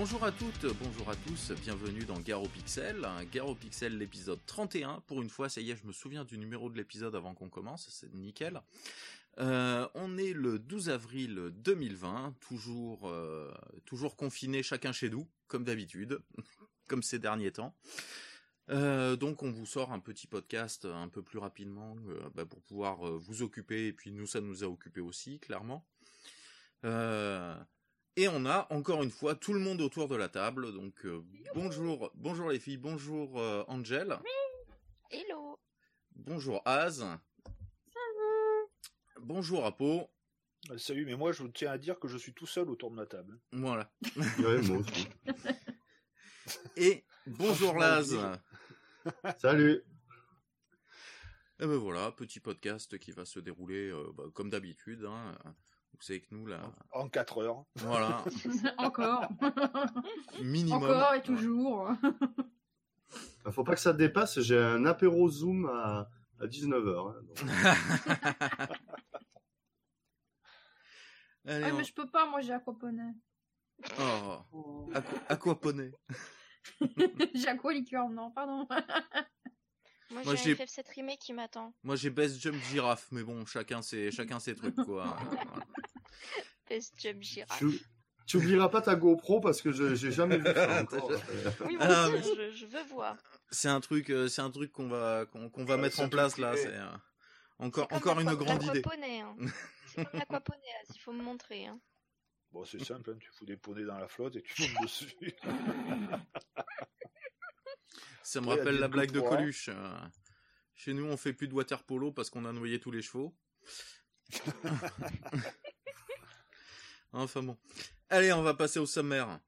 Bonjour à toutes, bonjour à tous, bienvenue dans Garo Pixel, Garo Pixel l'épisode 31, pour une fois, ça y est, je me souviens du numéro de l'épisode avant qu'on commence, c'est nickel. Euh, on est le 12 avril 2020, toujours, euh, toujours confiné chacun chez nous, comme d'habitude, comme ces derniers temps. Euh, donc on vous sort un petit podcast un peu plus rapidement euh, bah, pour pouvoir vous occuper et puis nous ça nous a occupé aussi clairement. Euh, et on a encore une fois tout le monde autour de la table. Donc euh, bonjour, bonjour les filles, bonjour euh, Angel, Hello. bonjour Az, bonjour Apo, Euh, Salut, mais moi je tiens à dire que je suis tout seul autour de la table. voilà. Ouais, moi aussi. Et bonjour Laz. Salut. Et ben voilà, petit podcast qui va se dérouler euh, bah, comme d'habitude. Hein. Vous savez que nous là, En 4 heures. voilà, Encore. minimum. Encore et toujours. Ah, Faut pas que ça dépasse, j'ai un apéro Zoom à, à 19h. Allez, Ah, on- mais je peux pas, moi j'ai aquaponé. Oh, aqua- aquaponé. j'ai aqualicorne, non, pardon. Moi, Moi, j'ai j'ai- un FF7 remake qui m'attend. Moi j'ai best jump girafe, mais bon, chacun ses, chacun ses trucs quoi. Voilà. Best Jump Girafe. Tu, tu oublieras pas ta GoPro parce que je j'ai jamais vu ça encore. Oui, moi Ah, aussi, je, je veux voir. C'est un truc, euh, c'est un truc qu'on va, qu'on va Ouais, mettre en place là. C'est euh, encore, comme encore une grande idée. hein. C'est comme l'aquaponé, là, il faut me montrer. Hein. Bon, c'est simple, hein, tu fous des poneys dans la flotte et tu montes dessus. Ça me rappelle la blague de. Coluche. euh. Chez nous, on fait plus de water polo parce qu'on a noyé tous les chevaux. Enfin bon. Allez, on va passer au sommaire.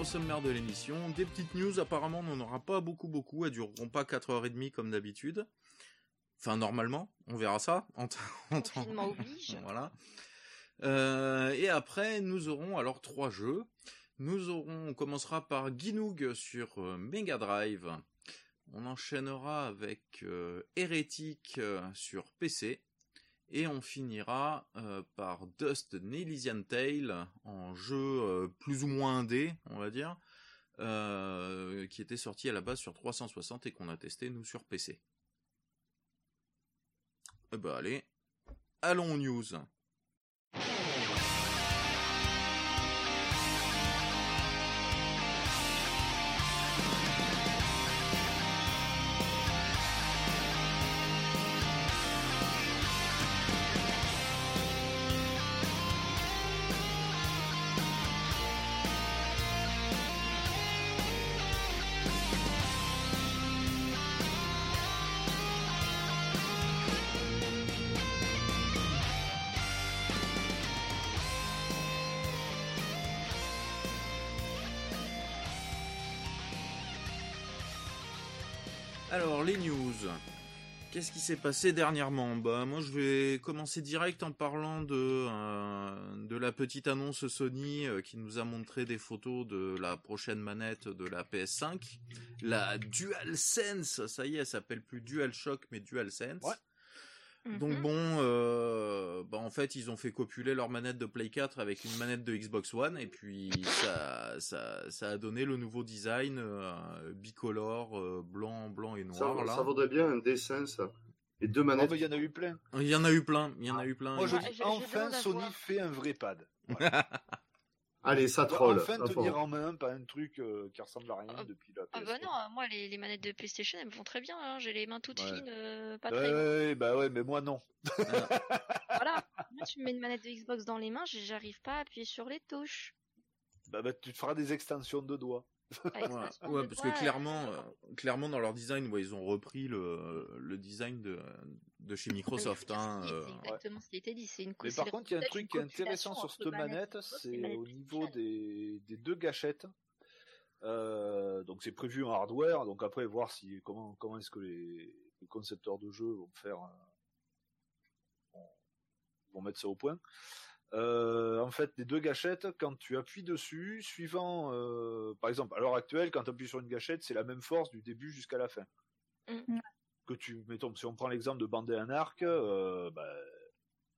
Au sommaire de l'émission, des petites news. Apparemment, on n'en aura pas beaucoup, beaucoup. Elles dureront pas 4h30 comme d'habitude. Enfin, normalement, on verra ça. En temps- oblige. Voilà. Euh, et après, nous aurons alors trois jeux. Nous aurons, on commencera par Ginoog sur euh, Mega Drive. On enchaînera avec euh, Heretic euh, sur PC. Et on finira euh, par Dust Elysian Tale en jeu euh, plus ou moins indé, on va dire, euh, qui était sorti à la base sur 360 et qu'on a testé nous sur PC. Eh ben allez, allons aux news. Alors, les news. Qu'est-ce qui s'est passé dernièrement? Bah moi je vais commencer direct en parlant de euh, de la petite annonce Sony euh, qui nous a montré des photos de la prochaine manette de la PS5, la DualSense. Ça y est, elle s'appelle plus DualShock mais DualSense. Ouais. Donc Mhm. bon, euh, bah en fait ils ont fait copuler leur manette de Play 4 avec une manette de Xbox One et puis ça ça, ça a donné le nouveau design euh, bicolore euh, blanc blanc et Ça, noir là. ça vaudrait bien un dessin, ça. Et deux Oh, manettes. il y en a eu plein. Il y en a eu plein, il y en a eu plein. Moi, je Ouais, dis enfin, Sony fait un vrai pad. Allez, ça troll. enfin ça tenir en main, pas un truc euh, qui ressemble à rien Ah, depuis la. Ah bah non, euh, moi les, les manettes de PlayStation elles me font très bien, hein. j'ai les mains toutes Ouais. fines, euh, pas Ouais, très ouais, bah ouais, mais moi non. Voilà, moi tu me mets une manette de Xbox dans les mains, j'arrive pas à appuyer sur les touches. Bah, bah tu te feras des extensions de doigts. Voilà. Ouais, parce que clairement, euh, clairement dans leur design, ouais, ils ont repris le, le design de, de chez Microsoft. Hein, C'est euh. exactement ce qui été dit. C'est une Mais par contre, il y a un truc qui est intéressant sur cette manette, c'est au niveau des, des deux gâchettes. Euh, donc c'est prévu en hardware, donc après voir si comment comment est-ce que les, les concepteurs de jeux vont faire euh, vont, vont mettre ça au point. Euh, en fait, les deux gâchettes, quand tu appuies dessus, suivant, euh, par exemple, à l'heure actuelle, quand tu appuies sur une gâchette, c'est la même force du début jusqu'à la fin. Mm. Que tu, mettons, si on prend l'exemple de bander un arc, euh, bah,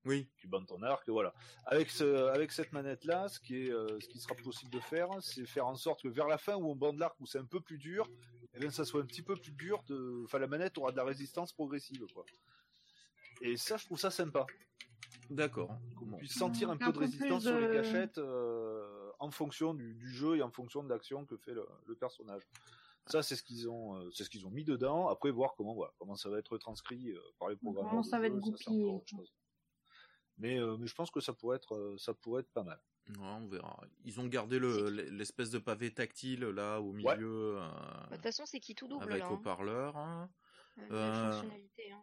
Oui, tu bandes ton arc, voilà. Avec ce, avec cette manette là, ce qui est, euh, ce qui sera possible de faire, c'est faire en sorte que vers la fin où on bande l'arc où c'est un peu plus dur, eh bien ça soit un petit peu plus dur de, enfin la manette aura de la résistance progressive quoi. Et ça, je trouve ça sympa. D'accord. Qu'on Bon. puisse sentir un Un peu de peu résistance sur les gâchettes euh, en fonction du, du jeu et en fonction de l'action que fait le, le personnage. Ça, c'est ce qu'ils ont, euh, c'est ce qu'ils ont mis dedans. Après, voir comment, voilà, comment ça va être transcrit euh, par les programmeurs. Comment ça va jeu, être goupillé. Mais, euh, mais je pense que ça pourrait être, euh, ça pourrait être pas mal. Ouais, on verra. Ils ont gardé le, l'espèce de pavé tactile là au milieu Ouais. euh, Bah, De toute façon, c'est qui tout double avec là. hein. haut-parleur. hein. Euh, Euh, La fonctionnalité. Hein.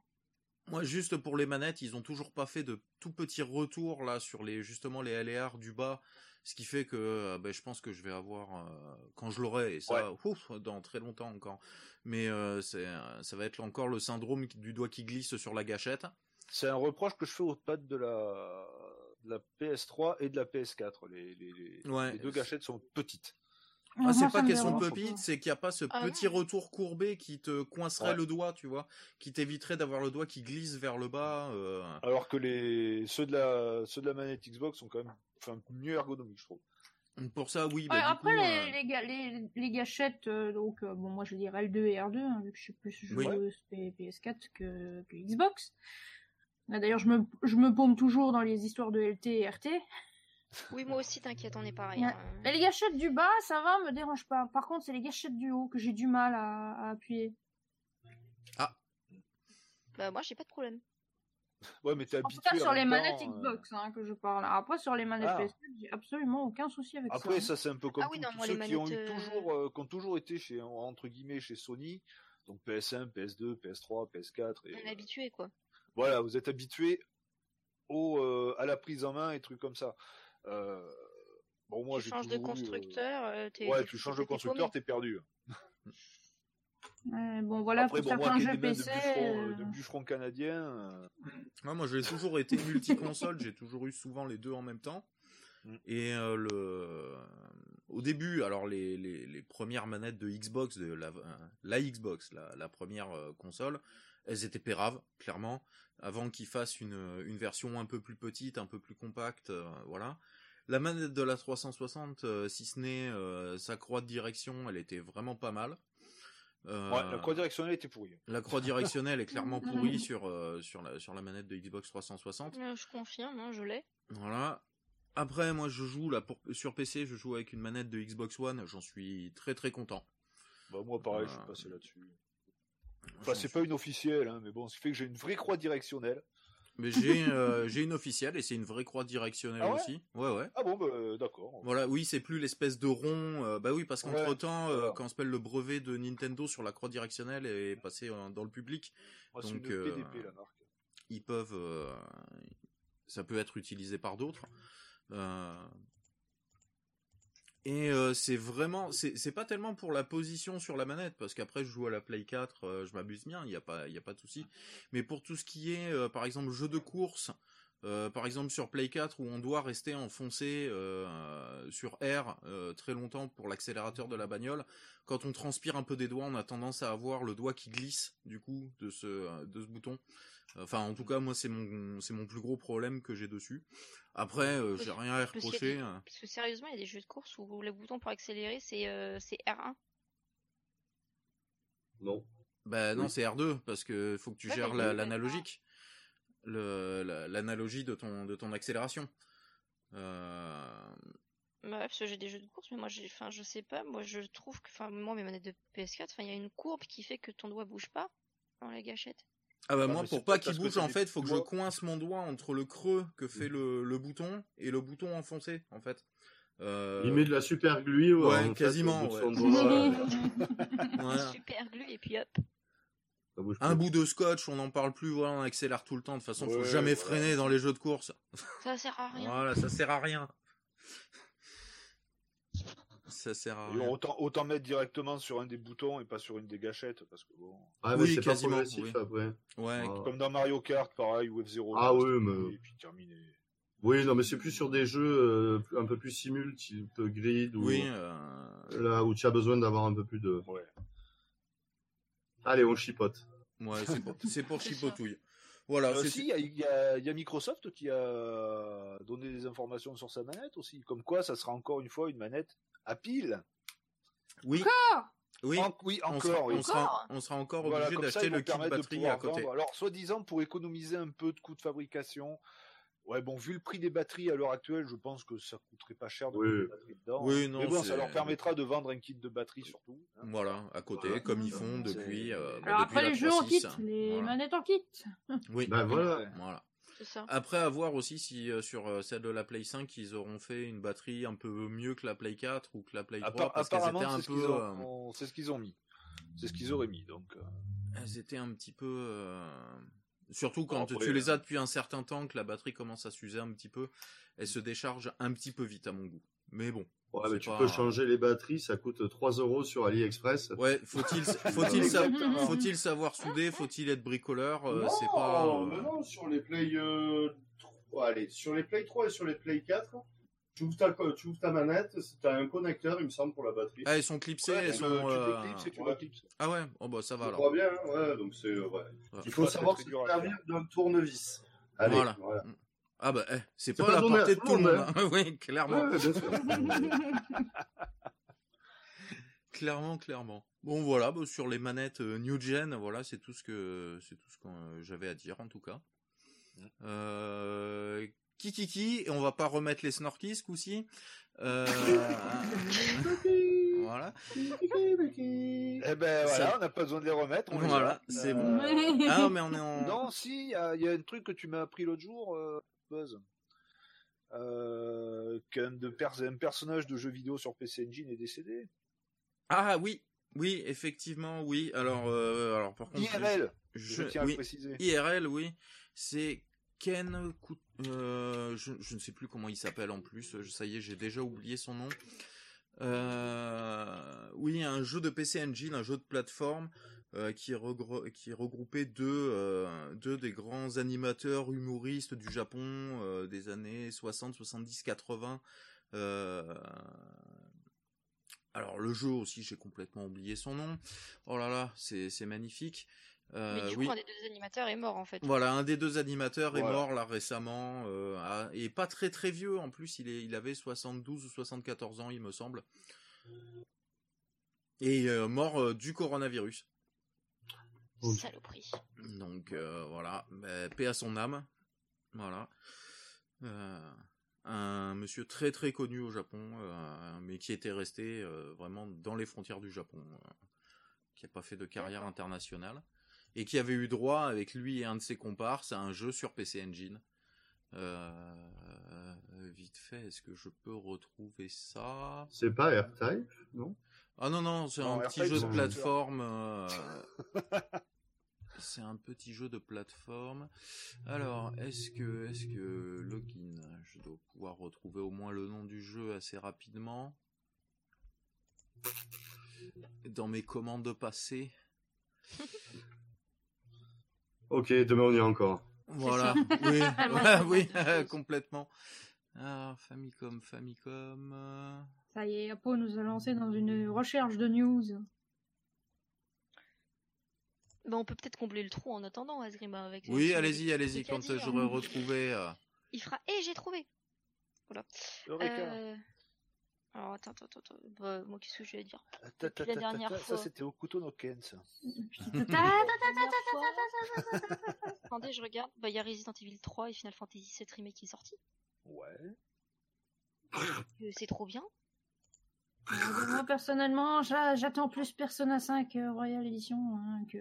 Moi, juste pour les manettes, ils ont toujours pas fait de tout petits retours là sur les justement les LR du bas, ce qui fait que euh, ben, je pense que je vais avoir euh, quand je l'aurai et ça ouf, dans très longtemps encore. Mais euh, c'est ça va être encore le syndrome du doigt qui glisse sur la gâchette. C'est un reproche que je fais aux pattes de la, de la PS3 et de la PS4. Les, les, les- Ouais. les deux gâchettes sont petites. Ah, Moi, c'est pas qu'elles sont petites, c'est qu'il n'y a pas ce Ah petit retour courbé qui te coincerait Ouais. le doigt, tu vois, qui t'éviterait d'avoir le doigt qui glisse vers le bas. euh. Alors que les, ceux de la, ceux de la manette Xbox sont quand même, enfin, mieux ergonomiques, je trouve. Pour ça, oui. Ouais, bah, du après, coup, les, euh, les, ga- les, les gâchettes, euh, donc, euh, bon, moi je dirais L2 et R2, hein, vu que je suis plus Oui. joueuse P- PS4 que, que Xbox. Là, D'ailleurs, je me, je me paume toujours dans les histoires de LT et RT. Oui, moi aussi, t'inquiète, on est pareil. Ouais. hein. Mais les gâchettes du bas, ça va, me dérange pas. Par contre, c'est les gâchettes du haut que j'ai du mal à, à appuyer. Bah, moi, j'ai pas de problème. Ouais, mais t'es En tout habitué. cas, sur les même manettes temps, euh, Xbox hein, que je parle. Après, sur les manettes Ah. PS4, j'ai absolument aucun souci avec Après, ça. ça, c'est un peu comme Ah oui, tous- non, tous moi, ceux les qui ont eu euh, toujours, euh, qui ont toujours été chez, entre guillemets, chez Sony. Donc PS1, PS2, PS3, PS4. Et, On est habitué, quoi. Voilà, vous êtes habitué au, euh, à la prise en main et trucs comme ça. Euh, bon, moi, tu changes de eu, euh, constructeur. euh, t'es- Ouais, tu changes de constructeur, t'es perdu. Bon, voilà, Après, pour bon, certains jeux mains de PC. bûcheron, euh, euh, de bûcheron canadien, euh, Ouais, moi, j'ai toujours été multi-console, j'ai toujours eu souvent les deux en même temps. Mm. Et euh, le, au début, alors les, les, les premières manettes de Xbox, de la, euh, la Xbox, la, la première euh, console, elles étaient péraves, clairement. Avant qu'ils fassent une, une version un peu plus petite, un peu plus compacte, euh, voilà. La manette de la 360, euh, si ce n'est euh, sa croix de direction, elle était vraiment pas mal. Euh, ouais, la croix directionnelle était pourrie. la croix directionnelle est clairement pourrie sur, euh, sur, la, sur la manette de Xbox 360. Euh, je confirme, hein, je l'ai. Voilà. Après, moi, je joue là pour, sur PC, je joue avec une manette de Xbox One. J'en suis très très content. Bah, moi, pareil, je suis passé là-dessus. Enfin, c'est pas une officielle, hein, mais bon, ce qui fait que j'ai une vraie croix directionnelle. Mais j'ai euh, j'ai une officielle et c'est une vraie croix directionnelle Ah ouais aussi. Ouais ouais. Ah bon, bah, euh, d'accord. Voilà, oui, c'est plus l'espèce de rond. euh, bah oui, parce Ouais, qu'entre temps, voilà. quand on s'appelle le brevet de Nintendo sur la croix directionnelle est passé euh, dans le public, c'est donc, une euh, PDP, la marque. ils peuvent, euh, ça peut être utilisé par d'autres. Euh, et euh, c'est vraiment, c'est pas tellement pour la position sur la manette, parce qu'après je joue à la Play 4, euh, je m'abuse bien, il y a pas, il a pas de souci. Mais pour tout ce qui est, euh, par exemple, jeu de course, par exemple sur Play 4 où on doit rester enfoncé sur R très longtemps pour l'accélérateur de la bagnole, quand on transpire un peu des doigts, on a tendance à avoir le doigt qui glisse du coup de ce de ce bouton. Enfin, en tout cas, moi, c'est mon c'est mon plus gros problème que j'ai dessus. Après, euh, j'ai rien à Parce reprocher. des- hein. Parce que sérieusement, il y a des jeux de course où le bouton pour accélérer, c'est euh, c'est R1. Non. Bah non, Oui. c'est R2 parce que faut que tu Ouais, gères la- l'analogique, le la- l'analogie de ton de ton accélération. Euh, Bah ouais, parce que j'ai des jeux de course, mais moi, enfin, je sais pas, moi, je trouve que, enfin, moi, mes manettes de PS4, enfin, il y a une courbe qui fait que ton doigt bouge pas dans la gâchette. Ah bah Ah, moi pour pas qu'il bouge en fait, faut que je coince mon doigt entre le creux que fait le, le bouton et le bouton enfoncé en fait. Euh, Il met de la super glue. Ouais, en fait, quasiment, de ouais. doigt, euh, voilà. Super glue et puis hop. Un bout de scotch, on n'en parle plus, voilà, on accélère tout le temps. De toute façon, faut Ouais, jamais voilà. freiner dans les jeux de course. Ça sert à rien. Voilà, ça sert à rien. Ça sert à Et rien. autant, autant mettre directement sur un des boutons et pas sur une des gâchettes, parce que bon. Ah, mais Oui, c'est pas quasiment, progressif oui. après. Ouais, Ah. Comme dans Mario Kart, pareil, ou F-Zero. Ah juste oui, mais- Et puis terminé. Oui, non, mais c'est plus sur des jeux euh, un peu plus simul, type grid, ou oui. euh, là où tu as besoin d'avoir un peu plus de. Ouais. Allez, on chipote. ouais, c'est pour, chipotouille. Voilà, Euh, c'est- si, il y a, il y a- il y a Microsoft qui a donné des informations sur sa manette aussi. Comme quoi, ça sera encore une fois une manette à pile. oui, oui. En- oui, on, encore, sera, oui. on, sera, on sera encore obligé d'acheter le kit batterie à côté. vendre. Alors, soi-disant, pour économiser un peu de coûts de fabrication. Ouais, bon, vu le prix des batteries à l'heure actuelle, je pense que ça coûterait pas cher de Oui. mettre des batteries dedans. Oui, non, Mais bon, ça leur permettra de vendre un kit de batterie surtout. hein. Voilà, à côté, Voilà. comme ils font depuis. euh, bah, Alors depuis après, la les jeux en kit, 3.6. les Voilà. manettes en kit. Oui, Bah voilà. Ouais. voilà. Ça. Après, à voir aussi si euh, sur euh, celle de la Play 5, ils auront fait une batterie un peu mieux que la Play 4 ou que la Play 3 Appa- parce qu'elles étaient apparemment, un c'est ce peu. qu'ils euh, ont, c'est ce qu'ils ont mis. C'est ce qu'ils auraient mis. Donc, euh, elles étaient un petit peu. euh, Surtout quand Bon, après, tu les as depuis un certain temps, que la batterie commence à s'user un petit peu, elle se décharge un petit peu vite à mon goût. Mais bon. Ouais, mais tu pas- peux changer les batteries, ça coûte 3 euros sur AliExpress. Ouais, faut-il faut-il sa- faut-il savoir souder, faut-il être bricoleur, euh, non, c'est pas. euh, mais non, sur les Play euh, 3, allez, sur les Play 3 et sur les Play 4, tu ouvres ta, tu ouvres ta manette, tu as un connecteur, il me semble, pour la batterie. Ah, elles sont clipsées, ouais, elles tu sont. tu euh, et tu ouais. Ah ouais, oh bah ça va Je alors. crois bien, hein, ouais, donc c'est, euh, ouais. Ouais. Il faut savoir se servir d'un tournevis. Allez, Voilà. voilà. Ah bah, eh, c'est pas, pas à la portée de tout le monde. hein. oui, clairement. Ouais, bien sûr. Clairement, clairement. Bon voilà, bah, sur les manettes euh, New Gen, voilà, c'est tout ce que c'est tout ce que euh, j'avais à dire en tout cas. Euh, Kikiki, et on va pas remettre les snorkies ce coup-ci. Euh, voilà. Eh ben voilà, on n'a pas besoin de les remettre. on les Voilà, a. c'est Euh, bon. Ah mais on est en. Non, si, il y, a- il y a un truc que tu m'as appris l'autre jour, euh, Buzz. Euh, qu'un de pers- un personnage de jeu vidéo sur PC Engine est décédé. Ah oui, oui, effectivement, oui. Alors, euh, alors par contre, IRL, je, je tiens à oui, préciser. IRL, oui, c'est Ken. Euh, je, je ne sais plus comment il s'appelle en plus. Ça y est, j'ai déjà oublié son nom. Euh, oui, un jeu de PC Engine, un jeu de plateforme euh, qui, regro- qui regroupait deux, euh, deux des grands animateurs humoristes du Japon euh, des années 60, 70, 80. Euh, alors le jeu aussi, j'ai complètement oublié son nom. Oh là là, c'est c'est magnifique. Euh, Mais du oui. coup, un des deux animateurs est mort en fait. Voilà, un des deux animateurs est mort là récemment, euh, à- et pas très très vieux en plus, il, est, il avait 72 ou 74 ans il me semble. Et euh, mort euh, du coronavirus. Saloperie. Donc euh, voilà, bah, paix à son âme. Voilà. Euh, un monsieur très très connu au Japon, euh, mais qui était resté euh, vraiment dans les frontières du Japon, euh, qui n'a pas fait de carrière internationale, et qui avait eu droit avec lui et un de ses comparses à un jeu sur PC Engine. Euh, vite fait, est-ce que je peux retrouver ça? C'est pas AirType, non? Ah non non, c'est Non, un petit jeu c'est de plateforme. euh, C'est un petit jeu de plateforme. Alors, est-ce que, est-ce que login, je dois pouvoir retrouver au moins le nom du jeu assez rapidement? Dans mes commandes passées? Ok, demain on y est encore. Voilà, oui, ouais, c'est oui, complètement. Alors, Famicom, Famicom. Ça y est, Apo nous a lancé dans une recherche de news. Ben, on peut peut-être combler le trou en attendant, Asgrima. Avec oui, allez-y, allez-y, quand dit, j'aurai retrouvé. Il fera Eh, j'ai trouvé Voilà. Alors, attends, attends, attends. Bah, moi, qu'est-ce que je vais dire la dernière fois. Ça, c'était au couteau no Ken, ça. Attendez, je regarde. Bah, il y a Resident Evil 3 et Final Fantasy 7 Remake qui est sorti. Ouais. C'est trop bien. Moi, personnellement, j'a- j'attends plus Persona 5 euh, Royal Edition hein, que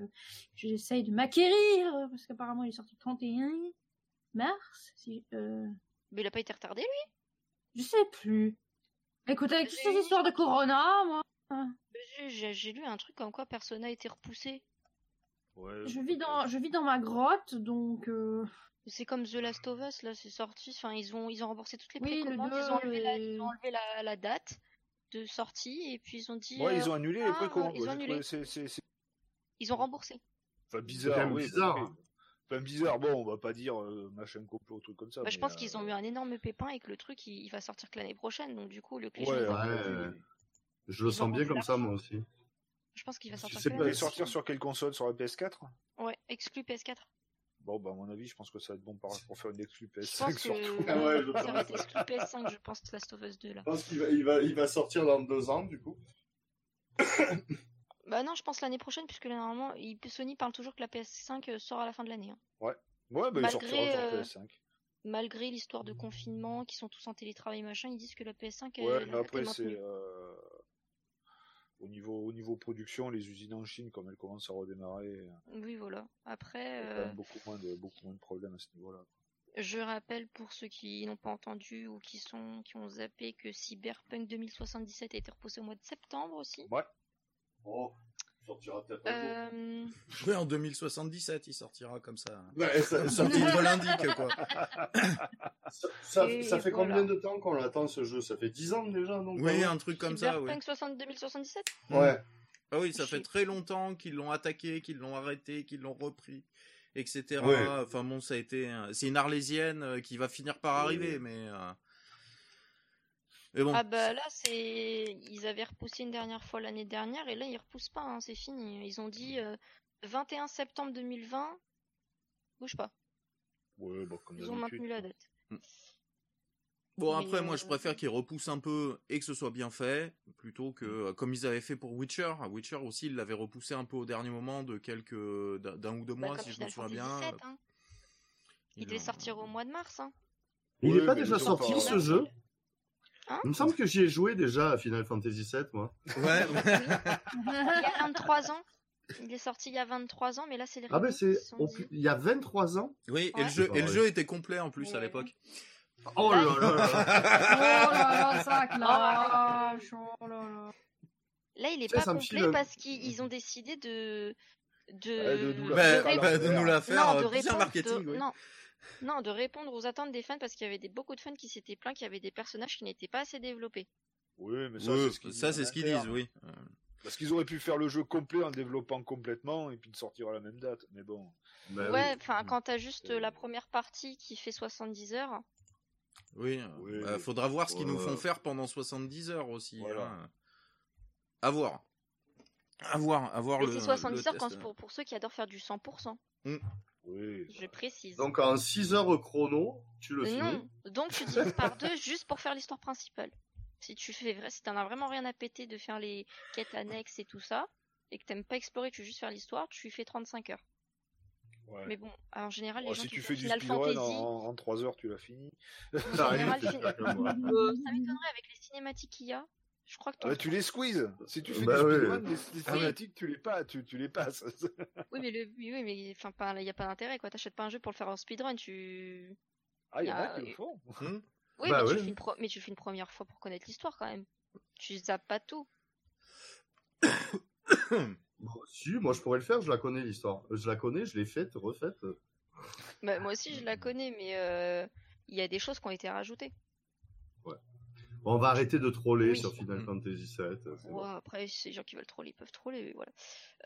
j'essaye de m'acquérir, parce qu'apparemment il est sorti le 31 mars. Si, euh, Mais il a pas été retardé, lui? Je sais plus. Écoutez, avec toutes ces histoires de Corona, moi, J'ai- J'ai lu un truc comme quoi Persona a été repoussé. Ouais, je vis dans, je vis dans ma grotte, donc. euh, C'est comme The Last of Us, là, c'est sorti. Enfin, ils ont, ils ont remboursé toutes les Oui, le précommandes, ils ont enlevé, la, ils ont enlevé la, la date de sortie et puis ils ont dit. Ouais, euh, ils ont annulé les ah, précommandes. ils ont annulé. c'est- ils ont remboursé. Enfin, bizarre, oui. bizarre, Enfin, bizarre, bon, on va pas dire euh, machin complot, truc comme ça. Bah, je pense euh, qu'ils ont eu un énorme pépin et que le truc il, il va sortir que l'année prochaine. Donc du coup, le cliché. ouais, Ouais. Je le sens bien comme ça, moi aussi. Je pense qu'il va sortir sais que Il pas, sortir sur quelle console? Sur la PS4 Ouais, exclu PS4. Bon, bah, à mon avis, je pense que ça va être bon par- pour faire une exclu Je PS5 pense que surtout. Ah ouais, je ça va être pense. exclu PS5, je pense, Last of Us 2 là. Je pense qu'il va, il va, il va sortir dans deux ans, du coup. Bah non, je pense l'année prochaine, puisque là, normalement, il- Sony parle toujours que la PS5 euh, sort à la fin de l'année. hein. Ouais, bah, il Malgré, sortira sur euh, PS5. Malgré l'histoire de confinement, qui sont tous en télétravail machin, ils disent que la PS5 Ouais, elle, mais après, c'est. euh, Au niveau, au niveau production, les usines en Chine, comme elles commencent à redémarrer, Oui, voilà. Après, il y a quand euh, même beaucoup moins de, beaucoup moins de problèmes à ce niveau-là. je rappelle pour ceux qui n'ont pas entendu ou qui sont qui ont zappé que Cyberpunk 2077 a été repoussé au mois de septembre aussi. Ouais. Oh, sortira peut-être un jour. Euh, Oui, en 2077, il sortira comme ça. Ouais, ça, ça- son titre l'indique, quoi. ça, ça- Et ça fait voilà. combien de temps qu'on attend ce jeu? Ça fait 10 ans déjà, non Oui, pas un truc comme ça, oui. Cyberpunk 60 2077 Ouais. Ah oui, ça fait très longtemps qu'ils l'ont attaqué, qu'ils l'ont arrêté, qu'ils l'ont repris, etc. Ouais. Enfin bon, ça a été, c'est une arlésienne euh, qui va finir par arriver, mais. euh, Mais bon. Ah bah là c'est ils avaient repoussé une dernière fois l'année dernière et là ils repoussent pas hein, c'est fini. Ils ont dit euh, 21 septembre 2020 bouge pas. Ouais, bah, comme Ils ont maintenu la date. Bon Mais, après moi je euh, préfère qu'ils repoussent un peu et que ce soit bien fait plutôt que euh, comme ils avaient fait pour Witcher. Witcher aussi ils l'avaient repoussé un peu au dernier moment de quelques d'un ou deux Bah, mois si je me souviens bien. Hein. Il devait sortir au mois de mars hein. Il Ouais, est pas déjà sorti pas- ce jeu? Hein Il me semble que j'y ai joué déjà à Final Fantasy VII, moi. Ouais. Il y a 23 ans. Il est sorti il y a 23 ans mais là c'est les Ah ben c'est il y a 23 ans. oui, et Ouais. le jeu et le jeu était complet en plus à Ouais. l'époque. Oh là là là. Oh là là, ça clash. Oh là là. Là il est pas ça complet file- parce qu'ils ont décidé de de, Ouais, de nous la Bah, faire bah, à de nous la faire non, de bien répondre, marketing. de- oui. non. Non, de répondre aux attentes des fans parce qu'il y avait des, beaucoup de fans qui s'étaient plaints qu'il y avait des personnages qui n'étaient pas assez développés. Oui, mais ça, c'est ce qu'ils ça disent c'est en ce qu'ils interne. disent, oui. Euh, Parce qu'ils auraient pu faire le jeu complet en le développant complètement et puis de sortir à la même date. Mais bon. Bah ouais, oui. enfin, quand t'as juste Euh, la première partie qui fait 70 heures, Oui, euh, Oui. bah, faudra voir ce qu'ils nous font faire pendant 70 heures aussi. Voilà. hein. À voir. À voir, à voir mais le. c'est 70 le heures quand, test. pour, pour ceux qui adorent faire du 100%, Oui. je précise. Donc en 6 heures chrono, tu le finis. non, donc tu divises par deux juste pour faire l'histoire principale. Si tu fais vrai, si t'en as vraiment rien à péter de faire les quêtes annexes et tout ça, et que t'aimes pas explorer, tu veux juste faire l'histoire, tu fais 35 heures. Ouais. Mais bon, en général, les Oh, gens si qui tu fais du Final speedrun Fantasy, en, en 3 heures, tu l'as fini. En général, fin-. Euh, ça m'étonnerait avec les cinématiques qu'il y a. Je crois que Ah bah, tu les squeezes. Si tu fais Bah du ouais. speedrun, les, les Ah ouais. cinématiques, tu les passes. Tu, tu les passes. Oui, mais le, oui, oui, mais enfin, pas, il y a pas d'intérêt, quoi. T'achètes pas un jeu pour le faire en speedrun, tu. ah, il y en a Ah, qui le font. Hmm Oui, Bah mais, ouais. tu le fais une pro- mais tu le fais une première fois pour connaître l'histoire quand même. Tu zappes pas tout. Bon, si, moi je pourrais le faire, je la connais l'histoire. Je la connais, je l'ai faite, refaite. Bah, moi aussi, je la connais, mais euh, il y a des choses qui ont été rajoutées. Bon, on va arrêter de troller Oui. sur Final Mm. Fantasy VII. bon. Ouais, après, les gens qui veulent troller, ils peuvent troller, mais voilà.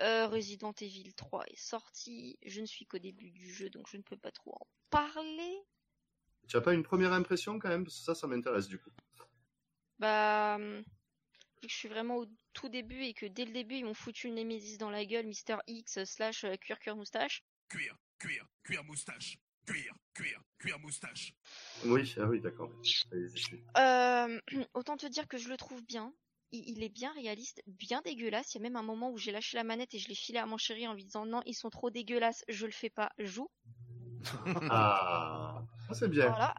Euh, Resident Evil 3 est sorti. Je ne suis qu'au début du jeu, donc je ne peux pas trop en parler. Tu as pas une première impression quand même? Parce que ça, ça m'intéresse du coup. Bah, hum, vu que je suis vraiment au tout début et que dès le début ils m'ont foutu une Nemesis dans la gueule, Mister X slash euh, cuir cuir moustache. Cuir, cuir, cuir moustache. Cuir, cuir, cuir moustache. Oui, ah oui, d'accord. Euh, autant te dire que je le trouve bien. Il, il est bien réaliste, bien dégueulasse. Il y a même un moment où j'ai lâché la manette et je l'ai filé à mon chéri en lui disant non, ils sont trop dégueulasses, je le fais pas, joue. Ah, c'est bien. Voilà.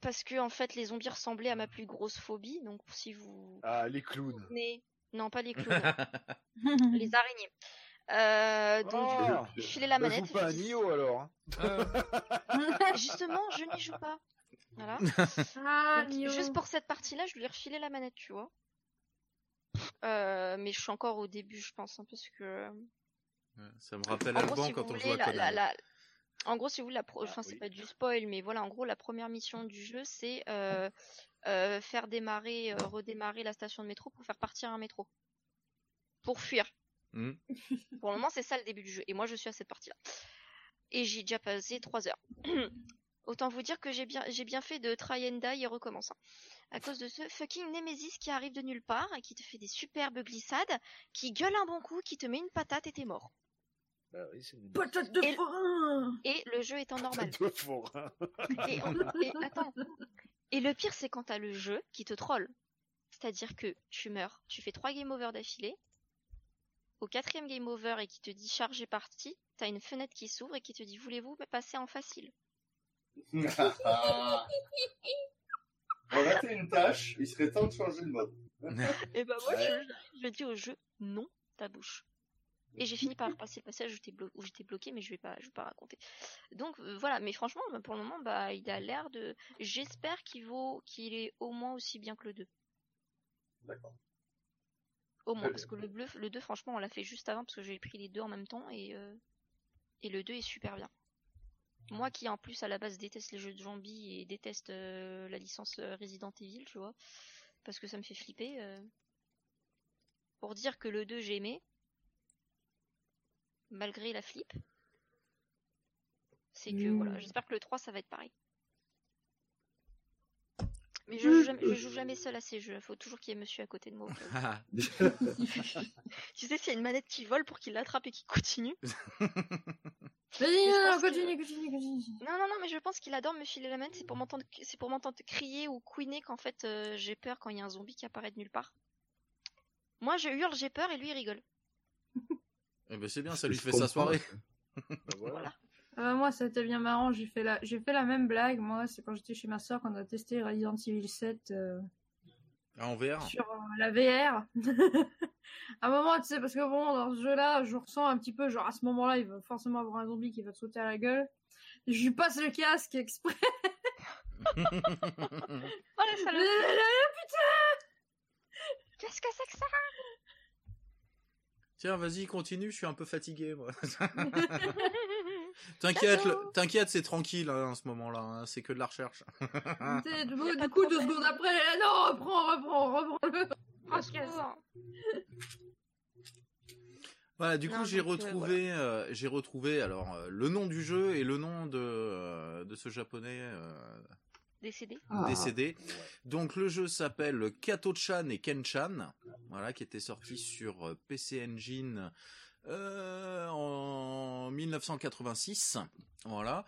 Parce que en fait les zombies ressemblaient à ma plus grosse phobie, donc si vous Ah, les clowns. venez, non pas les clowns, les araignées. Euh, donc Oh, j'ai filé la bah, manette. joue pas à Nioh alors. hein. Justement, je n'y joue pas. Voilà. Ah, Donc, Nio. juste pour cette partie-là, je lui ai refilé la manette, tu vois. Euh, mais je suis encore au début, je pense, hein, parce que. Ça me rappelle En gros, si quand on voulez, joue à la, la- la- En gros, si vous voulez, la pro... Ah, enfin, c'est pas du spoil, mais voilà, en gros, la première mission du jeu, c'est euh, euh, faire démarrer, euh, redémarrer la station de métro pour faire partir un métro. Pour fuir. Hmm. Pour le moment, c'est ça le début du jeu. Et moi, je suis à cette partie-là. Et j'y ai déjà passé 3 heures. Autant vous dire que j'ai bien, j'ai bien fait de try and die et recommence. hein. À cause de ce fucking Nemesis qui arrive de nulle part, et qui te fait des superbes glissades, qui gueule un bon coup, qui te met une patate et t'es mort. Bah oui, c'est une Patate de Et- forain Et le jeu étant normal. de forain. Et, en- et attends. Et le pire, c'est quand t'as le jeu qui te troll. C'est-à-dire que tu meurs, tu fais trois game over d'affilée. Au quatrième game over et qui te dit chargé parti, t'as une fenêtre qui s'ouvre et qui te dit voulez-vous passer en facile? On a fait une tâche, il serait temps de changer de mode. Et bah moi, Ouais. je, je dis au jeu non, ta bouche. Et j'ai fini par passer le passage où j'étais blo- bloqué, mais je vais pas, je vais pas raconter. Donc euh, voilà, mais franchement, bah, pour le moment, bah il a l'air de. J'espère qu'il vaut, qu'il est au moins aussi bien que le 2. D'accord. Au moins, Très parce que le bleu, le 2, franchement, on l'a fait juste avant parce que j'ai pris les deux en même temps et, euh, et le 2 est super bien. Moi qui en plus à la base déteste les jeux de zombies et déteste euh, la licence euh, Resident Evil, tu vois, parce que ça me fait flipper. euh. Pour dire que le 2 j'ai aimé, malgré la flip, c'est que Mm. voilà, j'espère que le 3 ça va être pareil. Mais je joue jamais, je joue jamais seul à ces jeux, faut toujours qu'il y ait monsieur à côté de moi. Ah, Tu sais, s'il y a une manette qui vole pour qu'il l'attrape et qu'il continue. Vas-y, je non, non, continue, continue, continue. Non, non, non, mais je pense qu'il adore me filer la manette, c'est pour m'entendre, c'est pour m'entendre crier ou couiner qu'en fait euh, j'ai peur quand il y a un zombie qui apparaît de nulle part. Moi je hurle, j'ai peur et lui il rigole. eh ben, c'est bien, ça lui Je fait sa soirée. Voilà. Voilà. Euh, moi, ça a été bien marrant. J'ai fait la, j'ai fait la même blague. Moi, c'est quand j'étais chez ma soeur quand on a testé Resident Evil 7 euh, Ah, en VR sur euh, la VR. à un moment, tu sais, parce que bon, dans ce jeu-là, je ressens un petit peu, genre à ce moment-là, il va forcément avoir un zombie qui va te sauter à la gueule. Je lui passe le casque exprès. Oh la salope Qu'est-ce que c'est que ça? Tiens, vas-y, continue, je suis un peu fatigué, moi. T'inquiète, c'est tranquille hein, en ce moment-là, hein, c'est que de la recherche. Du, coup, deux problème. secondes après, eh non, reprends, reprends, reprends-le. Secours. Voilà, du coup, j'ai euh, retrouvé, euh, j'ai retrouvé alors euh, le nom du jeu et le nom de euh, de ce japonais euh, Décédé. Ah. décédé. Donc le jeu s'appelle Kato-chan et Ken-chan, voilà, qui était sorti sur PC Engine euh, en 1986, voilà,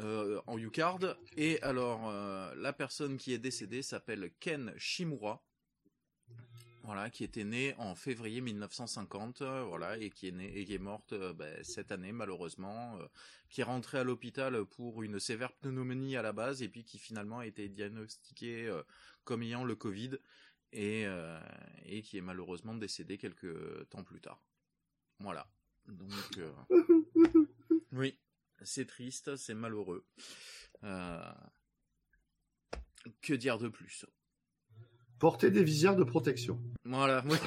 euh, en U-Card. Et alors euh, la personne qui est décédée s'appelle Ken Shimura. Voilà, qui était née en février 1950, euh, voilà, et qui est née et qui est morte euh, ben, cette année malheureusement, qui est rentrée à l'hôpital pour une sévère pneumonie à la base et puis qui finalement a été diagnostiquée comme ayant le Covid et, et qui est malheureusement décédée quelques temps plus tard. Voilà. Donc euh, oui, c'est triste, c'est malheureux. Euh, que dire de plus? Porter des visières de protection. Voilà. oui.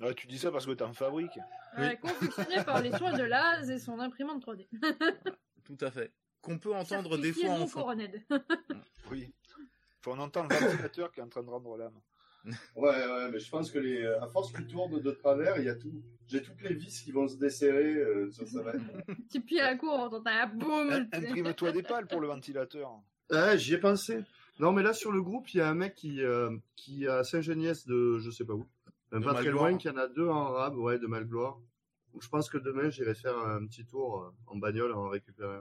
Ouais, tu dis ça parce que t'en fabriques. Ouais, confectionné par les soins de Laz et son imprimante 3D. Tout à fait. Qu'on peut entendre des fois en non fond. Oui. Faut en entendre le ventilateur qui est en train de rendre l'âme. Ouais, ouais, mais je pense que les, à force qu'ils tournent de travers, il y a tout. J'ai toutes les vis qui vont se desserrer euh, sur sa manette. Petit pied à la cour, on entend un boum. Imprime-toi des pales pour le ventilateur. Ah, j'y ai pensé. Non, mais là, sur le groupe, il y a un mec qui, euh, qui a Saint-Geniès de je sais pas où. De pas très loin, qui en a deux en rab, ouais, de Malgloire. Donc, je pense que demain, j'irai faire un petit tour euh, en bagnole en récupérer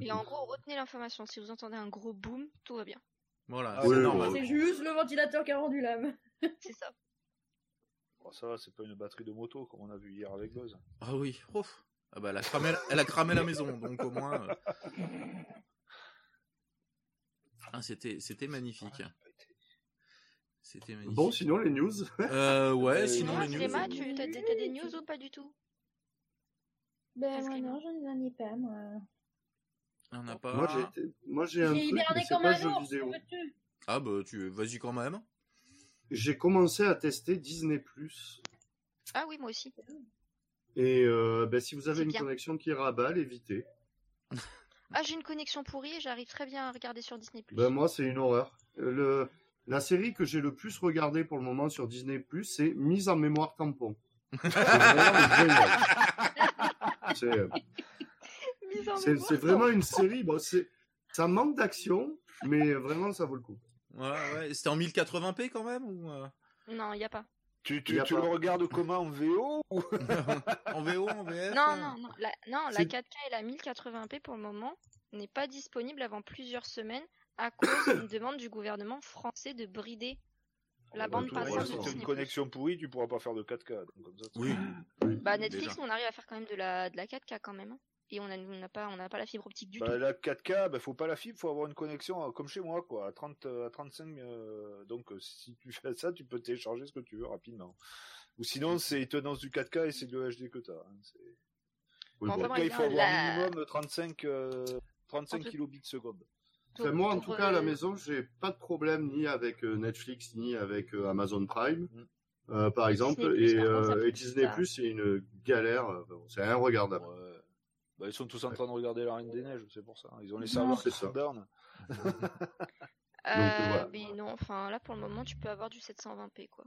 Et en gros, retenez l'information. Si vous entendez un gros boom, tout va bien. Voilà, Ah c'est oui, normal. oui, C'est juste le ventilateur qui a rendu l'âme. C'est ça. Bon, ça va, c'est pas une batterie de moto comme on a vu hier avec Buzz. Ah oui, ouf. Ah bah, elle, a cramé, elle a cramé la maison, donc au moins. euh. Ah, c'était, c'était magnifique. C'était magnifique. Bon, sinon, les news. Euh, ouais, Euh, sinon les news. Cléma, tu t'as des, t'as des news ou pas du tout? Ben, Parce moi, que- non, je n'en ai pas, moi. On n'a pas. Moi, j'ai été- moi, j'ai un J'ai truc, hiberné mais c'est comme pas un jeu ours, vidéo. Ah bah tu vas-y quand même. J'ai commencé à tester Disney+. Ah oui, moi aussi. Et euh, ben, si vous avez C'est une bien. connexion qui raballe, évitez. Ah, j'ai une connexion pourrie et j'arrive très bien à regarder sur Disney+. Ben, moi, c'est une horreur. Euh, Le... La série que j'ai le plus regardée pour le moment sur Disney+, c'est Mise en mémoire tampon. C'est vraiment génial. C'est Mise en c'est- vraiment une série. Bon, c'est ça manque d'action, mais vraiment, ça vaut le coup. Ouais, ouais. C'était en 1080p quand même ou euh, Non, il y a pas. Tu, tu, a tu pas. le regardes comment en VO ou... en VO, en VF Non, euh non, non. La, non, la C'est- 4K et la 1080p pour le moment n'est pas disponible avant plusieurs semaines à cause d'une demande du gouvernement français de brider la bah, bande passante si de t'as une connexion pourrie, tu pourras pas faire de 4K. donc comme ça, Oui. Bah Netflix, Déjà. on arrive à faire quand même de la, de la 4K quand même. Hein. Et on n'a pas, on n'a pas la fibre optique du Bah, tout. la 4K, bah, faut pas la fibre, faut avoir une connexion euh, comme chez moi, quoi, à 30, euh, à 35. euh, donc, euh, si tu fais ça, tu peux télécharger ce que tu veux rapidement. Ou sinon, c'est ils te lancent du 4K et c'est de HD que t'as. Hein. c'est- Oui, bon. Après, il faut avoir la- minimum 35, euh, 35 En tout- kilobits seconde. Enfin, moi, en tout cas, à la maison, j'ai pas de problème ni avec Netflix ni avec Amazon Prime, Mm. euh, par exemple. Disney+, et, euh, Disney+, ça. c'est une galère. C'est inregardable. Ouais. Bah, ils sont tous en train de regarder la Reine des Neiges, c'est pour ça. Ils ont les Non, serveurs qui sont down. euh, voilà. Mais non, enfin là pour le moment, tu peux avoir du 720p quoi.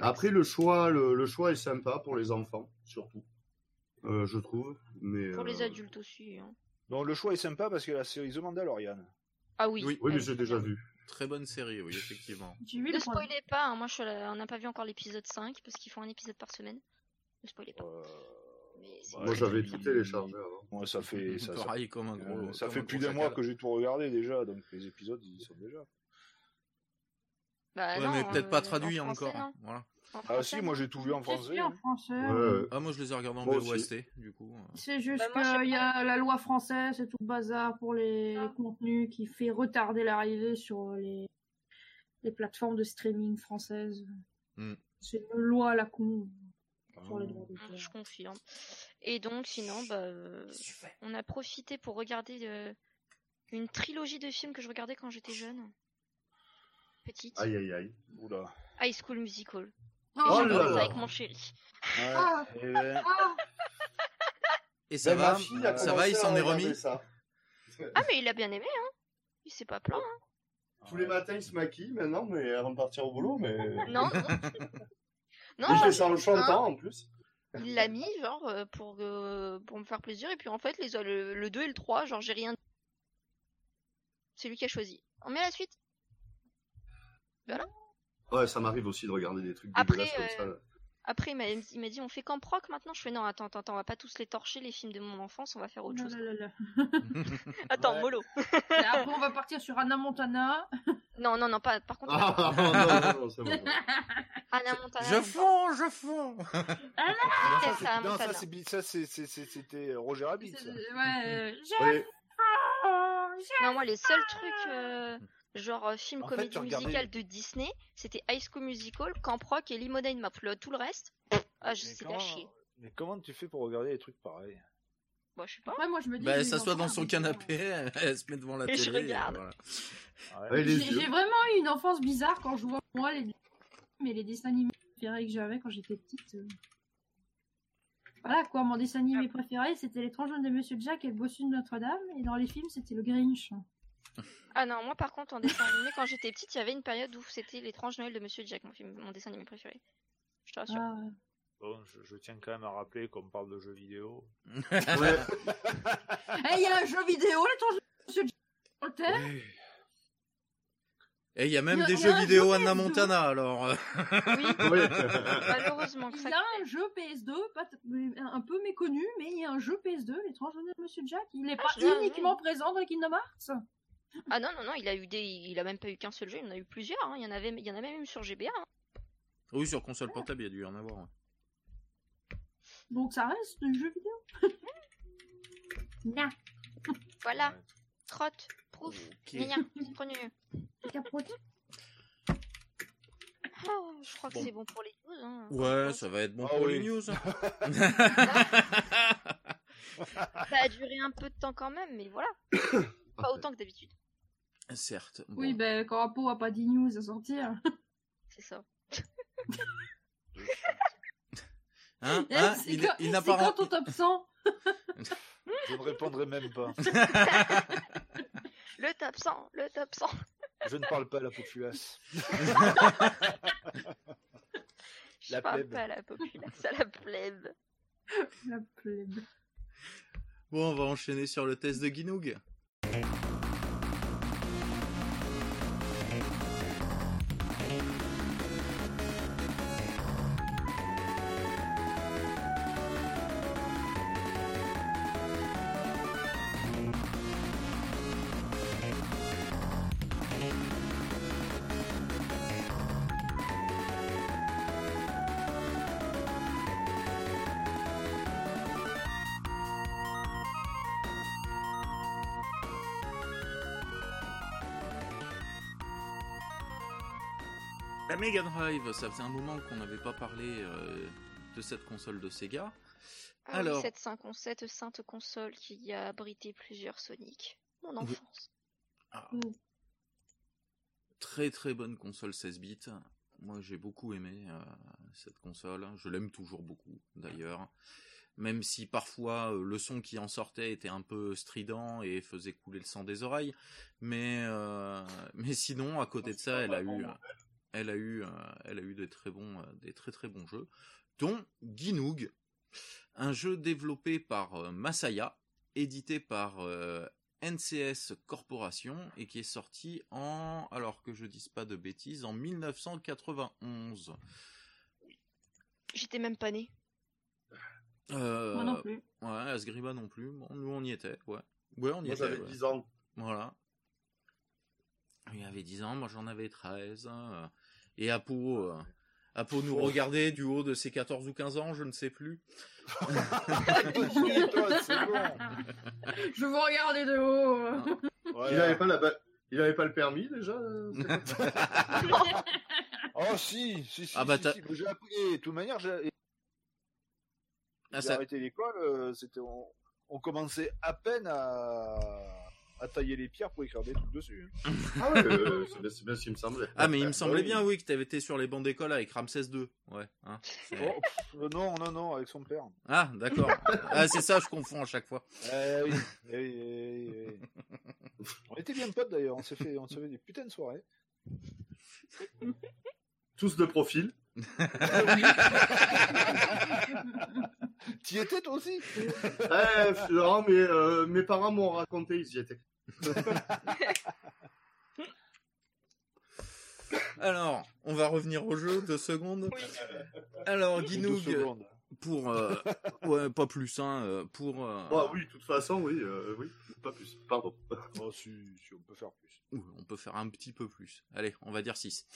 Après, le choix, le, le choix est sympa pour les enfants, surtout, euh, je trouve. Mais Pour les euh, adultes aussi. hein. Donc, le choix est sympa parce a la série The Mandalorian. Ah oui. Oui. Oui, mais j'ai déjà vu. Très bonne série, oui, effectivement. Ne spoilez pas, hein, moi je suis là- on n'a pas vu encore l'épisode 5 parce qu'ils font un épisode par semaine. Ne spoilez pas. Mais Moi, j'avais tout téléchargé avant. Moi, ça fait, ça, ça- Pareil comme un gros. euh, ça comme fait un plus d'un mois que j'ai tout regardé déjà, donc les épisodes, ils y sont déjà. Bah Ouais, non, mais peut-être pas traduit en français, encore. non. Voilà. En Ah si, moi j'ai tout vu en français. en Ouais, ouais. Ah, moi je les ai regardés en aussi. du coup. euh. C'est juste Bah, qu'il y a la loi française, c'est tout le bazar pour les, Ah. contenus qui fait retarder l'arrivée sur les, les plateformes de streaming françaises. Hmm. C'est une loi à la con Ah. Mm, d'auteur. Je confirme. Et donc sinon, bah, euh, on a profité pour regarder euh, une trilogie de films que je regardais quand j'étais jeune. Petite. Aïe, aïe, aïe. Oula. High School Musical. Oh, Oh là là. avec mon chéri. Ouais. Ah. Et ben, Ah, Et ça Ben, va Ça va, il s'en est remis ça. Ah mais il a bien aimé hein. Il s'est pas plaint. hein. Tous les matins, il se maquille maintenant, mais avant de partir au boulot, mais. Non. non, il fait non, ça en chantant en plus. il l'a mis genre euh, pour euh, pour me faire plaisir et puis en fait les le, le 2 et le 3, genre j'ai rien dit. C'est lui qui a choisi. On met la suite. Ouais, ça m'arrive aussi de regarder des trucs Après, dégueulasses comme euh, ça. Après, il m'a il m'a dit on fait qu'en proc maintenant. Je fais non, attends, attends, attends, on va pas tous les torcher les films de mon enfance, on va faire autre chose. là, là, là. Attends, Ouais. mollo. Après, on va partir sur Anna Montana. Non, non, non, pas. Par contre, Ah, non, non, non, c'est bon. Anna Montana. Je fonds, je fonds non, ça, c'est- ça, non, Montana. ça, c'est bi- ça, c'est- c'est- c'est- c'était Roger Rabbit. Ça. Ouais, euh, je- Ouais. Non, moi, les seuls trucs, euh, genre euh, film En fait, comédie regardais- musicale de Disney, c'était High School Musical, Camp Rock et Lemonade Map. Le- Tout le reste, ah, je sais comment- la chier. Mais comment tu fais pour regarder des trucs pareils? Bon, je sais pas. Après, moi, je me dis. Bah, elle s'assoit dans son canapé, elle se met devant la Et télé. je regarde. voilà. Ouais. Ouais, les J'ai vraiment eu une enfance bizarre quand je vois moi les mais les dessins animés préférés que j'avais quand j'étais petite. euh. Voilà quoi, mon dessin animé préféré c'était l'étrange de Monsieur Jack et le bossu de Notre-Dame et dans les films c'était le Grinch. Ah non, moi par contre, en dessin animé, quand j'étais petite, il y avait une période où c'était l'étrange Noël de Monsieur Jack, mon, film, mon dessin animé préféré. Je te rassure. Ah, ouais. Bon, je, je tiens quand même à rappeler qu'on parle de jeux vidéo. Ouais. Eh, il y a un jeu vidéo, l'étrange de Monsieur Jack sur le thème. Et il y a même Il y a- des jeux vidéo jeu Anna PS2. Montana, alors. Oui, malheureusement que Il y a un jeu PS2, pas un peu méconnu, mais il y a un jeu PS2, l'étrange de Monsieur Jack. Il n'est Ah, pas uniquement présent dans Kingdom Hearts. Ah non, non, non, il a eu des. Il a même pas eu qu'un seul jeu, il en a eu plusieurs. hein. Il, y en avait... il y en a même eu sur GBA. hein. Oui, sur console portable, il y a dû y en avoir. ouais. Donc ça reste un jeu vidéo. Nya, Voilà. Trotte, prouf, Ok. gna, prenez. capote. Oh, je crois que Bon. c'est bon pour les news. Hein. Ouais, ça va être bon Ah pour oui. les news. Ça a duré un peu de temps quand même, mais voilà. Pas autant que d'habitude. Certes. Oui, bon. ben, Corapo a pas dit news à sortir. C'est ça. Hein, Eh, hein, c'est il, quand, il n'a c'est pas. quand ton top 100 Je ne répondrai même pas. Le top 100, le top 100. Je ne parle pas à la populace. Je La parle plèbe. pas à la populace, à la plèbe. La plèbe. Bon, on va enchaîner sur le test de Guinoug. Mega Drive, ça faisait un moment qu'on n'avait pas parlé euh, de cette console de Sega. Ah Alors. oui, cette, sainte con- cette sainte console qui a abrité plusieurs Sonic. Mon Oui. enfance. Ah. Mm. Très très bonne console 16 bits. Moi j'ai beaucoup aimé euh, cette console. Je l'aime toujours beaucoup d'ailleurs. Même si parfois euh, le son qui en sortait était un peu strident et faisait couler le sang des oreilles. Mais, euh, mais sinon, à côté de ça, elle a eu, elle a eu, euh, elle a eu des très bons, euh, des très très bons jeux, dont Ginoog, un jeu développé par euh, Masaya, édité par euh, NCS Corporation et qui est sorti en, alors que je dise pas de bêtises, en 1991. J'étais même pas née. Euh, Moi non plus. Ouais, Asgriba non plus. Bon, nous on y était, ouais. Ouais, on y Moi, était. j'avais ouais. 10 ans. Voilà. Il avait 10 ans, moi j'en avais 13. hein. Et Apo, euh, Apo nous regardait du haut de ses 14 ou 15 ans, je ne sais plus. Je vous regardais de haut. Il Voilà. avait pas la ba- Il avait pas le permis déjà euh, Oh si, si, si. Ah bah, si, si. J'ai appris. et De toute manière, j'ai Ah, ça- arrêté l'école. euh, C'était on... on commençait à peine à... à tailler les pierres pour écrire des trucs dessus. hein. Ah ouais, euh, c'est bien, ce qui me semblait. Ah, mais il me semblait oui. bien, oui, que t'avais été sur les bancs d'école avec Ramsès II. Ouais. hein, Oh, pff, euh, non, non, non, avec son père. Ah, d'accord. Ah, c'est ça, je confonds à chaque fois. Eh oui, eh oui, eh oui, eh oui. On était bien potes d'ailleurs. On s'est fait, on s'est fait des putains de soirées. Tous de profil. T'y étais toi aussi? Eh, Florent, mais euh, mes parents m'ont raconté, ils y étaient. Alors, on va revenir au jeu, deux secondes. Alors, secondes. pour... euh, ouais, pas plus, hein, euh, pour... euh, Ah oui, de toute façon, oui, euh, oui, pas plus. Pardon. Oh, si, si, on peut faire plus. Ouh, on peut faire un petit peu plus. Allez, on va dire 6.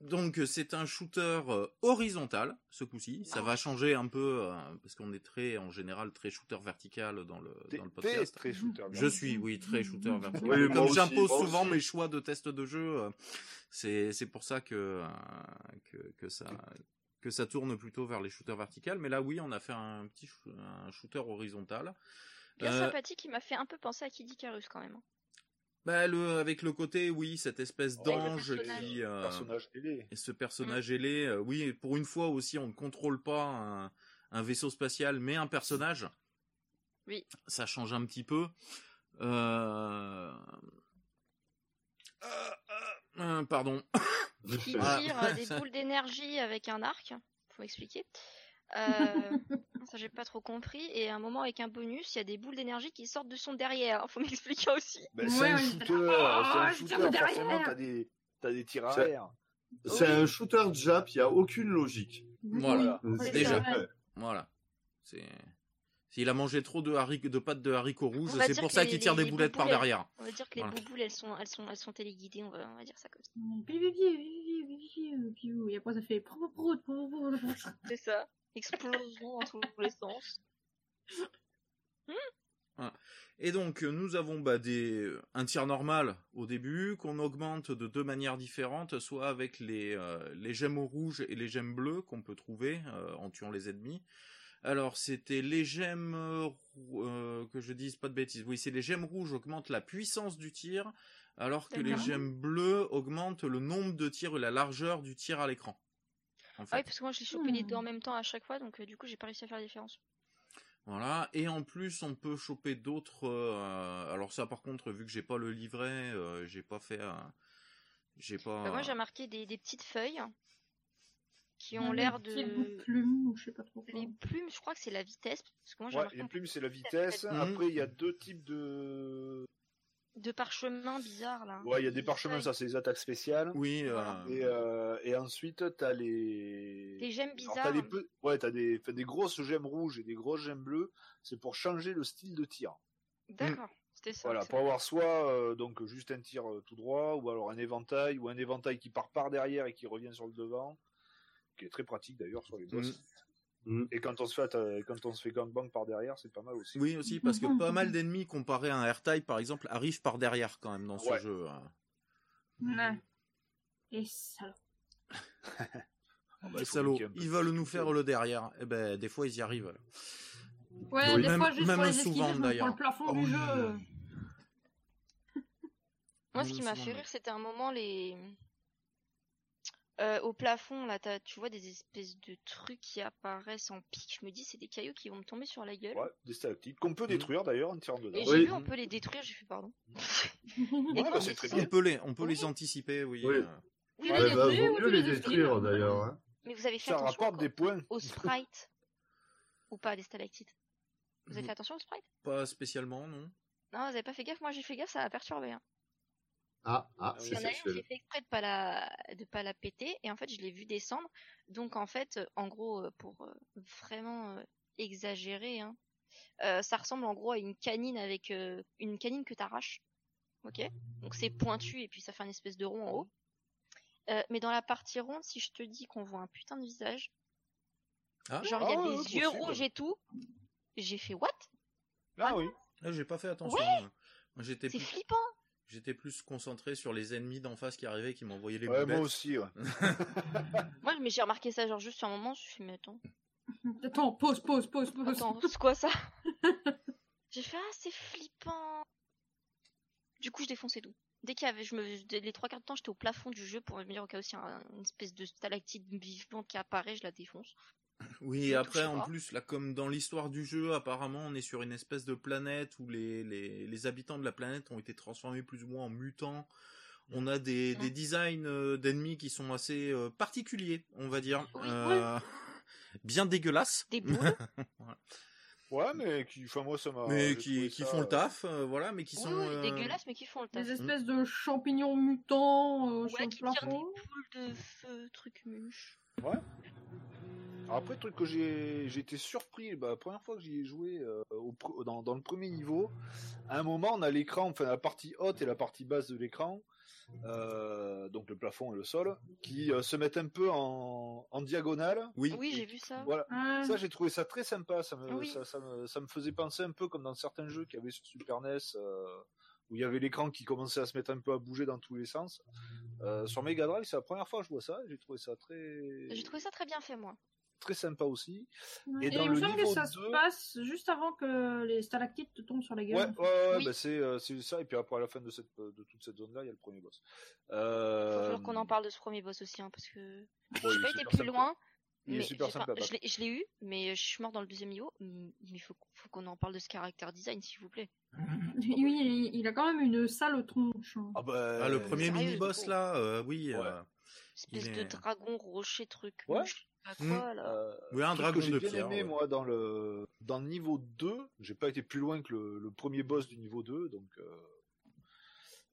Donc c'est un shooter euh, horizontal ce coup-ci. Ça va changer un peu euh, parce qu'on est très en général très shooter vertical dans le dans le podcast. très shooter. Je suis oui très shooter vertical. Oui, Comme j'impose souvent aussi. mes choix de test de jeu, euh, c'est c'est pour ça que, euh, que que ça que ça tourne plutôt vers les shooters verticales. Mais là oui, on a fait un petit un shooter horizontal. Bien Euh, sympathique, il m'a fait un peu penser à Kid Icarus quand même. Bah, le, avec le côté, oui, cette espèce Oh, d'ange qui... euh, Personnage ailé. et ce personnage ailé, euh, oui, pour une fois aussi, on ne contrôle pas un, un vaisseau spatial, mais un personnage. Oui. Ça change un petit peu. Euh... euh, euh, pardon. Qui Ah. tire des boules d'énergie avec un arc. Faut m'expliquer. Euh, ça j'ai pas trop compris. Et à un moment avec un bonus, il y a des boules d'énergie qui sortent de son derrière. Faut m'expliquer aussi. Ben, Ouais, c'est un shooter, oh, c'est un shooter, forcément t'as des, t'as des tirs C'est- arrière. C'est un shooter Jap, il n'y a aucune logique. Voilà. C'est Déjà. Voilà. C'est... S'il a mangé trop de, haric- de pâtes de haricots rouges, c'est pour ça qu'il tire les- des les boulettes par derrière. On va dire que les Voilà. bouboules elles sont, elles sont, elles sont téléguidées. On va, on va dire ça comme ça. Et après, ça fait. C'est ça. Explosion dans tous les sens. Et donc euh, nous avons bah, des un tir normal au début qu'on augmente de deux manières différentes, soit avec les euh, les gemmes rouges et les gemmes bleues qu'on peut trouver euh, en tuant les ennemis, Alors, c'était les gemmes euh, euh, que je dise pas de bêtises. Oui, c'est les gemmes rouges augmentent la puissance du tir, alors que les gemmes bleues augmentent le nombre de tirs et la largeur du tir à l'écran. En Ah oui, parce que moi je l'ai chopé les Hmm. deux en même temps à chaque fois, donc euh, du coup j'ai pas réussi à faire la différence. Voilà. Et en plus, on peut choper d'autres. euh, alors ça, par contre, vu que j'ai pas le livret, euh, j'ai pas fait. euh, j'ai pas. Bah, moi j'ai remarqué des, des petites feuilles qui ont l'air de. petits bouts de plumes, ou je sais pas trop quoi. Les plumes, je crois que c'est la vitesse, parce que moi j'ai Ouais, les plumes, c'est la vitesse. Après, il y a deux types de. De parchemin bizarre là. Ouais, il y a des parchemins, ça, c'est les attaques spéciales. Oui. euh, Voilà. Et, euh, et ensuite, t'as les. Des gemmes Alors, bizarres. t'as des peu... Ouais, t'as des... enfin, des grosses gemmes rouges et des grosses gemmes bleues. C'est pour changer le style de tir. D'accord, c'était ça. Voilà, pour avoir soit euh, donc juste un tir euh, tout droit, ou alors un éventail, ou un éventail qui part par derrière et qui revient sur le devant, qui est très pratique d'ailleurs sur les boss. Mm. Et quand on se fait euh, quand on se fait gangbang par derrière, c'est pas mal aussi. Oui, aussi, parce que pas mal d'ennemis comparé à un AirType, par exemple, arrivent par derrière quand même dans ce Ouais. jeu. hein. Ouais. Et ça. Ah bah, ils veulent nous faire le derrière. Eh ben, des fois, ils y arrivent. Ouais, Oui. des Même- fois, juste même pour les souvent, prends d'ailleurs. le plafond Ah du jeu. Moi, ce qui m'a fait rire, c'était un moment les. Euh, au plafond, là, tu vois des espèces de trucs qui apparaissent en pic. Je me dis, c'est des cailloux qui vont me tomber sur la gueule. Ouais, des stalactites qu'on peut Mm. détruire d'ailleurs en tirant dedans. Et j'ai Oui. vu, on peut les détruire. J'ai fait pardon. Ouais, quand bah, c'est très bien. On peut les, on peut Oui. les anticiper, oui. Oui. euh. Oui, Ouais, bah, mieux les détruire d'ailleurs. hein. Mais vous avez fait Ça attention rapporte au- des points. aux sprites ou pas les stalactites? Vous avez Mhm. fait attention aux sprites Pas spécialement, non. Non, vous avez pas fait gaffe. Moi, j'ai fait gaffe, ça m'a perturbé. Hein. Ah, ah, Il Il c'est y en a une, j'ai fait exprès de pas la de pas la péter et en fait je l'ai vu descendre. Donc en fait, euh, en gros, euh, pour euh, vraiment euh, exagérer, hein, euh, ça ressemble en gros à une canine avec euh, une canine que t'arraches. Ok? Donc c'est pointu et puis ça fait une espèce de rond en haut. Euh, mais dans la partie ronde, si je te dis qu'on voit un putain de visage, Ah, genre il y a Ah ouais, des ouais, yeux rouges et tout, j'ai fait what? Ah oui. ah, j'ai pas fait attention. J'étais C'est plus, flippant. J'étais plus concentré sur les ennemis d'en face qui arrivaient, qui m'envoyaient les Ouais, boulettes. moi aussi. Ouais. Moi, mais j'ai remarqué ça genre juste sur un moment, je me suis fait mais attends. Attends, pause, pause, pause, pause. Attends, c'est quoi ça? J'ai fait ah c'est flippant. Du coup je défonçais tout. Dès qu'il y avait, je me, les trois quarts de temps j'étais au plafond du jeu pour me dire au cas où s'il y a un- une espèce de stalactite vivante qui apparaît, je la défonce. Oui, après, en plus, là, comme dans l'histoire du jeu, apparemment, on est sur une espèce de planète où les, les, les habitants de la planète ont été transformés plus ou moins en mutants. On a des, des designs euh, d'ennemis qui sont assez euh, particuliers, on va dire. Oui. Euh, Bien dégueulasses. Des boules. Ouais, mais qui, enfin moi ça m'a. mais qui, qui ça, font le taf, euh, voilà, mais qui Oui, sont... oui, euh, dégueulasses mais qui font le taf. Des espèces de champignons mutants euh, sur Ouais, le qui tirent des boules de feu, trucs muches. Alors après, le truc que j'ai j'ai été surpris, bah, la première fois que j'y ai joué euh, au dans, dans le premier niveau, à un moment on a l'écran, enfin la partie haute et la partie basse de l'écran, euh, donc le plafond et le sol, qui euh, se mettent un peu en, en diagonale. Oui, Oui, j'ai vu ça. Voilà. Ouais. Ça, j'ai trouvé ça très sympa. Ça me, Oui. ça, ça me, ça me faisait penser un peu comme dans certains jeux qu'il y avait sur Super NES, euh, où il y avait l'écran qui commençait à se mettre un peu à bouger dans tous les sens. Euh, sur Mega Drive, c'est la première fois que je vois ça. J'ai trouvé ça très, J'ai trouvé ça très bien fait moi. Très sympa aussi. Ouais. Et dans il me le semble que ça 2, se passe juste avant que les stalactites te tombent sur la Ouais, gueule. ouais, ouais, Oui. bah c'est euh, c'est ça. Et puis après, à la fin de cette de toute cette zone-là, il y a le premier boss. Faut Euh... falloir qu'on en parle de ce premier boss aussi hein, parce que bon, j'ai pas été plus sympa. loin. Il est mais super pas- sympa. je l'ai- eu, mais je suis mort dans le deuxième niveau. Mais il faut, faut qu'on en parle de ce caractère design, s'il vous plaît. Oui, il, il a quand même une sale tronche. hein. Ah bah, Ah, le premier mini-boss, là, euh, oui. Ouais. euh, Espèce de dragon rocher truc. Ouais. Pas Mm. quoi, là. Euh, Oui, un dragon que j'ai de bien pierre, aimé ouais. moi dans le dans le niveau 2, j'ai pas été plus loin que le, le premier boss du niveau 2 donc euh,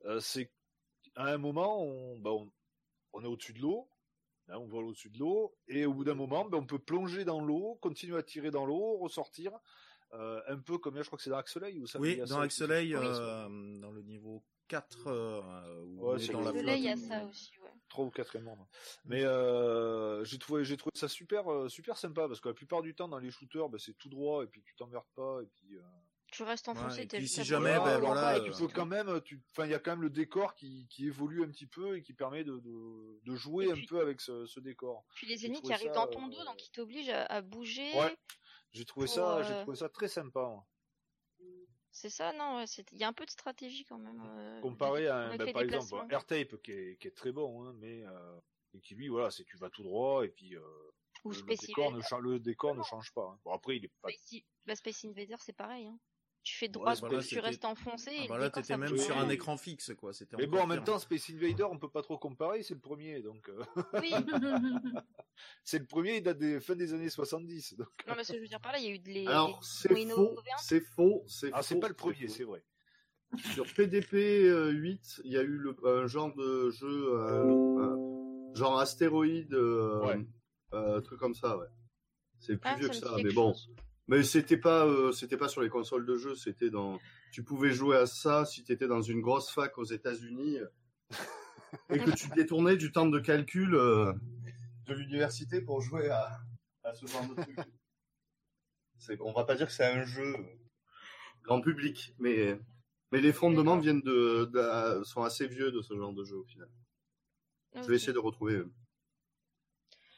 euh, c'est à un moment on bah, on, on est au-dessus de l'eau, hein, on vole au-dessus de l'eau et au bout d'un moment ben, on peut plonger dans l'eau, continuer à tirer dans l'eau, ressortir euh, un peu comme là je crois que c'est dans Axelay ou ça Oui, dans Axelay, euh, dans le niveau 4, euh, où Ouais, on est c'est dans la flotte. là, il y a ça aussi, ouais. trois ou quatrième monde. Mais euh, j'ai trouvé j'ai trouvé ça super euh, super sympa parce que la plupart du temps dans les shooters ben, c'est tout droit et puis tu t'emmerdes pas et puis euh, Tu restes enfoncé, Ouais, puis juste si jamais, ben, voilà, tu peux quand même, tu, enfin, il y a quand même le décor qui, qui évolue un petit peu et qui permet de, de, de jouer un peu avec ce, ce décor. Puis les ennemis qui arrivent ça, dans ton euh, dos, donc qui t'obligent à, à bouger. Ouais. J'ai trouvé Pour, ça, j'ai trouvé ça très sympa. moi. C'est ça, non, il y a un peu de stratégie quand même. euh, Comparé à, un- les par exemple. AirTape qui est, qui est très bon, hein, mais euh, et qui lui, voilà, c'est tu vas tout droit et puis euh, Ou le, Space décor ne Invader. cha- le décor ne change pas. hein. Bon après, il est pas. Space- bah, Space Invader, c'est pareil. Hein. Tu fais Ouais, droit, bah là, tu restes enfoncé. Ah bah là, t'étais même sur un écran fixe, quoi. C'était Mais bon, en même temps, Space Invader, on peut pas trop comparer, c'est le premier, donc euh, Oui, c'est le premier, il date des fin des années 70. Donc... non, mais ce que je veux dire par là, il y a eu de les. Alors, c'est faux, 21. c'est faux, c'est Ah, c'est pas le premier, c'est vrai. Sur PDP euh, 8, il y a eu le, un genre de jeu, euh, euh, genre astéroïde, euh, Ouais. euh, truc comme ça, ouais. C'est plus Ah, vieux ça que ça, mais bon. chose. Mais c'était pas, euh, c'était pas sur les consoles de jeu, c'était dans. Tu pouvais jouer à ça si t'étais dans une grosse fac aux États-Unis euh, et que tu détournais du temps de calcul euh, de l'université pour jouer à, à ce genre de truc. C'est, on va pas dire que c'est un jeu grand public, mais mais les fondements viennent de, de- sont assez vieux de ce genre de jeu au final. Je vais essayer de retrouver.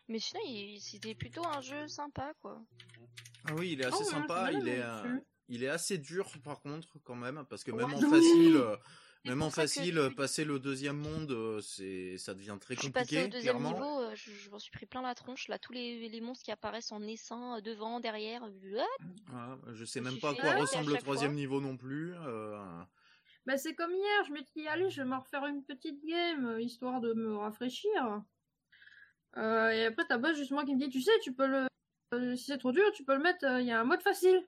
Mais sinon, c'était plutôt un jeu sympa, quoi. Ah oui, il est assez ouais, sympa. Il est, euh, il est assez dur par contre quand même parce que Ouais. même en facile, euh, même en que facile, passer le deuxième monde, euh, c'est, ça devient très Je suis passé compliqué. au deuxième clairement. niveau, je, je m'en suis pris plein la tronche. Là, tous les, les monstres qui apparaissent en essaim, devant, derrière. Voilà, je sais même pas à quoi à ressemble le troisième fois. niveau non plus. euh, Bah, c'est comme hier, je m'étais dit, allez, je vais me refaire une petite game, histoire de me rafraîchir. Euh, et après, ta boss, justement, qui me dit, tu sais, tu peux le... euh, si c'est trop dur, tu peux le mettre, euh, il y a un mode facile.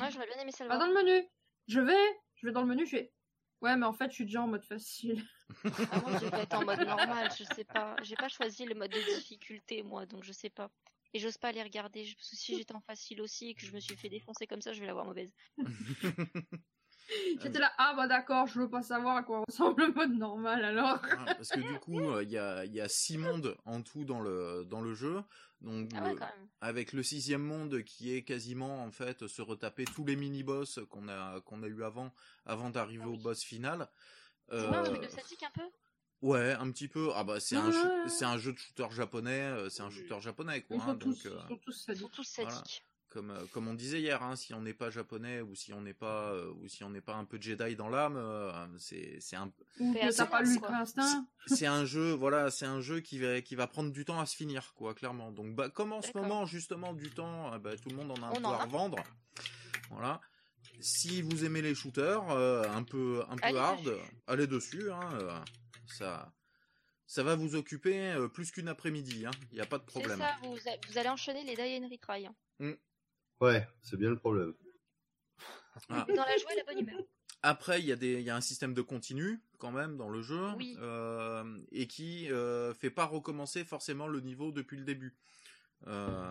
Ouais, j'aurais bien aimé ça le Pas dans le menu. Je vais, je vais dans le menu, je fais, ouais, mais en fait, je suis déjà en mode facile. Ah, moi, j'ai pas été en mode normal, je sais pas. J'ai pas choisi le mode de difficulté, moi, donc je sais pas. Et j'ose pas les regarder, je- parce que si j'étais en facile aussi et que je me suis fait défoncer comme ça, je vais l'avoir mauvaise. J'étais là, ah bah d'accord, je veux pas savoir à quoi ressemble le mode normal alors. Ah, parce que du coup, euh, il y, a, il y a six mondes en tout dans le, dans le jeu. Donc, Ah ouais, le- quand même. avec le sixième monde qui est quasiment en fait se retaper tous les mini-boss qu'on a, qu'on a eu avant, avant d'arriver Ah au boss final. C'est pas un Euh, truc de statique un peu? Ouais, un petit peu. Ah bah c'est un, Ouais, ouais, ouais. c'est un jeu de shooter japonais. euh, C'est un shooter japonais quoi. Ils hein, sont donc, tous, euh, ils sont tous Ils sadiques. sont tous Voilà. Comme, euh, comme on disait hier, hein, si on n'est pas japonais ou si on n'est pas euh, ou si on n'est pas un peu Jedi dans l'âme, euh, c'est c'est un instinct. c'est un jeu voilà c'est un jeu qui va qui va prendre du temps à se finir quoi clairement donc bah comme en ce moment justement du temps bah, tout le monde en a un On peu à a. revendre voilà si vous aimez les shooters euh, un peu un peu Allez hard dessus. allez dessus hein, euh, ça ça va vous occuper euh, plus qu'une après-midi hein. il n'y a pas de problème ça, vous, allez enchaîner les die and retry. hein. Ouais, c'est bien le problème. Ah. Dans la joie, la bonne humeur. Après, il y a des, il y a un système de continu quand même dans le jeu, Oui. euh, et qui euh, fait pas recommencer forcément le niveau depuis le début. Euh,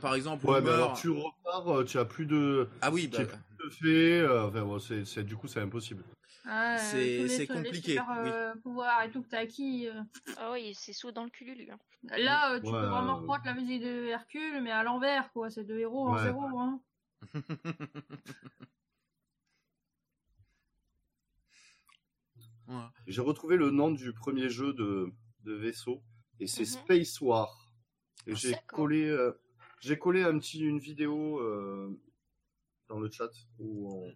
par exemple, Ouais, meurt- alors tu repars, euh, tu as plus de, Ah oui, tu bah, as plus de fait, enfin, bon, c'est, c'est- du coup c'est impossible. Ah, euh, C'est- les c'est les compliqué, super, euh, pouvoirs et tout que t'as acquis. euh. Ah oui, c'est saut dans le cululu. Hein. Là, euh, tu Ouais, peux vraiment euh, reprendre la musique de Hercule, mais à l'envers, quoi. C'est deux héros en zéro, hein. J'ai retrouvé le nom du premier jeu de, de vaisseau et c'est Mhm. Space War. Et Ah, j'ai collé, euh, j'ai collé un petit une vidéo euh, dans le chat où on,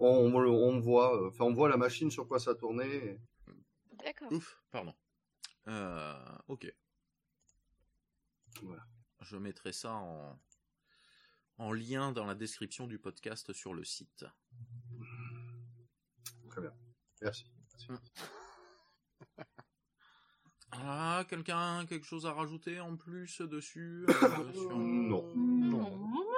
on, on, on voit, euh, enfin on voit la machine sur quoi ça tournait. et- D'accord. Ouf, pardon. Euh, ok. Voilà. Je mettrai ça en, en lien dans la description du podcast sur le site. Très bien. Merci. Ah, quelqu'un, quelque chose à rajouter en plus dessus euh, sur- Non. Non,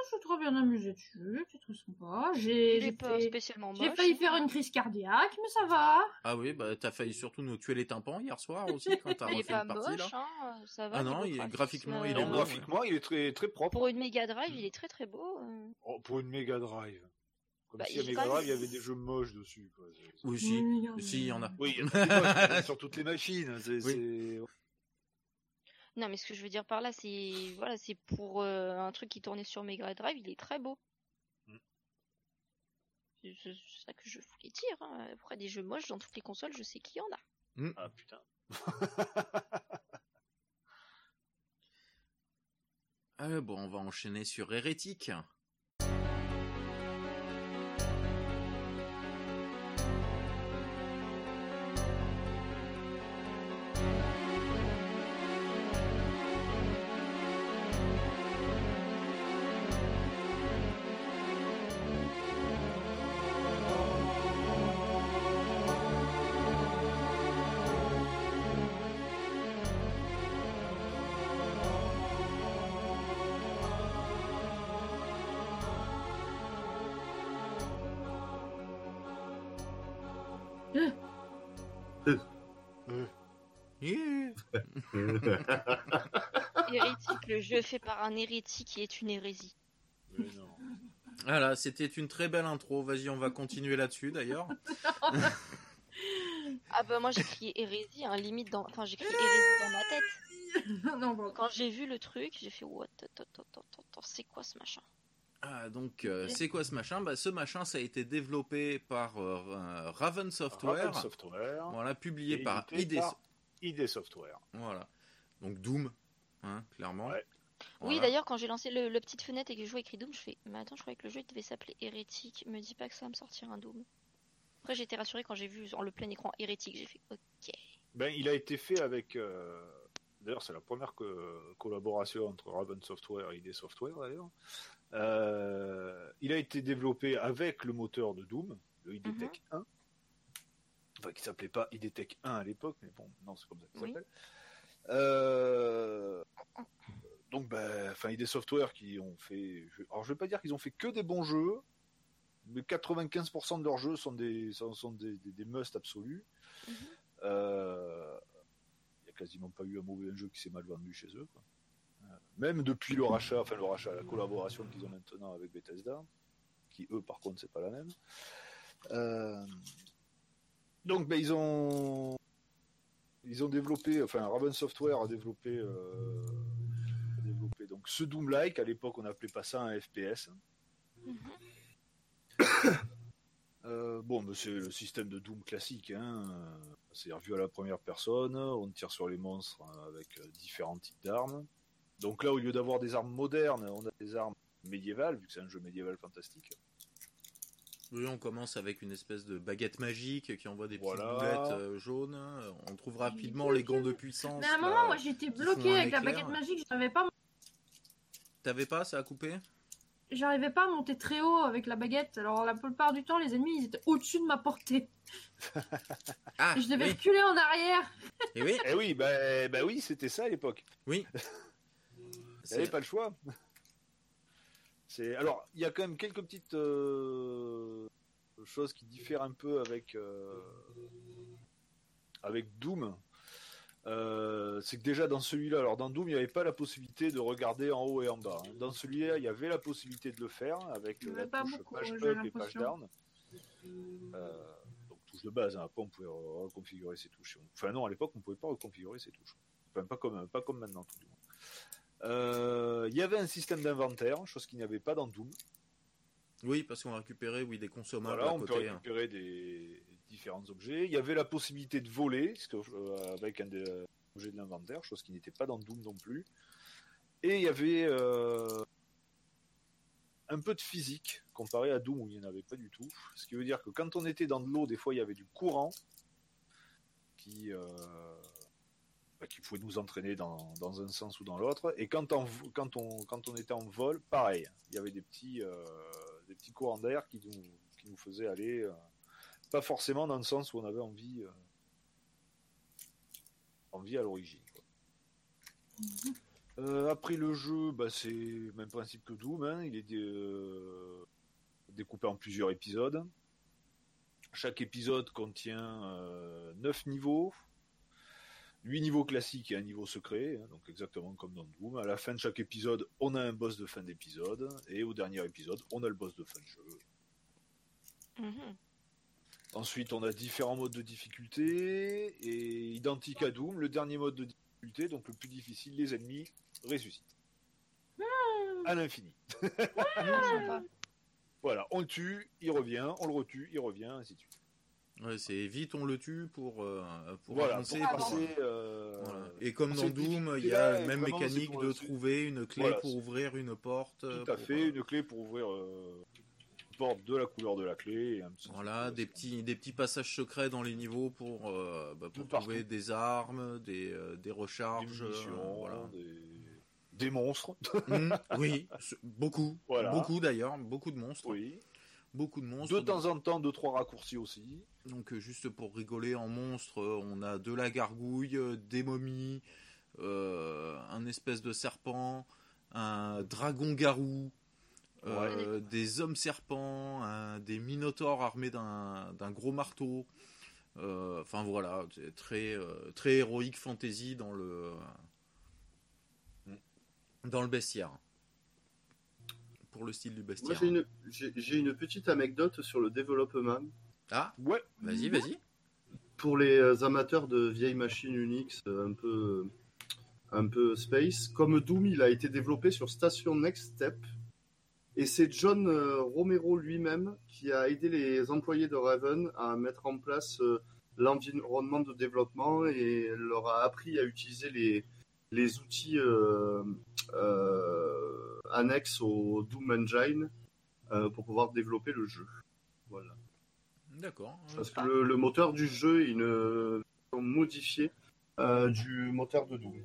suis trop bien amusée dessus, c'est très sympa. J'ai pas spécialement j'ai failli faire une crise cardiaque, mais ça va. Ah oui, bah t'as failli surtout nous tuer les tympans hier soir aussi quand t'as Il est refait pas une partie moche, là. hein, ça va. Ah non, niveau il est- graphisme, graphiquement, il est euh, graphiquement, il est très, très propre. Pour une Mega Drive, il est très très beau. euh. Oh, pour une Mega Drive. Comme Bah, si à Mega Drive, il y avait des jeux moches dessus. Quoi. Oui, si, Oui, non, si, il y en a. Oui, il y a des moches, mais sur toutes les machines. C'est, Oui. Non, mais ce que je veux dire par là, c'est voilà, c'est pour euh, un truc qui tournait sur Mega Drive, il est très beau. Mm. C'est ça que je voulais dire. Hein. Après des jeux moches dans toutes les consoles, je sais qu'il y en a. Ah putain. Euh, bon, on va enchaîner sur Hérétique. Hérétique, le jeu fait par un hérétique qui est une hérésie. Mais non. Voilà, c'était une très belle intro. Vas-y, on va continuer là-dessus d'ailleurs. Ah bah moi j'ai crié hérésie, hein, limite dans... Enfin j'ai crié hérésie dans ma tête. non, bon. Quand j'ai vu le truc, j'ai fait what, c'est quoi ce machin? Ah, donc, euh, c'est quoi ce machin? Bah, Ce machin, ça a été développé par euh, Raven Software. Raven Software. Voilà, publié par ID. par ID Software. Voilà. Donc Doom, hein, clairement. Ouais. Oui d'ailleurs quand j'ai lancé le, le petite fenêtre et que je jouais écrit Doom, je fais mais attends je croyais que le jeu il devait s'appeler hérétique, me dis pas que ça va me sortir un Doom. Après j'ai été rassuré quand j'ai vu sur le plein écran hérétique, j'ai fait ok. Ben, il a été fait avec. euh, D'ailleurs, c'est la première co- collaboration entre Raven Software et ID Software, d'ailleurs. Euh, il a été développé avec le moteur de Doom, le ID Mhm. Tech 1. Enfin, qui s'appelait pas ID Tech 1 à l'époque, mais bon, non, c'est comme ça qu'il Oui. s'appelle. Euh, Donc, ben, enfin, ID Software qui ont fait. Alors, je vais pas dire qu'ils ont fait que des bons jeux, mais 95% de leurs jeux sont des, sont, sont des, des, des musts absolus. Euh, Il n'y a quasiment pas eu un mauvais jeu qui s'est mal vendu chez eux. quoi. Euh, Même depuis le rachat, enfin le rachat, la collaboration qu'ils ont maintenant avec Bethesda, qui eux par contre c'est pas la même. Euh, donc ben, ils ont ils ont développé, enfin Raven Software a développé, euh, a développé donc ce Doom-like. À l'époque on n'appelait pas ça un FPS. Euh, bon, mais c'est le système de Doom classique. Hein. C'est revu à la première personne. On tire sur les monstres avec différents types d'armes. Donc là, au lieu d'avoir des armes modernes, on a des armes médiévales, vu que c'est un jeu médiéval fantastique. Oui, on commence avec une espèce de baguette magique qui envoie des petites Voilà. boulettes euh, jaunes. On trouve rapidement les gants de puissance. Mais à un là. moment, moi j'étais bloqué avec la baguette magique, j'arrivais pas, T'avais pas, ça a coupé? J'arrivais pas à monter très haut avec la baguette. Alors la plupart du temps, les ennemis ils étaient au-dessus de ma portée. Ah, Et je devais oui. reculer en arrière. Et oui, Eh oui, bah, bah oui, c'était ça à l'époque. oui. Avait pas le choix. C'est alors, il y a quand même quelques petites euh, choses qui diffèrent un peu avec euh, avec Doom. Euh, c'est que déjà dans celui-là, alors dans Doom, il n'y avait pas la possibilité de regarder en haut et en bas. Dans celui-là, il y avait la possibilité de le faire avec la touche beaucoup, page up et page down. Donc touche de base. hein. Après, on pouvait re- reconfigurer ses touches. Enfin non, à l'époque, on pouvait pas reconfigurer ses touches. Enfin pas comme pas comme maintenant tout du moins. Euh, Il y avait un système d'inventaire, chose qu'il n'y avait pas dans Doom. Oui, parce qu'on récupérait oui, des consommables Voilà, à on peut côté. hein. récupérer des différents objets. Il y avait la possibilité de voler, que, euh, avec un des euh, objets de l'inventaire, chose qui n'était pas dans Doom non plus. Et il y avait euh, un peu de physique comparé à Doom où il n'y en avait pas du tout. Ce qui veut dire que quand on était dans de l'eau, des fois il y avait du courant qui, euh, bah, qui pouvait nous entraîner dans, un sens ou dans l'autre. Et quand on, quand, on, quand on était en vol, pareil, il y avait des petits, euh, des petits courants d'air qui nous, qui nous faisaient aller, euh, pas forcément dans le sens où on avait envie, euh, envie à l'origine. après le jeu, bah, c'est le même principe que Doom, hein, il est dé- découpé en plusieurs épisodes. Chaque épisode contient euh, 9 niveaux, 8 niveaux classiques et un niveau secret, hein, donc exactement comme dans Doom. À la fin de chaque épisode, on a un boss de fin d'épisode, et au dernier épisode, on a le boss de fin de jeu. Mhm. Ensuite, on a différents modes de difficulté, et identique à Doom, le dernier mode de difficulté, donc le plus difficile, les ennemis ressuscitent. À l'infini. Voilà, on le tue, il revient, on le retue, il revient, ainsi de suite. Ouais, c'est vite on le tue pour, euh, pour voilà, avancer. pour passer, euh, Voilà. Et comme dans Doom, il y a la même mécanique de trouver une clé Voilà, pour ouvrir une porte. Tout à pour, fait, une clé pour ouvrir euh, une porte de la couleur de la clé. Et un petit Voilà, des petits, des petits passages secrets dans les niveaux pour, bah, pour trouver des armes, des, des des recharges. euh, munitions, des... des monstres. Mm, oui, beaucoup. Beaucoup d'ailleurs, beaucoup de monstres. oui. Beaucoup de monstres. De temps en temps, deux trois raccourcis aussi. Donc euh, juste pour rigoler en monstre, euh, on a de la gargouille, euh, des momies, euh, un espèce de serpent, un dragon garou, euh, des hommes serpents, un- des minotaures armés d'un gros marteau. Euh, Enfin voilà, très très héroïque fantasy dans le dans le bestiaire. Pour le style du Moi, bestiaire. j'ai une, j'ai- j'ai une petite anecdote sur le développement. Ah, Ouais. vas-y, vas-y. Pour les euh, amateurs de vieilles machines Unix euh, un peu, un peu space, comme Doom, il a été développé sur Station Next Step. Et c'est John euh, Romero lui-même qui a aidé les employés de Raven à mettre en place euh, l'environnement de développement et leur a appris à utiliser les, les outils euh, euh, annexes au Doom Engine euh, pour pouvoir développer le jeu. Voilà. D'accord. Parce que le, le moteur du jeu est une version modifiée euh, du moteur de Doom.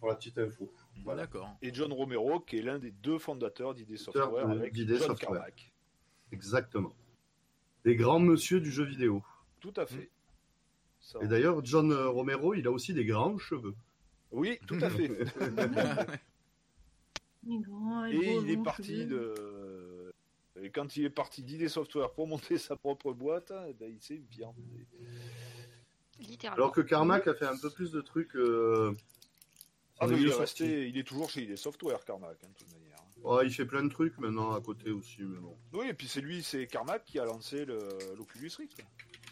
Pour la petite info. Voilà. D'accord. Et John Romero, qui est l'un des deux fondateurs d'ID Software de- avec John Software. Carmack. Exactement. Les grands monsieur du jeu vidéo. Tout à fait. Et d'ailleurs, John euh, Romero, il a aussi des grands cheveux. Oui, tout à fait. Il est grand, Et il est parti de. Et quand il est parti d'ID Software pour monter sa propre boîte, eh ben, il s'est bien. Littéralement. Alors que Carmack a fait un peu plus de trucs. euh, Ah, mais il est jeux resté, il est toujours chez ID Software, Carmack, hein, de toute manière. Ouais, il fait plein de trucs maintenant à côté aussi, mais bon. Oui, et puis c'est lui, c'est Carmack qui a lancé le- l'Oculus Rift.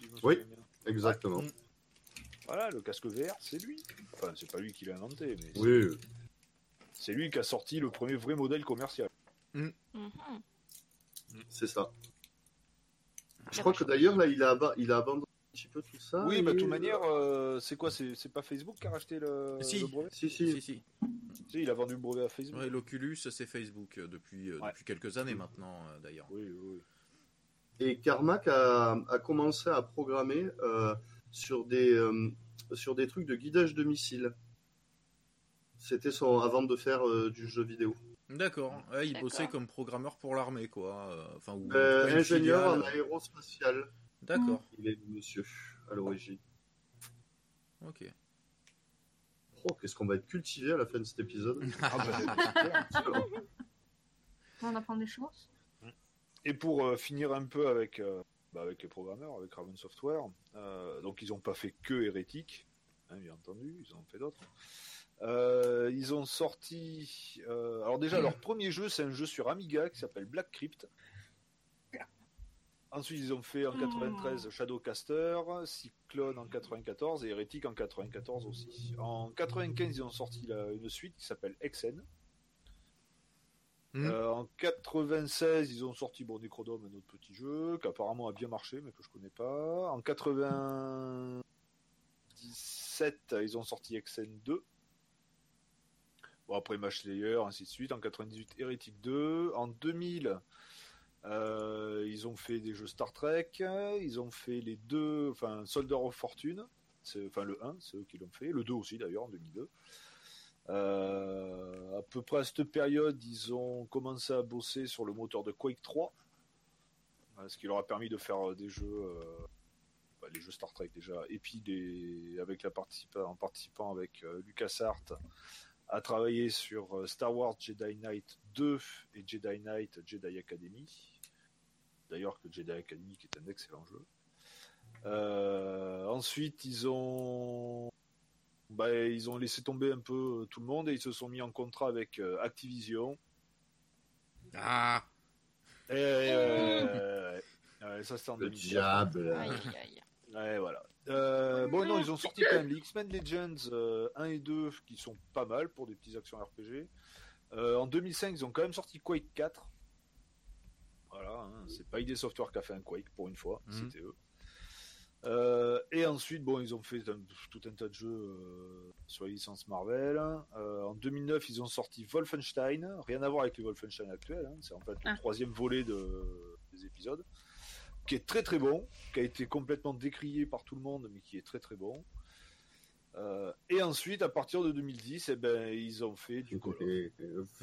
si Oui. Exactement. Mm. Voilà, le casque VR, c'est lui. Enfin, c'est pas lui qui l'a inventé, mais c'est- Oui. c'est lui qui a sorti le premier vrai modèle commercial. Mhm. C'est ça. Je La crois que d'ailleurs, là, il a, aba- il a abandonné un petit peu tout ça. oui, bah, de toute manière, euh, c'est quoi C'est pas Facebook qui a racheté le, Si. le brevet? Si, si. Si, si. Si, il a vendu le brevet à Facebook. Ouais, L'Oculus, c'est Facebook euh, depuis, euh, Ouais. depuis quelques années maintenant, euh, d'ailleurs. Oui, oui, oui. Et Carmack a, a commencé à programmer euh, sur, des, euh, sur des trucs de guidage de missiles. C'était son avant de faire euh, du jeu vidéo. D'accord. Ouais, il D'accord. bossait comme programmeur pour l'armée, quoi. euh, Enfin, ou Euh, ingénieur en aérospatial. D'accord. Il est le monsieur à l'origine. Ok. Oh, qu'est-ce qu'on va être cultivé à la fin de cet épisode. Ah, bah. On apprend des choses. Et pour euh, finir un peu avec, euh, bah, avec les programmeurs, avec Raven Software, euh, donc ils n'ont pas fait que Hérétique, hein, bien entendu, ils en ont fait d'autres. Euh, ils ont sorti. euh, alors, déjà, leur premier jeu, c'est un jeu sur Amiga qui s'appelle Black Crypt. Ensuite, ils ont fait en 93 Shadowcaster, Cyclone en 94 et Hérétique en 94 aussi. En 95, ils ont sorti la- une suite qui s'appelle Exen. Hmm. Euh, en 96, ils ont sorti bon, Necrodome, un autre petit jeu qui apparemment a bien marché, mais que je connais pas. En 97, ils ont sorti Exen 2. Bon, après Match Slayer, ainsi de suite. En 98, Heretic 2. En 2000, euh, ils ont fait des jeux Star Trek. Ils ont fait les deux, enfin, Soldier of Fortune. Enfin, le 1, c'est eux qui l'ont fait. Le 2 aussi, d'ailleurs, en 2002. Euh, à peu près à cette période, ils ont commencé à bosser sur le moteur de Quake 3, euh, ce qui leur a permis de faire euh, des jeux, bah, les jeux Star Trek déjà, et puis avec la en participant avec LucasArts à travailler sur Star Wars Jedi Knight 2 et Jedi Knight Jedi Academy. D'ailleurs que Jedi Academy qui est un excellent jeu. Ensuite, ils ont bah, ils ont laissé tomber un peu euh, tout le monde et ils se sont mis en contrat avec euh, Activision. Ah Et, euh, ouais, ça c'était en Le 2004. diable. Aïe, aïe, aïe. Ouais, voilà. Euh, bon, non, ils ont sorti quand même les X-Men Legends euh, 1 et 2 qui sont pas mal pour des petits actions RPG. Euh, en 2005, ils ont quand même sorti Quake 4. Voilà, hein, c'est pas ID Software qui a fait un Quake pour une fois, Mhm. c'était eux. Euh, et ensuite, bon, ils ont fait un- tout un tas de jeux euh, sur les licences Marvel. Euh, en 2009, ils ont sorti Wolfenstein, rien à voir avec les Wolfenstein actuels. hein. C'est en fait le Ah. troisième volet de, des épisodes, qui est très très bon, qui a été complètement décrié par tout le monde, mais qui est très très bon. Euh, et ensuite, à partir de 2010, eh ben, ils ont fait du Call of.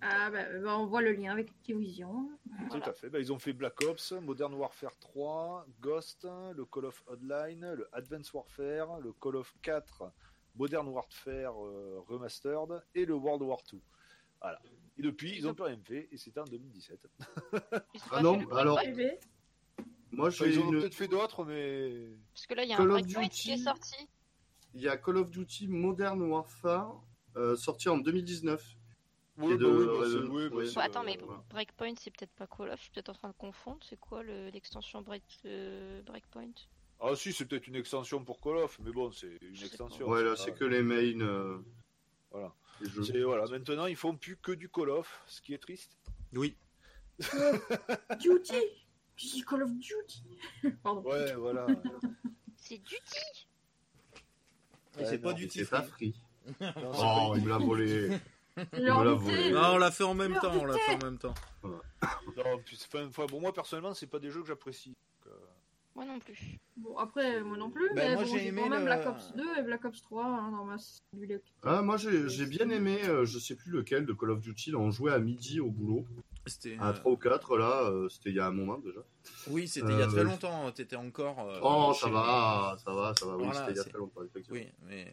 Ah, bah, bah, on voit le lien avec Activision. Tout à fait. Bah, ils ont fait Black Ops, Modern Warfare 3, Ghost, le Call of Hotline, le Advanced Warfare, le Call of 4, Modern Warfare euh, Remastered et le World War 2. Voilà. Et depuis, ils n'ont plus rien fait et c'était en 2017. Ils ont Ah non, alors-. Moi, Enfin, j'ai ils ont une... peut-être fait d'autres, mais. Parce que là, il y a Call un of Breakpoint qui est Duty. sorti. Il y a Call of Duty Modern Warfare euh, sorti en 2019. Oui, de- bah oui, bah, c'est- de- oui, bah, c'est, Bon, attends, euh, mais voilà. Breakpoint, c'est peut-être pas Call of, je suis peut-être en train de confondre. C'est quoi le- l'extension Break, euh, Breakpoint? Ah si, c'est peut-être une extension pour Call of, mais bon, c'est une Je extension. Ouais, là, c'est pas- que les mains. euh, Voilà. jeux. c'est- voilà. Maintenant, ils font plus que du Call of, ce qui est triste. Oui. Duty? Tu dis Call of Duty? Pardon. Ouais, voilà. C'est Duty? Et c'est pas non, du Et tout. C'est pas free. Non, c'est Oh, il me l'a volé. Non, on l'a fait en même temps, on l'a fait en même temps. Non, c'est pas- bon, moi personnellement, c'est pas des jeux que j'apprécie. Donc, euh, Moi non plus. Bon, après, moi non plus, Bah, mais moi, bon, j'ai j'ai aimé quand même le- Black Ops 2 et Black Ops 3 hein, dans ma bibliothèque. Ah, moi, j'ai j'ai bien aimé, euh, je sais plus lequel de Call of Duty. Là, on jouait à midi au boulot. C'était. À euh, 3 ou 4, là, euh, c'était il y a un moment déjà. Oui, c'était il y a Euh, très longtemps. T'étais encore. euh, oh, ça va, ça va, ça va. Oui, Voilà, c'était il y a c'est- très longtemps, effectivement. Oui, mais.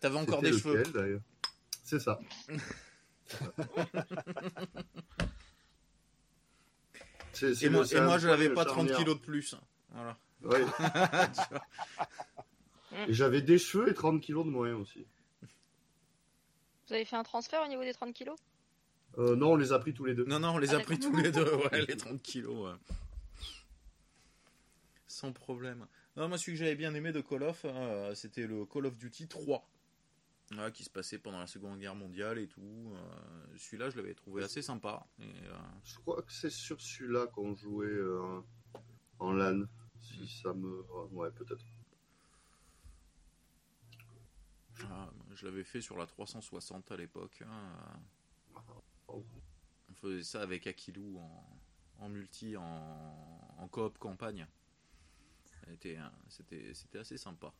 T'avais encore C'était des cheveux. lequel, d'ailleurs? C'est ça. C'est- c'est Et moi, et je n'avais pas 30 charnière. kilos de plus. Voilà. Ouais. Tu vois. Et j'avais des cheveux et 30 kilos de moins aussi. Vous avez fait un transfert au niveau des 30 kilos? Euh, non, on les a pris tous les deux. non, non, on les Ah, a pris d'accord. tous les deux, ouais, les 30 kilos. ouais. Sans problème. Non, moi, celui que j'avais bien aimé de Call of, euh, c'était le Call of Duty 3. Qui se passait pendant la Seconde Guerre mondiale et tout. Euh, celui-là, je l'avais trouvé assez sympa. Et, euh, Je crois que c'est sur celui-là qu'on jouait euh, en LAN. Si ça me. Ouais, peut-être. ah, je l'avais fait sur la 360 à l'époque. hein. On faisait ça avec Akilou en, en multi, en, en coop campagne. C'était, C'était c'était assez sympa.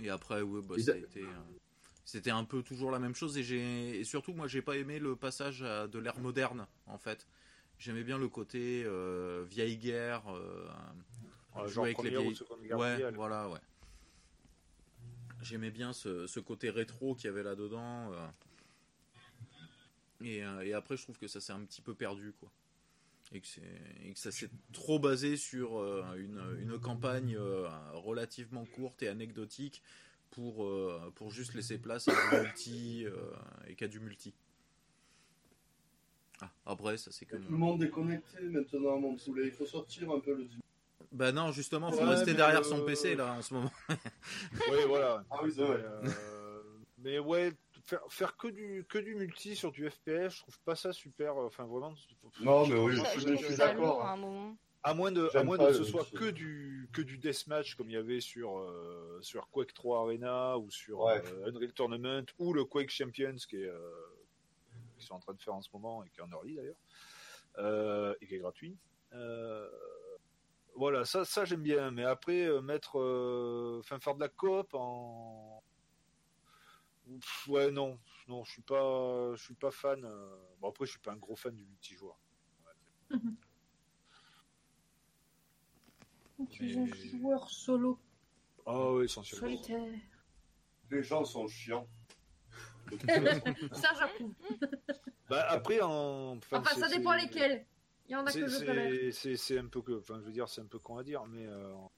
Et après, ouais, bah, Et ça a d'a- été, euh, c'était un peu toujours la même chose. Et, j'ai, et surtout, moi, j'ai pas aimé le passage à de l'ère moderne, en fait. J'aimais bien le côté euh, vieille guerre. euh, euh, jouer avec les vieilles- Ouais, mondiale. voilà, ouais. J'aimais bien ce, ce côté rétro qu'il y avait là-dedans. euh. Et, euh, et après, je trouve que ça s'est un petit peu perdu, quoi. Et que, c'est- et que ça s'est trop basé sur euh, une, une campagne euh, relativement courte et anecdotique pour, euh, pour juste laisser place à du multi euh, et qu'à du multi. Ah, après, ça c'est que Tout le mon... monde est connecté maintenant, mon poulet. Il faut sortir un peu le. Bah non, justement, faut Ouais, rester derrière euh, son PC là en ce moment. Ouais, voilà. Ah oui, c'est vrai. Euh, mais ouais, faire, faire que du que du multi sur du FPS, je trouve pas ça super. euh, Enfin, vraiment. Non, mais oui, je, je je suis d'accord. à un moment. À moins de, à moins de que ce soit que du que du deathmatch comme il y avait sur euh, sur Quake 3 Arena ou sur Ouais. euh, Unreal Tournament ou le Quake Champions qui est euh, qui sont en train de faire en ce moment et qui est en early d'ailleurs euh, et qui est gratuit. Euh, voilà, ça ça j'aime bien, mais après euh, mettre euh, enfin faire de la coop en Ouais non non je suis pas je suis pas fan euh, bon après je suis pas un gros fan du multijoueur Tu es un joueur solo, ah oui essentiellement solitaire. Les gens sont chiants. ça, j'approuve. Bah, après, en... Enfin, c'est- ça dépend lesquels. Il y en a c'est- que je tolère. C'est un peu que, enfin, je veux dire, c'est un peu con à dire, mais euh, en-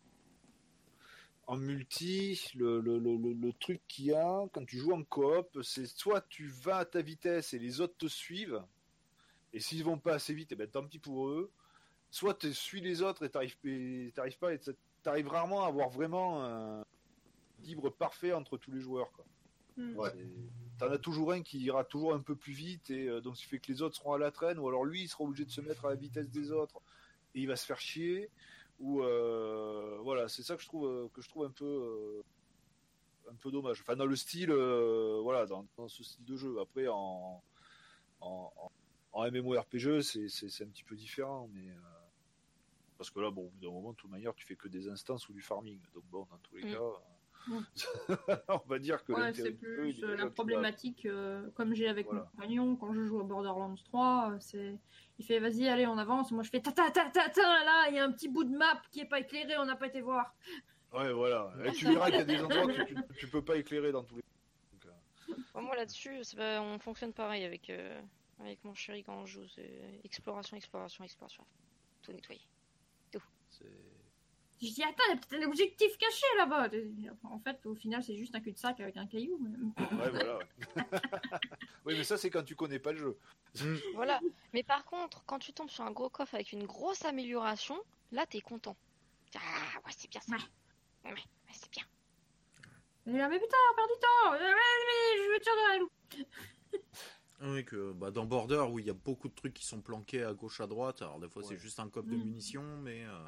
en multi, le, le, le, le- le truc qu'il y a quand tu joues en coop, c'est soit tu vas à ta vitesse et les autres te suivent, et s'ils vont pas assez vite, et ben tant pis pour eux. Soit tu suis les autres et t'arrives et t'arrives pas, et t'arrives rarement à avoir vraiment un libre parfait entre tous les joueurs. Quoi. Hmm. Ouais. T'en as toujours un qui ira toujours un peu plus vite et euh, donc ce qui fait que les autres seront à la traîne ou alors lui il sera obligé de se mettre à la vitesse des autres et il va se faire chier Où euh, voilà, c'est ça que je trouve euh, que je trouve un peu euh, un peu dommage. Enfin, dans le style, voilà, dans, dans ce style de jeu. Après, en en, en, MMORPG, c'est c'est un petit peu différent, mais parce que là, bon, au bout d'un moment, de toute manière, tu fais que des instances ou du farming. Donc bon, dans tous les Mm. cas, On va dire que Ouais, c'est plus la tout problématique, euh, comme j'ai avec Voilà. mon compagnon quand je joue à Borderlands 3, euh, c'est il fait vas-y, allez, on avance. Moi je fais ta ta ta ta ta, là, il y a un petit bout de map qui est pas éclairé, on n'a pas été voir. Ouais, voilà. Et tu verras qu'il y a des endroits que tu, tu peux pas éclairer dans tous les. Donc, euh, Bon, moi là-dessus, pas- on fonctionne pareil avec, euh, avec mon chéri quand on joue. C'est exploration, exploration, exploration. Tout nettoyer. c'est- Je dis attends, il y a peut-être un objectif caché là-bas. En fait, au final, c'est juste un cul-de-sac avec un caillou. Ouais, voilà. ouais. oui, mais ça, c'est quand tu connais pas le jeu. Voilà. Mais par contre, quand tu tombes sur un gros coffre avec une grosse amélioration, là t'es content. Ah ouais, c'est bien ça. Ouais. Ouais, ouais, c'est bien. Là, mais putain, on perd du temps. Ouais, mais je veux tirer dans la loupe. Oui, que bah, dans Border, où il y a beaucoup de trucs qui sont planqués à gauche, à droite. Alors, des fois, c'est juste un coffre de Mm. munitions, mais euh,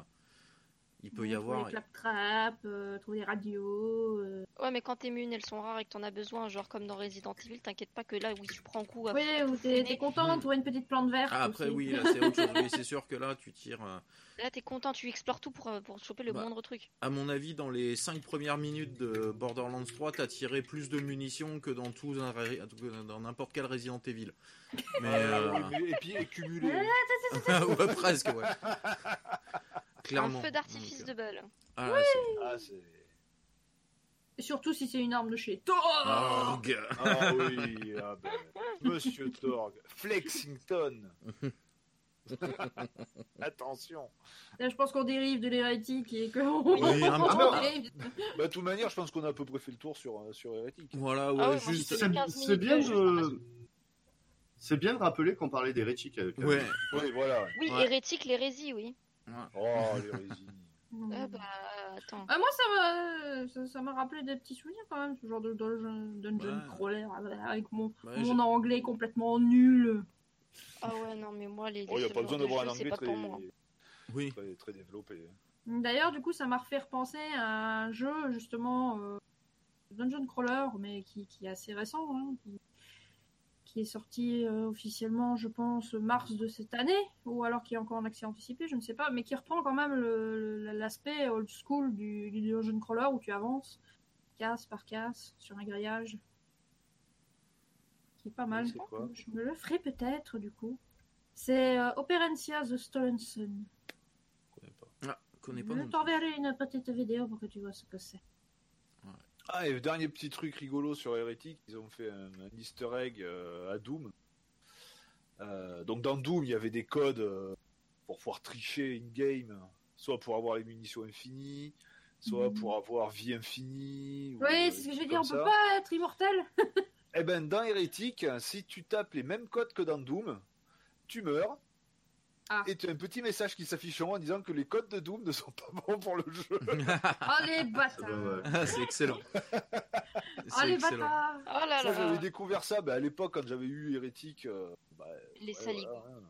il peut y Trouver avoir. des claptraps, euh, trouver des radios. euh. Ouais, mais quand tes munes elles sont rares et que t'en as besoin, genre comme dans Resident Evil, t'inquiète pas que là, oui, tu prends coup tout ou t'es content de trouver une petite plante verte. Ah, après, aussi. oui, là, c'est autre chose. Oui, c'est sûr que là, tu tires. euh, Là, t'es content, tu explores tout pour, pour choper le Bah. moindre truc. À mon avis, dans les 5 premières minutes de Borderlands 3, t'as tiré plus de munitions que dans tout un dans n'importe quel Resident Evil. Mais euh, Et puis, cumulé. ouais, presque, ouais. Clairement. Un feu d'artifice Donc, de balle. ah, c'est- Ah, c'est. Et surtout si c'est une arme de chez gars. Ah oui, ah ben, Monsieur Torg, Flexington. Attention. Là, je pense qu'on dérive de l'hérétique et que. Oui, un dérive. Bah, de toute manière, je pense qu'on a à peu près fait le tour sur, euh, sur Hérétique. Voilà, ouais, Ah ouais, juste. C'est 15 c'est bien minutes, de... C'est bien de rappeler qu'on parlait d'hérétique avec Ouais. Oui, voilà. Oui, Ouais. hérétique, l'hérésie, oui. Oh, l'hérésie. Ah bah, attends. Ah, moi, ça m'a ça- ça m'a rappelé des petits souvenirs quand même, ce genre de dungeon, dungeon Ouais. crawler avec mon, Ouais, mon j'ai- anglais complètement nul. Ah ouais, non, mais moi, les. Oh, il n'y a pas besoin de d'avoir un anglais pas très, pour moi. Oui. très, très développé. D'ailleurs, du coup, ça m'a refait repenser à un jeu, justement, euh, dungeon crawler, mais qui, qui est assez récent, hein, qui, qui est sorti euh, officiellement, je pense, mars de cette année, ou alors qui est encore en accès anticipé, je ne sais pas, mais qui reprend quand même l'aspect old school du, du dungeon crawler où tu avances casse par casse sur un grillage. Qui est pas mal. c'est quoi? Je me le ferai peut-être, du coup. C'est euh, Operencia The Stolen Sun. Je connais pas. Ah, connais pas Je t'enverrai une petite vidéo pour que tu vois ce que c'est. Ah, et dernier petit truc rigolo sur Hérétique, ils ont fait un, un easter egg euh, à Doom. Euh, donc dans Doom, il y avait des codes euh, pour pouvoir tricher in-game, soit pour avoir les munitions infinies, soit Mhm. pour avoir vie infinie. ou, Oui, c'est ce que je veux dire, on comme peut ça. pas être immortel. Eh ben, dans Hérétique, si tu tapes les mêmes codes que dans Doom, tu meurs. Ah. Et tu as un petit message qui s'affiche en haut en disant que les codes de Doom ne sont pas bons pour le jeu. Oh les bâtards. Ah, c'est excellent. Oh C'est les excellent. bâtards Oh là Ça, j'avais là. découvert ça bah, à l'époque quand j'avais eu Hérétique. euh, bah, Les ouais, voilà, hein.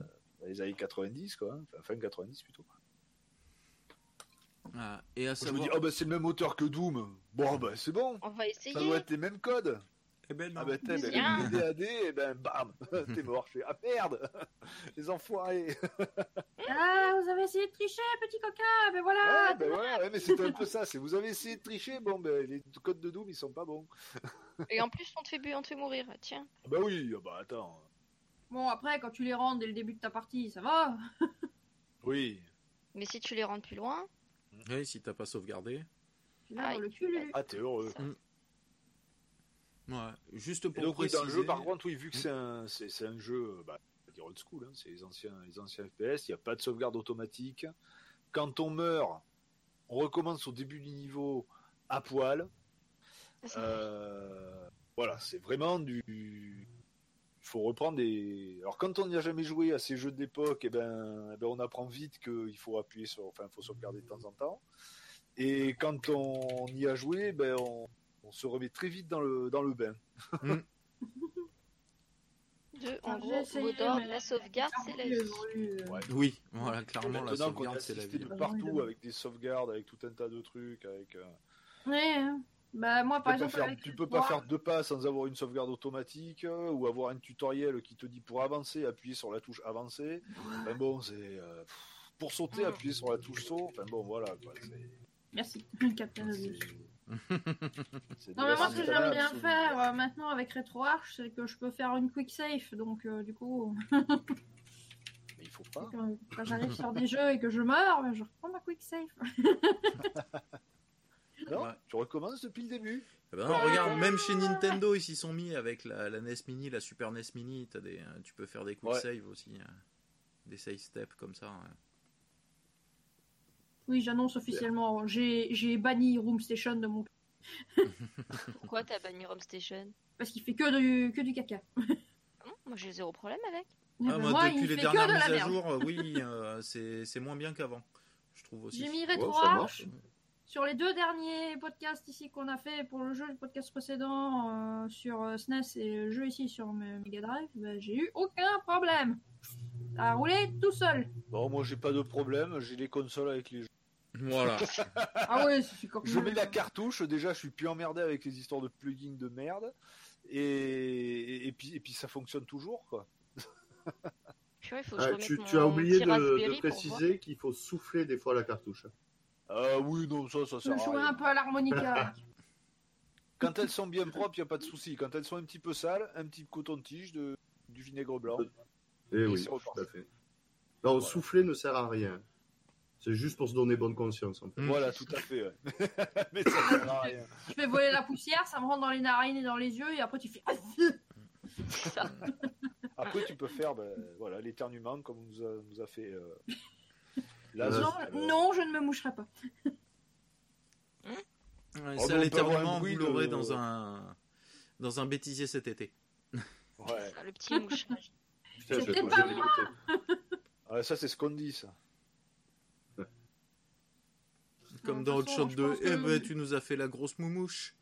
Euh, les années 90, quoi. hein. Enfin, fin 90 plutôt. Ah, et à Je me savoir. dis, oh bah c'est le même auteur que Doom. Bon, bah c'est bon. On va essayer. Ça doit être les mêmes codes. Eh ben non. Ah bah t'es, DAD, et ben bam, t'es mort. Je fais, ah merde, les enfoirés. Ah, vous avez essayé de tricher, petit coquin Ben voilà Ouais, ben voilà, ouais, mais c'était un peu ça. C'est vous avez essayé de tricher, bon, ben les codes de Doom ils sont pas bons. Et en plus, on te fait, bu- on te fait mourir. Tiens. Ah Bah oui, ah bah attends. Bon, après, quand tu les rends dès le début de ta partie, ça va. Oui. Mais si tu les rends plus loin, Oui, si t'as pas sauvegardé. Dans le cul. Ah t'es heureux. Ouais. Juste Et pour donc oui, préciser. dans le jeu, par contre, oui, vu que c'est un, c'est, c'est un jeu, bah, on va dire old school, hein, c'est les anciens, les anciens FPS, il n'y a pas de sauvegarde automatique. Quand on meurt, on recommence au début du niveau à poil. Euh, voilà, c'est vraiment du. Il faut reprendre des. Alors quand on n'y a jamais joué à ces jeux d'époque, eh ben, eh ben, on apprend vite qu'il faut appuyer sur, enfin, il faut sauvegarder de temps en temps. Et quand on y a joué, ben, on, on se remet très vite dans le dans le bain. 2, en Ah, gros, la sauvegarde, c'est la vie. Ouais. Oui, voilà, clairement, la sauvegarde, c'est la vie. de partout avec des sauvegardes, avec tout un tas de trucs, avec. euh, Ouais, hein. bah moi tu par peux pas exemple faire, avec tu peux pas faire deux pas sans avoir une sauvegarde automatique euh, ou avoir un tutoriel qui te dit pour avancer, appuyer sur la touche avancer. Enfin bon, c'est euh, pour sauter, Mm. appuyer sur la touche saut. Enfin bon, voilà. Quoi, Merci, Captain Non la mais moi ce que j'aime bien faire euh, maintenant avec RetroArch, c'est que je peux faire une quick save, donc euh, du coup, Mais il faut pas. quand, quand j'arrive sur des jeux et que je meurs, ben, je reprends ma quick save. Non, Ouais. tu recommences depuis le début? Eh ben non, regarde, même chez Nintendo, ils s'y sont mis avec la, la NES Mini, la Super NES Mini. As des, euh, tu peux faire des quick Ouais. save aussi, des save steps comme ça. Oui, j'annonce officiellement, j'ai banni Room Station de mon Pourquoi t'as banni Home Station? Parce qu'il fait que du que du caca. Ah Moi j'ai zéro problème avec. Eh Ah, ben, moi, moi, depuis il les fait que dernières de la mises à merde. jour, euh, oui, euh, c'est c'est moins bien qu'avant. Je trouve aussi. J'ai mis marche. sur les deux derniers podcasts ici qu'on a fait pour le jeu, le podcast précédent euh, sur euh, SNES et le jeu ici sur me- Mega Drive, ben, j'ai eu aucun problème. Ça a roulé tout seul. Bon, moi j'ai pas de problème. J'ai les consoles avec les jeux. Voilà. Ah ouais, c'est comme Je mets la cartouche. Déjà, je suis plus emmerdé avec les histoires de plugins de merde. Et, et, puis, et puis ça fonctionne toujours quoi. Purée, faut que Ah, je tu, as oublié de, préciser qu'il faut souffler des fois la cartouche. Ah oui, non, ça, ça Je sert à jouais rien. un peu à l'harmonica. Quand elles sont bien propres, il n'y a pas de souci. Quand elles sont un petit peu sales, un petit coton-tige, de, du vinaigre blanc. Eh Et oui, tout à fait. Non, Voilà. souffler ne sert à rien. C'est juste pour se donner bonne conscience. En fait. Voilà, tout à fait. ouais. Mais ça sert à rien. je fais voler la poussière, ça me rentre dans les narines et dans les yeux, et après tu fais. Ça. Après, tu peux faire ben, voilà, l'éternuement comme nous a, nous a fait. Euh, Euh, non, Euh, non, je ne me moucherai pas. Ouais, Oh, ça, l'éternuement, vous l'aurez de- dans un dans un bêtisier cet été. Ouais. Ah, le petit mouchage. C'était pas moi. Ah, ça, c'est ce qu'on dit, ça. Comme dans façon, Hotshot je 2. pense Eh ben, tu nous as fait la grosse moumouche.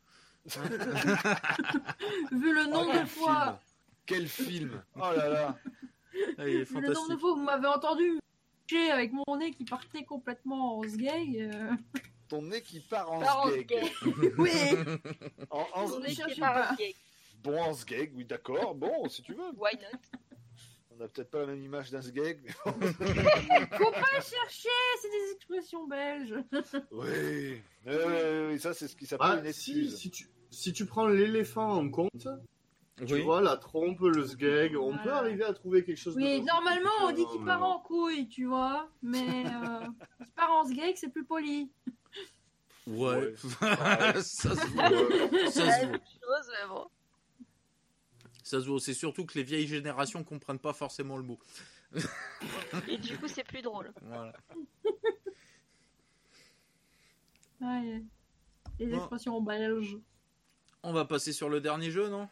Vu le nombre de fois, Quel film Oh là là Ah, il est vu le nombre de fois où vous m'avez entendu avec mon nez qui partait complètement en sgeg. euh, Ton nez qui part en Part en sgeg. Oui, En, en- Ton nez qui part gag. Bon, en sgeg, oui, d'accord. Bon, si tu veux. Why not? On a peut-être pas la même image d'un sgeg. mais- Faut pas chercher, c'est des expressions belges. oui. Euh, oui, ça, c'est ce qui s'appelle Ah, une si, excuse. si, tu, si tu prends l'éléphant en compte, tu Oui. vois, la trompe, le sgeg, on Voilà. peut arriver à trouver quelque chose Oui, normalement on dit qu'il part en couille, tu vois. Mais euh, qu'il part en sgeg, c'est plus poli. Ouais. Ouais. ça se voit. Ça se voit. Ça se voit. C'est surtout que les vieilles générations comprennent pas forcément le mot. Et du coup, c'est plus drôle. Voilà. Ouais. Les Bon. expressions belges. On va passer sur le dernier jeu, non?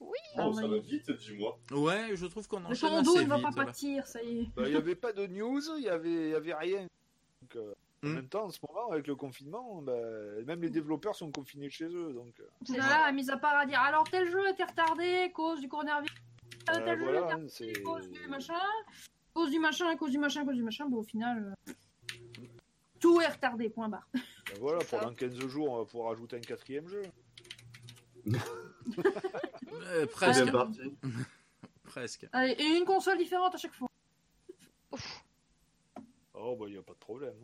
Oh, ça va oui. vite, dis-moi. Ouais, je trouve qu'on Le enchaîne dos, assez il va vite. pas là. pâtir, ça y est. Bah, Il n'y avait pas de news, il n'y avait, il y avait rien. Donc, euh, En Hmm. même temps, en ce moment, avec le confinement, bah, même les développeurs sont confinés chez eux. Donc, euh, C'est Là, mis à part à dire alors tel jeu était retardé à cause du coronavirus, euh, tel jeu voilà, était hein, retardé à cause du machin, à cause du machin, à cause du machin, à cause du machin. Bon, au final, euh, tout est retardé, point barre. bah, voilà, ça. pendant 15 jours, on va pouvoir ajouter un quatrième jeu. Euh, presque. Presque. Allez, et une console différente à chaque fois. Oh, bah, il n'y a pas de problème.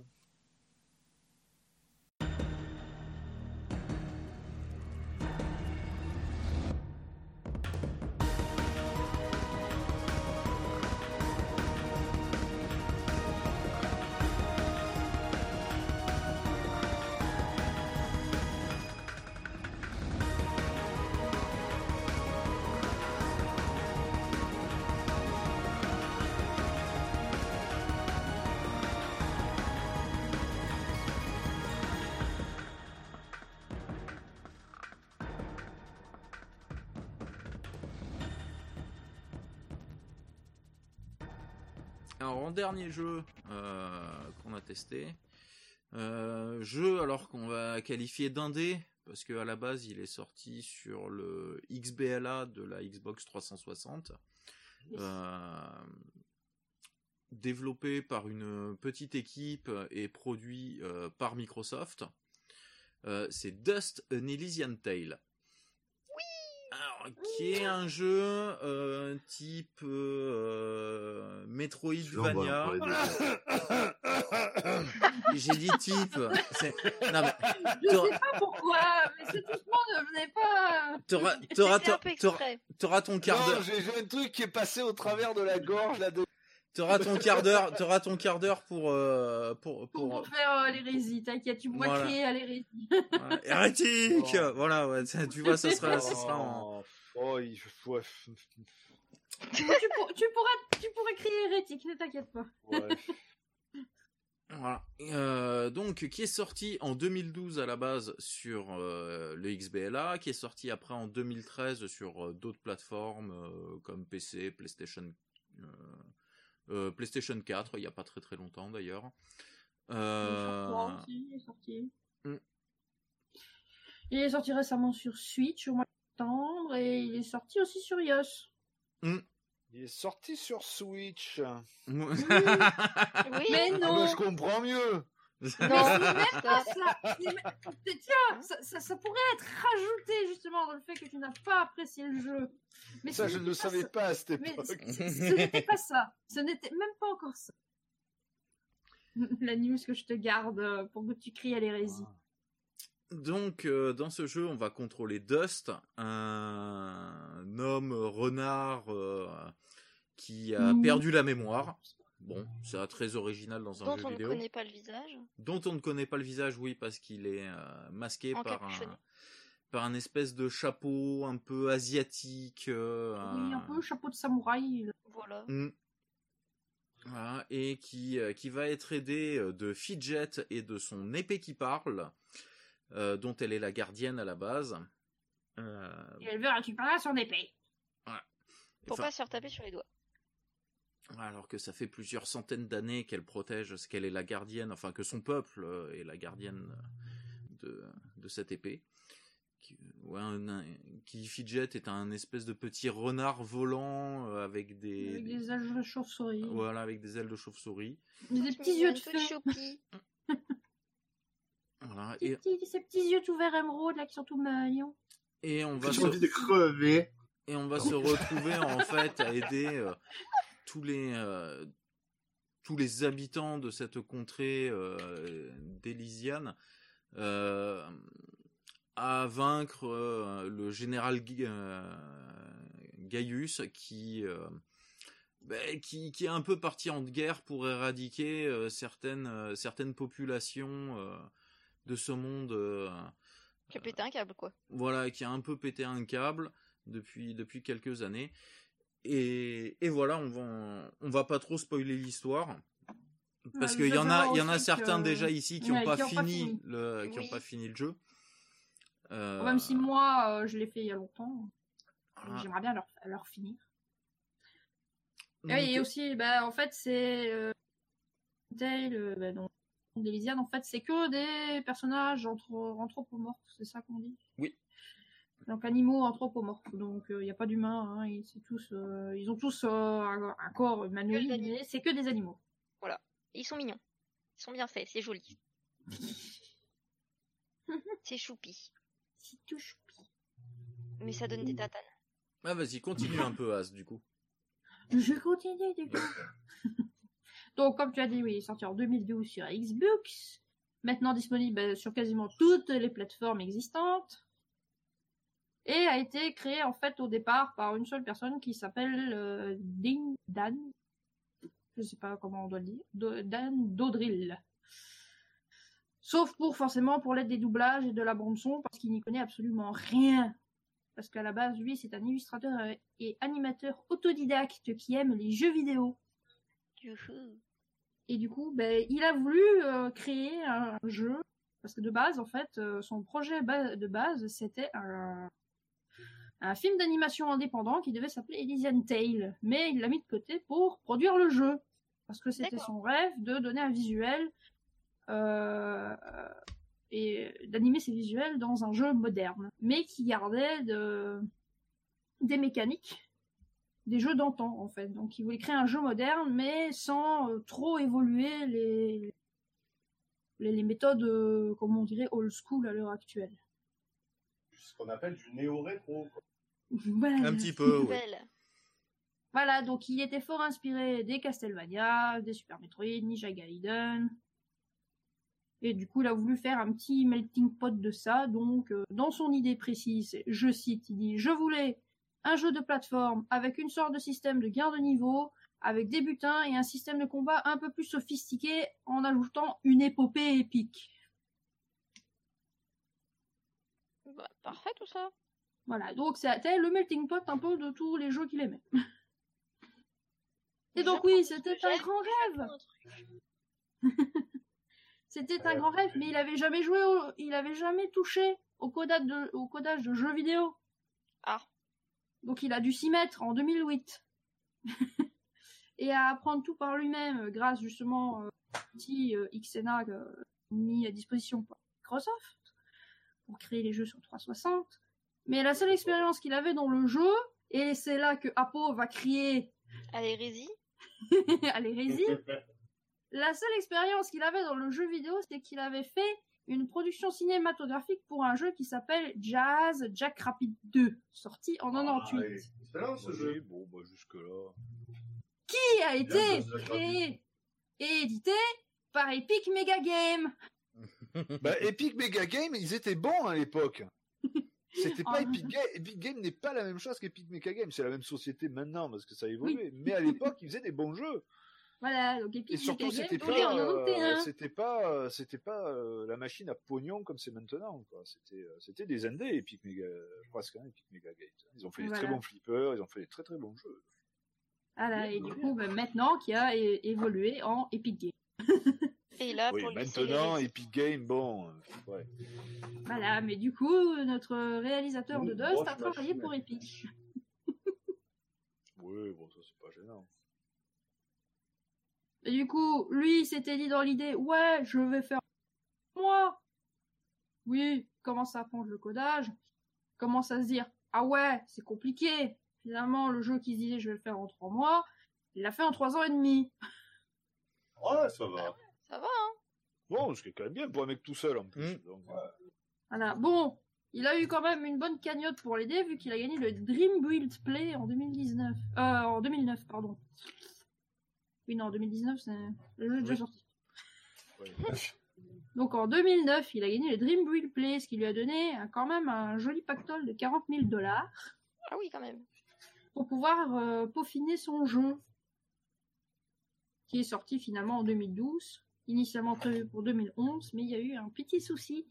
Dernier jeu euh, qu'on a testé, euh, jeu alors qu'on va qualifier d'indé parce que à la base il est sorti sur le XBLA de la Xbox 360, euh, développé par une petite équipe et produit euh, par Microsoft. Euh, c'est Dust An Elysian Tale. Qui est un jeu euh, type euh, Metroidvania. J'ai dit type. c'est- Non mais Je sais pas pourquoi, mais c'est doucement, ne venez pas. t'auras t'auras t'auras ton quart Non, d'heure. j'ai j'ai un truc qui est passé au travers de la gorge là. De... T'auras ton quart d'heure. T'auras ton quart d'heure pour euh, pour Pour, faire euh, l'hérésie, t'inquiète, tu pourrais Voilà. crier à l'hérésie. voilà. Hérétique. Oh. Voilà ouais. ça, Tu vois ça sera ça sera en. Oh, oh, il ouais, tu, pour- tu pourrais crier hérétique, ne t'inquiète pas. ouais. Voilà. Euh, donc, qui est sorti en 2012 à la base sur euh, le XBLA, qui est sorti après en 2013 sur euh, d'autres plateformes euh, comme PC, PlayStation, euh, PlayStation 4, il n'y a pas très très longtemps d'ailleurs. Euh, aussi, il est sorti. Mm. Il est sorti récemment sur Switch au mois de septembre et il est sorti aussi sur iOS. Il est sorti sur Switch. Oui, Mais Ah, non, bah, je comprends mieux. Mais c'est même pas ça- Tiens, ça, ça- ça pourrait être rajouté justement dans le fait que tu n'as pas apprécié le jeu. Mais Ça, je ne le savais ça. pas à cette Mais époque. ce ce n'était pas ça. Ce n'était même pas encore ça. La news que je te garde euh, pour que tu cries à l'hérésie. Donc, euh, dans ce jeu, on va contrôler Dust, un homme renard euh, qui a perdu la mémoire. Bon, c'est très original dans un dont jeu on ne connaît pas le visage. dont on ne connaît pas le visage, oui, parce qu'il est euh, masqué par un, par un espèce de chapeau un peu asiatique. euh, Oui, un peu chapeau de samouraï. Voilà. Mm. Voilà, et qui, euh, qui va être aidé euh, de Fidget et de son épée qui parle, euh, dont elle est la gardienne à la base. Euh, Et elle veut récupérer son épée. Pour enfin, pas se faire taper sur les doigts. Alors que ça fait plusieurs centaines d'années qu'elle protège, ce qu'elle est la gardienne, enfin que son peuple euh, est la gardienne de, de cette épée. Qui, ouais, un- qui Fidget est un espèce de petit renard volant euh, avec des, Avec des- des ailes de chauve-souris. voilà avec des ailes de chauve-souris. Des petits yeux de choupie. Voilà, Ces et, petits, ces petits yeux tout verts émeraude là qui sont tout mignons. et on va J'ai se, envie de crever. et on va se retrouver en fait à aider euh, tous les euh, tous les habitants de cette contrée euh, d'Elysiane euh, à vaincre euh, le général Gaius qui ben, qui, qui est un peu parti en guerre pour éradiquer certaines certaines populations de ce monde Qui a pété un câble, quoi. voilà, qui a un peu pété un câble depuis, depuis quelques années. Et, et voilà, on va, on va pas trop spoiler l'histoire. Parce Ouais, qu'il il y en a, il y en a certains que- déjà ici qui Ouais, n'ont pas, fini le, qui ont pas fini le jeu. Euh, Même si moi, euh, je l'ai fait il y a longtemps. J'aimerais bien leur, leur finir. Donc, Et, oui, et aussi, bah, en fait, c'est. Euh, Dale, euh, bah, en fait, c'est que des personnages anthro- anthropomorphes, c'est ça qu'on dit? Oui. Donc, animaux anthropomorphes. Donc, il n'y a pas d'humains. Hein, tous, euh, ils ont tous euh, un, un corps humanoïde, mais c'est que des animaux. Ils sont mignons. Ils sont bien faits, c'est joli. c'est choupi. C'est tout choupi. Mais ça donne des tatanes. Ah, vas-y, continue un peu, As, du coup. Je continue, du coup. Donc, comme tu as dit, oui, il est sorti en 2012 sur Xbox. Maintenant disponible euh, sur quasiment toutes les plateformes existantes. Et a été créé, en fait, au départ par une seule personne qui s'appelle euh, Ding Dan. Je sais pas comment on doit le dire. Do- Dan Dodrill. Sauf pour, forcément, pour l'aide des doublages et de la bande-son, parce qu'il n'y connaît absolument rien parce qu'à la base, lui, c'est un illustrateur euh, et animateur autodidacte qui aime les jeux vidéo. Youhou. Et du coup, ben, il a voulu euh, créer un jeu, parce que de base, en fait, euh, son projet de base, c'était un, un film d'animation indépendant qui devait s'appeler Elysian Tale, mais il l'a mis de côté pour produire le jeu, parce que c'était son rêve de donner un visuel euh, et d'animer ses visuels dans un jeu moderne, mais qui gardait de... des mécaniques des jeux d'antan en fait. Donc il voulait créer un jeu moderne, mais sans euh, trop évoluer les les, les méthodes, euh, comment on dirait, old school à l'heure actuelle. Ce qu'on appelle du néo-rétro. Voilà. Un petit peu. Voilà, donc il était fort inspiré des Castlevania, des Super Metroid, Ninja Gaiden. Et du coup, il a voulu faire un petit melting pot de ça. Donc, euh, dans son idée précise, je cite, il dit, je voulais un jeu de plateforme avec une sorte de système de gain de niveau, avec des butins et un système de combat un peu plus sophistiqué en ajoutant une épopée épique. Bah, parfait tout ça. Voilà, donc c'était le melting pot un peu de tous les jeux qu'il aimait. Et donc oui, c'était un grand rêve. C'était un grand rêve, mais il avait jamais joué, au- il avait jamais touché au codage de, au codage de jeux vidéo. Ah. Donc il a dû s'y mettre en 2008. Et à apprendre tout par lui-même, euh, grâce justement euh, au petit euh, Xena euh, mis à disposition par Microsoft pour créer les jeux sur 360. Mais la seule expérience qu'il avait dans le jeu, et c'est là que Apo va crier À l'hérésie. à l'hérésie, la seule expérience qu'il avait dans le jeu vidéo, c'est qu'il avait fait une production cinématographique pour un jeu qui s'appelle Jazz Jack Rapid 2, sorti en 98, Ah, il- Excellent ce Oui, jeu. bon, bah jusque-là. qui a été Jazz créé et édité par Epic Mega Game. Bah, Epic Mega Game, ils étaient bons à l'époque. C'était pas Ah. Epic Game. Epic Game n'est pas la même chose qu'Epic Mega Game. C'est la même société maintenant parce que ça a évolué. Mais à l'époque, ils faisaient des bons jeux. Voilà, donc Epic Et surtout, c'était pas, en euh, 91. c'était pas, euh, c'était pas euh, la machine à pognon comme c'est maintenant. quoi. C'était, c'était des indés Epic Mega, presque hein, Epic Mega Games. Ils ont fait des très bons flippers, ils ont fait des très très bons jeux. Voilà, et du coup, ben, maintenant, qui a évolué en Epic Game. Et là, oui, pour maintenant. Epic Game, bon, ouais. Voilà, mais du coup, notre réalisateur de Dust a travaillé pour Epic. Oui, bon, ça c'est pas gênant. Et du coup, lui, il s'était dit dans l'idée, ouais, je vais faire moi. Oui, il commence à apprendre le codage, commence à se dire, ah ouais, c'est compliqué. Finalement, le jeu qui se disait, je vais le faire en trois mois, il l'a fait en trois ans et demi. Ouais, ça va. Ça va, hein Bon, ce qui est quand même bien pour un mec tout seul en plus. Mm. donc, Voilà, bon, il a eu quand même une bonne cagnotte pour l'aider, vu qu'il a gagné le Dream Build Play en 2019. Euh, en 2009, pardon. Oui, non, en 2019, c'est... le jeu est déjà Oui. sorti. Donc en 2009, il a gagné le Dream Build Play, ce qui lui a donné euh, quand même un joli pactole de 40 000 dollars Ah oui, quand même. pour pouvoir euh, peaufiner son jeu, qui est sorti finalement en 2012, initialement prévu pour 2011, mais il y a eu un petit souci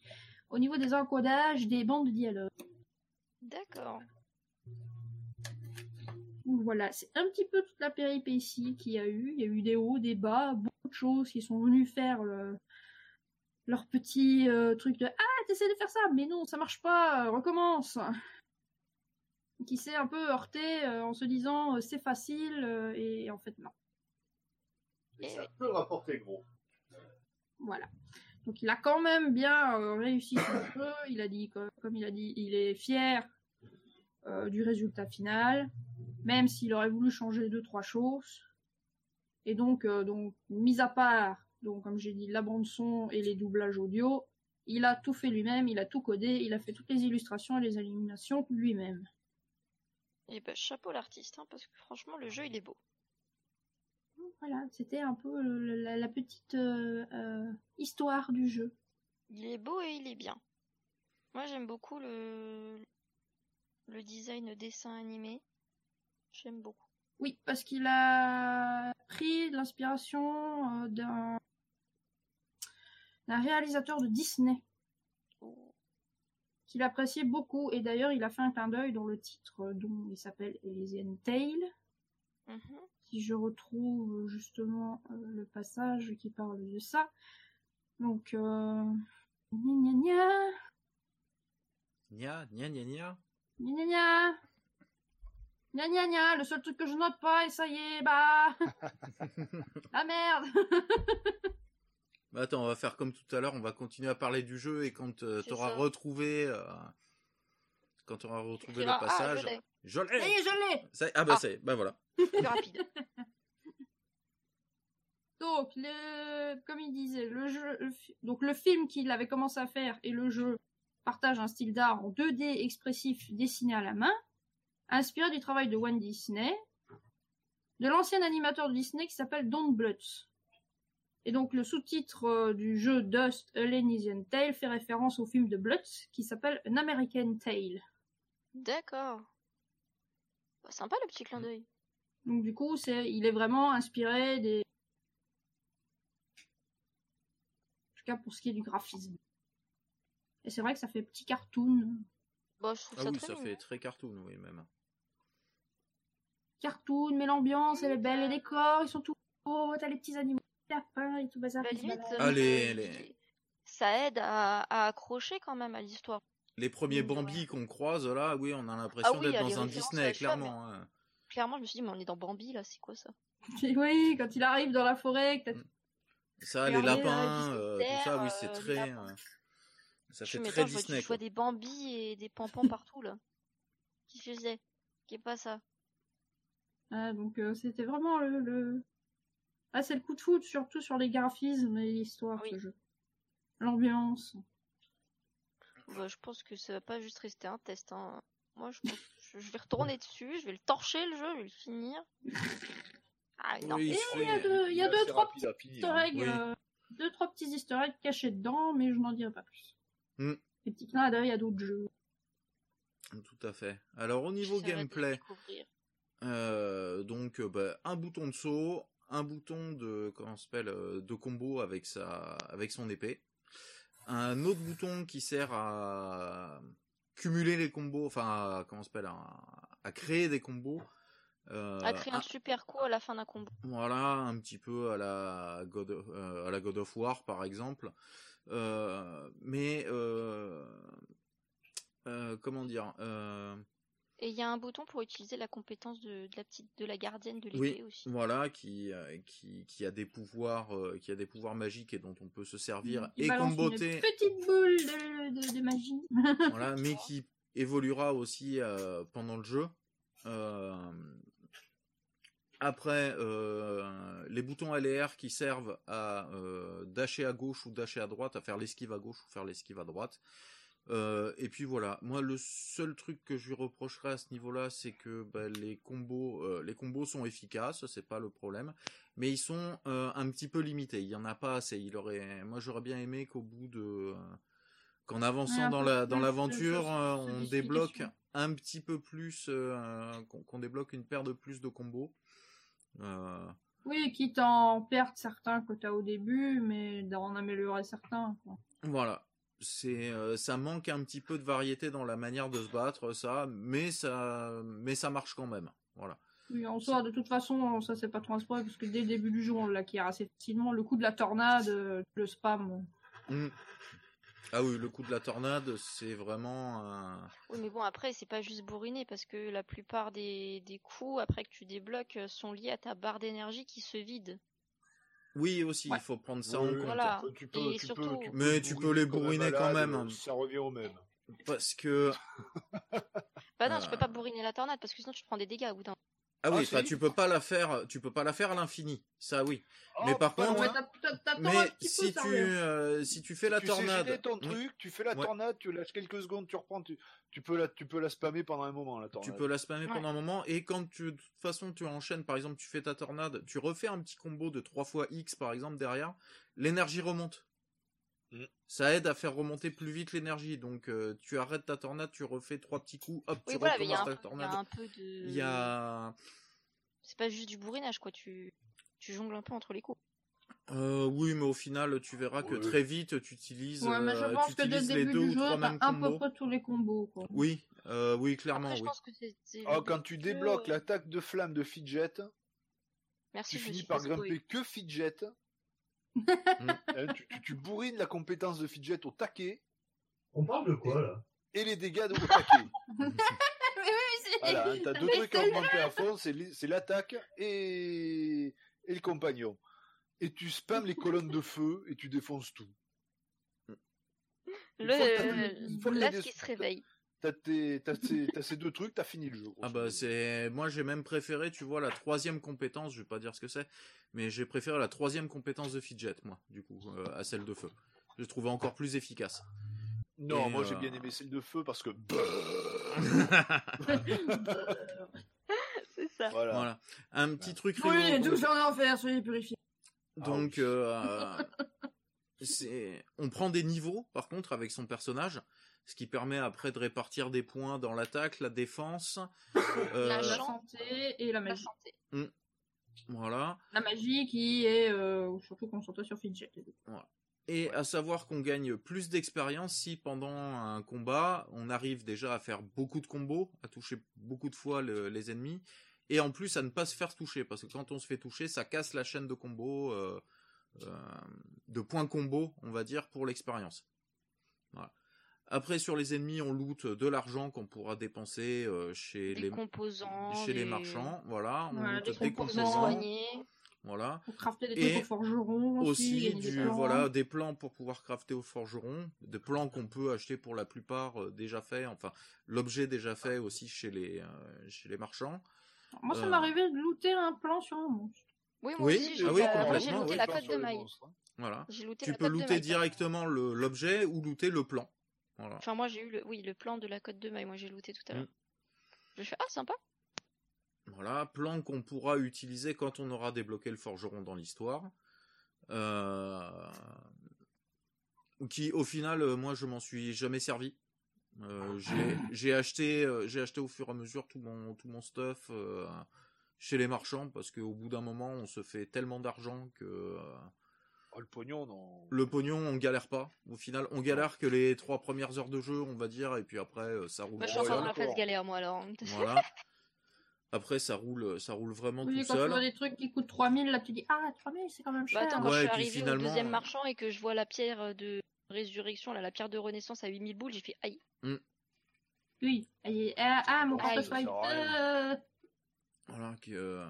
au niveau des encodages des bandes de dialogue. D'accord. Donc voilà, c'est un petit peu toute la péripétie qu'il y a eu. Il y a eu des hauts, des bas, beaucoup de choses qui sont venus faire le- leur petit euh, truc de Ah, t'essaies de faire ça, mais non, ça marche pas, euh, recommence. Qui s'est un peu heurté euh, en se disant euh, c'est facile euh, et en fait non. Et ça peut rapporter gros. Voilà. Donc il a quand même bien euh, réussi son jeu. Il a dit, comme, il a dit, il est fier euh, du résultat final, même s'il aurait voulu changer deux trois choses. Et donc, euh, mis à part, comme j'ai dit, la bande son et les doublages audio, il a tout fait lui-même, il a tout codé, il a fait toutes les illustrations et les illuminations lui-même. Et bah, chapeau l'artiste, hein, parce que franchement, le jeu, il est beau. Voilà, c'était un peu euh, la, la petite euh, euh, histoire du jeu. Il est beau et il est bien. Moi, j'aime beaucoup le, le design dessin animé. J'aime beaucoup. Oui, parce qu'il a pris l'inspiration d'un d'un réalisateur de Disney Oh. qu'il appréciait beaucoup. Et d'ailleurs, il a fait un clin d'œil dans le titre dont il s'appelle Elysian Tale. Mhm. Si je retrouve euh, justement euh, le passage qui parle de ça. Donc, euh... gna gna gna, Nia, nia, nia, nia. gna gna gna. Gna gna gna, le seul truc que je note pas, et ça y est, bah. ah merde Bah, attends, on va faire comme tout à l'heure, on va continuer à parler du jeu et quand tu C'est auras ça. retrouvé, euh, quand tu auras retrouvé le Ah, passage, je l'ai. je Ça y l'ai. est, je l'ai Ça y est, Ah bah Ah. c'est, bah voilà. Plus rapide. Donc, le, comme il disait, le jeu, le fi- donc le film qu'il avait commencé à faire et le jeu partagent un style d'art en 2D expressif dessiné à la main, inspiré du travail de Walt Disney, de l'ancien animateur de Disney qui s'appelle Don Bluth. Et donc le sous-titre euh, du jeu Dust A Lenisian Tale fait référence au film de Bluth qui s'appelle An American Tale. D'accord. Bah, sympa le petit clin d'œil. Donc du coup, c'est, il est vraiment inspiré des, en tout cas pour ce qui est du graphisme. Et c'est vrai que ça fait petit cartoon, Bah, je trouve Ah ça oui, très ça mignon. fait très cartoon, oui même. cartoon, mais l'ambiance elle est belle, les décors ils sont tout beaux, t'as les petits animaux, les lapins et tout bazar. Bah, qui se limite, baladent. Ah, euh, les- il- les- ça aide à, à accrocher quand même à l'histoire. Les premiers Mm, Bambi qu'on croise là, oui, on a l'impression Ah oui, y d'être dans un Disney, clairement. hein. Clairement, je me suis dit, mais on est dans Bambi là, c'est quoi ça? Oui, quand il arrive dans la forêt, que t'as Ça, les lapins, euh, les tout ça, oui, c'est euh, très, euh, ça Je fait me très Disney. je vois des Bambi et des pampans partout là. Qui faisait Qui est pas ça? Ah, donc euh, c'était vraiment le, le... Ah, c'est le coup de foot, surtout sur les graphismes et l'histoire, Oui. ce jeu. L'ambiance. Bah, Je pense que ça va pas juste rester un test. Hein. Moi, je, pense que je vais retourner dessus, je vais le torcher le jeu, je vais le finir. Ah, non. Oui, il y a deux, il y a deux trois petits easter hein. eggs, Oui. euh, deux, trois petits easter eggs cachés dedans, mais je n'en dirai pas plus. Hmm. Des petits clins d'œil à d'autres jeux. Tout à fait. Alors au niveau gameplay, euh, donc euh, bah, un bouton de saut, un bouton de comment s'appelle de combo avec sa avec son épée, un autre bouton qui sert à cumuler les combos, enfin à, comment s'appelle à, à créer des combos. Euh, À créer un- un super coup à la fin d'un combo. Voilà, un petit peu à la God of, euh, à la God of War par exemple. Euh, mais euh, comment dire Et il y a un bouton pour utiliser la compétence de, de la petite de la gardienne de l'épée Oui, aussi. voilà, qui, euh, qui qui a des pouvoirs euh, qui a des pouvoirs magiques et dont on peut se servir Il et comboter. Une petite boule de, de, de magie. voilà, mais qui évoluera aussi euh, pendant le jeu. Euh, après, euh, les boutons L et R qui servent à euh, dasher à gauche ou dasher à droite, à faire l'esquive à gauche ou faire l'esquive à droite. Euh, et puis voilà, moi le seul truc que je lui reprocherais à ce niveau-là, c'est que bah, les combos, euh, les combos sont efficaces, c'est pas le problème, mais ils sont euh, un petit peu limités. Il y en a pas assez. Il aurait, moi j'aurais bien aimé qu'au bout de, qu'en avançant dans la dans l'aventure, on débloque un petit peu plus, qu'on débloque une paire de plus de combos. Oui, quitte à en perdre certains que t'as au début, mais d'en améliorer certains. quoi. Voilà. C'est euh, ça manque un petit peu de variété dans la manière de se battre ça mais ça mais ça marche quand même. Voilà. Oui, en soi, de toute façon, ça c'est pas trop un spoil, parce que dès le début du jeu, on l'acquiert assez facilement. Le coup de la tornade, le spam. Mm. Ah oui, le coup de la tornade, c'est vraiment un... Oui, mais bon, après, c'est pas juste bourriner parce que la plupart des, des coups, après que tu débloques, sont liés à ta barre d'énergie qui se vide. Oui, aussi, Ouais. il faut prendre ça en compte. Voilà. Tu peux, tu surtout- peux, tu peux Mais tu peux les bourriner quand même. Ça revient au même. Parce que Bah non, tu peux pas bourriner la tornade parce que sinon tu te prends des dégâts au bout d'un ah oui, Ah, tu peux pas la faire, tu peux pas la faire à l'infini. Ça oui. Mais Oh, par pas contre. Ouais, mais peu, si tu euh, si tu fais la tu tornade, ton Oui. tu fais la Ouais. tornade, tu lâches quelques secondes, tu reprends, tu, tu peux la, tu peux la spammer pendant un moment la Tu tornade. peux la spammer Ouais. pendant un moment et quand tu, de toute façon tu enchaînes, par exemple tu fais ta tornade, tu refais un petit combo de 3 fois X par exemple derrière, l'énergie remonte. Mm. Ça aide à faire remonter plus vite l'énergie. Donc euh, tu arrêtes ta tornade, tu refais trois petits coups, hop, Oui, tu voilà, recommences ta peu- il y a tornade. un peu de. Il y a C'est pas juste du bourrinage, quoi. Tu, tu jongles un peu entre les coups. euh, oui, mais au final tu verras que Ouais. très vite tu utilises, Ouais, mais je euh, pense tu que dès le utilises les début deux du ou jeu, trois t'as mêmes à peu combos. près tous les combos. Quoi. Oui, euh, oui clairement Après, je oui. pense que Ah, le quand début tu débloques l'attaque de flamme de Fidget, Merci, tu finis par grimper que Fidget. Hein, tu, tu- tu bourrines la compétence de Fidget au taquet On parle de quoi là? et les dégâts au taquet. mais oui, c'est... Voilà, hein, t'as deux mais trucs à le augmenter à fond, c'est l'attaque et... et le compagnon. et tu spams les colonnes de feu et tu défonces tout. Le, t'as l'as des- qui se réveille. T'as tes- t'as ces, t'as ces deux trucs, t'as fini le jeu. Ah bah c'est moi j'ai même préféré tu vois la troisième compétence je vais pas dire ce que c'est mais j'ai préféré la troisième compétence de Fidget moi du coup euh, à celle de feu je trouvé encore plus efficace Non, Et, moi j'ai euh, bien aimé celle de feu parce que. C'est ça. voilà. voilà un petit truc Oui, rigolo. toujours en enfer, soyez purifiés. donc euh, c'est on prend des niveaux par contre avec son personnage ce qui permet après de répartir des points dans l'attaque la défense euh, La Chant. santé et la La magie. santé. voilà La magie qui est euh, surtout concentrée sur Fidget. Et à savoir qu'on gagne plus d'expérience si pendant un combat, on arrive déjà à faire beaucoup de combos, à toucher beaucoup de fois le- les ennemis, et en plus à ne pas se faire toucher, parce que quand on se fait toucher, ça casse la chaîne de combos, euh, euh, de points combo, on va dire, pour l'expérience. Après, sur les ennemis, on loot de l'argent qu'on pourra dépenser euh, chez, Des les, composants. chez les des- marchands. Voilà, on Voilà, loot des des Pour se composants. soigner. Voilà. Pour crafter des trucs au forgeron aussi. des voilà des plans pour pouvoir crafter au forgeron, des plans qu'on peut acheter pour la plupart euh, déjà faits, enfin l'objet déjà fait aussi chez les euh, chez les marchands. Moi, ça euh, m'est arrivé de looter un plan sur un monstre. Oui, moi Oui, aussi, j'ai ah oui, looté oui. la cote de maille. Voilà. Tu peux looter directement l'objet ou looter le plan. Voilà. Enfin, moi, j'ai eu le, oui, le plan de la cote de maille. Moi, j'ai looté tout à Mm. l'heure. Je fais, ah, sympa. Voilà, plan qu'on pourra utiliser quand on aura débloqué le forgeron dans l'histoire. Euh... Qui, au final, euh, moi, je m'en suis jamais servi. Euh, j'ai- acheté, j'ai acheté au fur et à mesure tout mon tout mon stuff euh, chez les marchands parce qu'au bout d'un moment, on se fait tellement d'argent que Oh, le pognon, non. le pognon, on galère pas. Au final, on galère que les trois premières heures de jeu, on va dire, et puis après, euh, ça roule. Moi, je suis encore seul. dans la phase d'accord. galère, moi, alors. Voilà. Après, ça roule, ça roule vraiment Oui, tout quand tu seul. vois des trucs qui coûtent 3000, là tu dis Ah, 3000 c'est quand même Bah, cher. attends, quand Ouais, je suis arrivé finalement, au deuxième euh, marchand et que je vois la pierre de résurrection, là, la pierre de renaissance à 8000 boules, j'ai fait aïe. Oui. Et- ah, mon Aïe. portefeuille. Voilà, que, euh,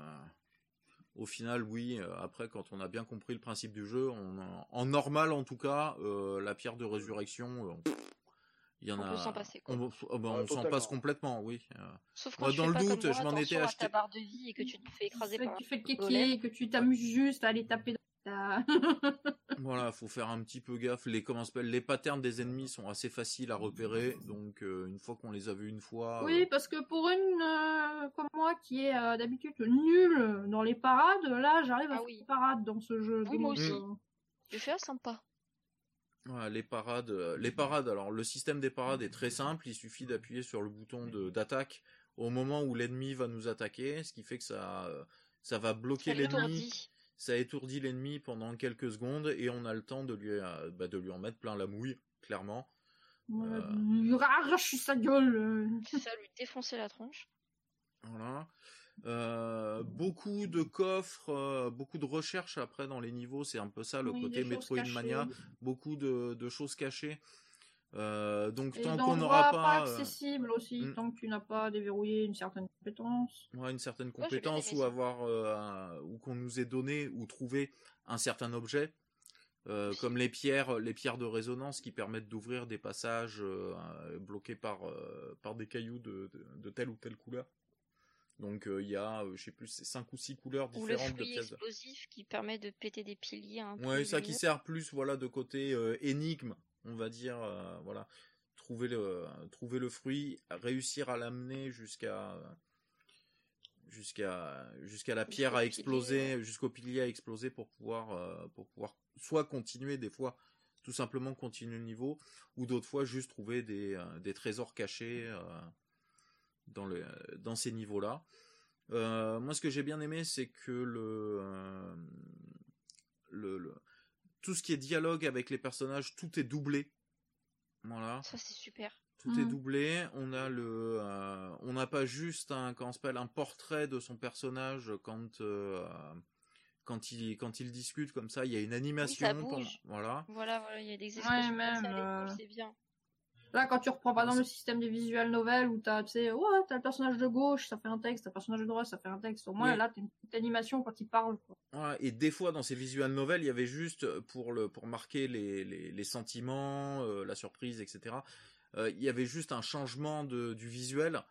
au final, oui, euh, après, quand on a bien compris le principe du jeu, on, en- en normal en tout cas, euh, la pierre de résurrection, euh, il y en On a. peut s'en passer, quoi. On, oh, ben, Ouais, on s'en totalement. passe complètement, oui. euh. Sauf quand Moi, tu dans fais le pas doute, comme moi, je m'en étais à acheté- ta barre de vie et que tu te fais écraser fait par que tu fais le kéké, que tu t'amuses juste à aller taper Voilà, faut faire un petit peu gaffe. Les comment s'appelle, les patterns des ennemis sont assez faciles à repérer, donc euh, une fois qu'on les a vus une fois. Oui, euh, parce que pour une euh, comme moi qui est euh, d'habitude nulle dans les parades, là j'arrive à Ah faire oui. des parades dans ce jeu. Oui, moi aussi. Je fais ah, sympa. Voilà, les parades, les parades. Alors le système des parades est très simple. Il suffit d'appuyer sur le bouton de d'attaque au moment où l'ennemi va nous attaquer, ce qui fait que ça ça va bloquer l'ennemi. Ça étourdit l'ennemi pendant quelques secondes et on a le temps de lui euh, bah, de lui en mettre plein la mouille, clairement. voilà, Euh. lui arrache sa gueule. euh. C'est ça, lui défoncer la tronche. Voilà. Euh, beaucoup de coffres, euh, beaucoup de recherches après dans les niveaux, c'est un peu ça le Oui, côté Metroidvania, beaucoup de, de choses cachées. Euh, donc Et tant qu'on d'endroits n'aura pas, pas, euh, accessible aussi, hmm. tant que tu n'as pas déverrouillé une certaine compétence. Ouais, une certaine compétence ou avoir euh, un- ou qu'on nous ait donné ou trouvé un certain objet. Euh, comme les pierres les pierres de résonance qui permettent d'ouvrir des passages euh, bloqués par euh, par des cailloux de, de, de telle ou telle couleur. Donc euh, il y a euh, je sais plus cinq ou six couleurs Ou le différentes de fruit pièces explosif qui permet de péter des piliers un peu ouais ça qui sert plus voilà de côté euh, énigme on va dire euh, voilà trouver le trouver le fruit réussir à l'amener jusqu'à jusqu'à jusqu'à la pierre à exploser jusqu'au pilier à exploser pour pouvoir euh, pour pouvoir soit continuer des fois tout simplement continuer le niveau ou d'autres fois juste trouver des euh, des trésors cachés euh, dans le dans ces niveaux là moi ce que j'ai bien aimé c'est que le, le le tout ce qui est dialogue avec les personnages tout est doublé voilà Ça, c'est super. tout est Mhm. doublé. On a le, euh, on n'a pas juste un, comment on s'appelle, un portrait de son personnage quand, euh, quand il, quand il discute comme ça. Il y a une animation. ça pendant- bouge. voilà. Voilà, voilà, il y a des Ouais, expressions même, et tout, euh, c'est bien. Là, quand tu reprends par exemple le système des visual novels où t'as, tu sais, ouais, t'as le personnage de gauche, ça fait un texte, t'as le personnage de droite, ça fait un texte. Au moins, Oui. là, t'as une petite animation quand il parle. Quoi. Voilà, et des fois dans ces visual novels, il y avait juste pour le pour marquer les les, les sentiments, euh, la surprise, etc. euh, il y avait juste un changement de du visuel,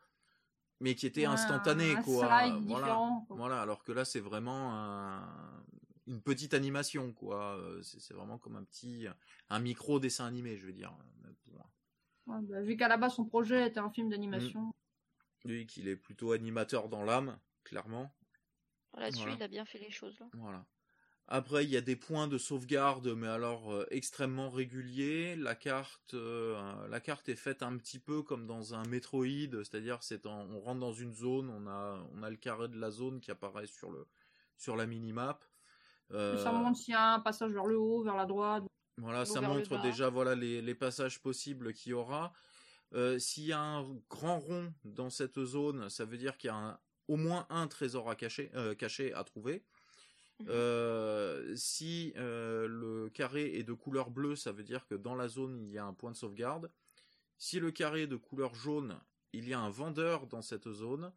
mais qui était Ouais, instantané un quoi. slide Voilà. différent, quoi. Voilà, alors que là c'est vraiment un- une petite animation quoi. Euh, C'est vraiment comme un petit un micro dessin animé, je veux dire. euh, pour- Ouais, bah, vu qu'à la base, son projet était un film d'animation. Lui qu'il est plutôt animateur dans l'âme, clairement. Là-dessus, Voilà. il a bien fait les choses. Là. Voilà. Après, il y a des points de sauvegarde, mais alors euh, extrêmement réguliers. La carte, euh, la carte est faite un petit peu comme dans un Metroid, c'est-à-dire c'est en- on rentre dans une zone, on a, on a le carré de la zone qui apparaît sur le, sur la minimap. Euh, Ça montre s'il y a un passage vers le haut, vers la droite. Voilà, ça montre déjà voilà les, les passages possibles qu'il y aura. Euh, S'il y a un grand rond dans cette zone, ça veut dire qu'il y a un- au moins un trésor à cacher, euh, caché à trouver. Mhm. Euh, si le carré est de couleur bleue, ça veut dire que dans la zone il y a un point de sauvegarde. Si le carré est de couleur jaune, il y a un vendeur dans cette zone.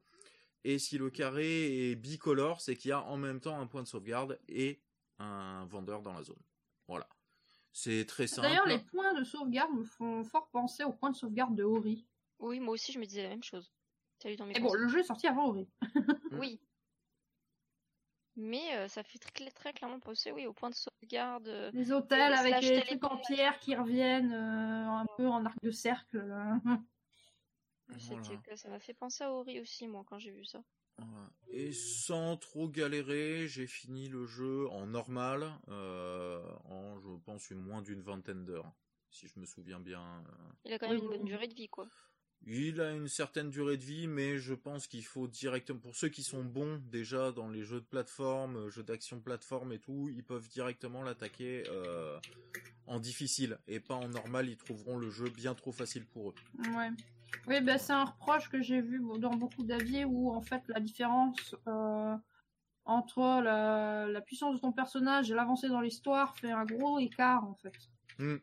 Et si le carré est bicolore, c'est qu'il y a en même temps un point de sauvegarde et un vendeur dans la zone. Voilà. C'est très simple. D'ailleurs, les points de sauvegarde me font fort penser aux points de sauvegarde de Ori. Oui, moi aussi, je me disais la même chose. Lu dans mes Et bon, le jeu est sorti avant Ori. Oui. Mais euh, ça fait très, très clairement penser, oui, au point de sauvegarde. euh, Les hôtels avec les trucs en pierre qui reviennent euh, un peu en arc de cercle. Voilà. ça m'a fait penser à Ori aussi, moi, quand j'ai vu ça. Et sans trop galérer, j'ai fini le jeu en normal, euh, en je pense une moins d'une vingtaine d'heures, si je me souviens bien. euh. Il a quand même une bonne durée de vie, quoi. Il a une certaine durée de vie, mais je pense qu'il faut directement, pour ceux qui sont bons déjà dans les jeux de plateforme, jeux d'action plateforme et tout, ils peuvent directement l'attaquer euh, en difficile et pas en normal. Ils trouveront le jeu bien trop facile pour eux. Ouais. Oui, ben c'est un reproche que j'ai vu dans beaucoup d'avis où en fait la différence euh, entre la, la puissance de ton personnage et l'avancée dans l'histoire fait un gros écart en fait. Hmm.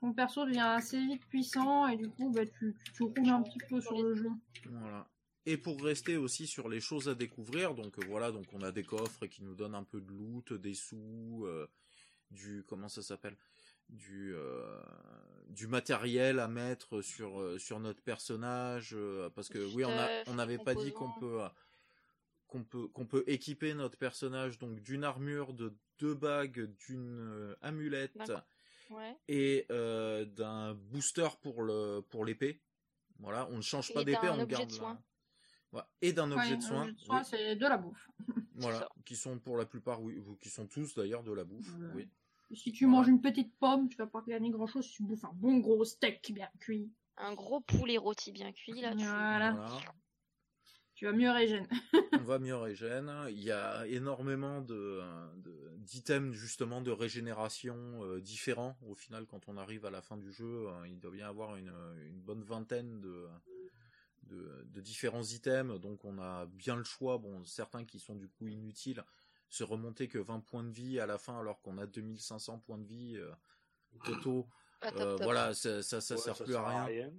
Ton perso devient assez vite puissant et du coup ben, tu, tu, tu roules un petit peu sur le jeu. Voilà. Et pour rester aussi sur les choses à découvrir, donc euh, voilà, donc on a des coffres qui nous donnent un peu de loot, des sous, euh, du comment ça s'appelle, du euh, du matériel à mettre sur euh, sur notre personnage, euh, parce que oui, on a Stuff, on n'avait pas dit qu'on peut qu'on peut qu'on peut équiper notre personnage donc d'une armure, de deux bagues, d'une euh, amulette. Ouais. et euh, d'un booster pour le pour l'épée. Voilà, on ne change pas d'épée, on garde. Voilà. et d'un objet Ouais, de soin. objet de soin, oui. c'est de la bouffe. Voilà, qui sont pour la plupart, oui, ou qui sont tous d'ailleurs de la bouffe. Voilà. Oui. Si tu Voilà. manges une petite pomme, tu vas pas gagner grand chose si tu bouffes un bon gros steak bien cuit. Un gros poulet rôti bien cuit, là. tu- Voilà. Voilà. Tu vas mieux régénérer. On va mieux régène. Il y a énormément de de- d'items justement de régénération euh, différents. Au final, quand on arrive à la fin du jeu, euh, il doit bien y avoir une, une bonne vingtaine de, de de différents items. Donc on a bien le choix. Bon, certains qui sont du coup inutiles, se remonter que 20 points de vie à la fin alors qu'on a 2500 points de vie euh, totaux. Ah, top, Euh, top. voilà, ça ça, ça Ouais, sert ça plus sert à à rien.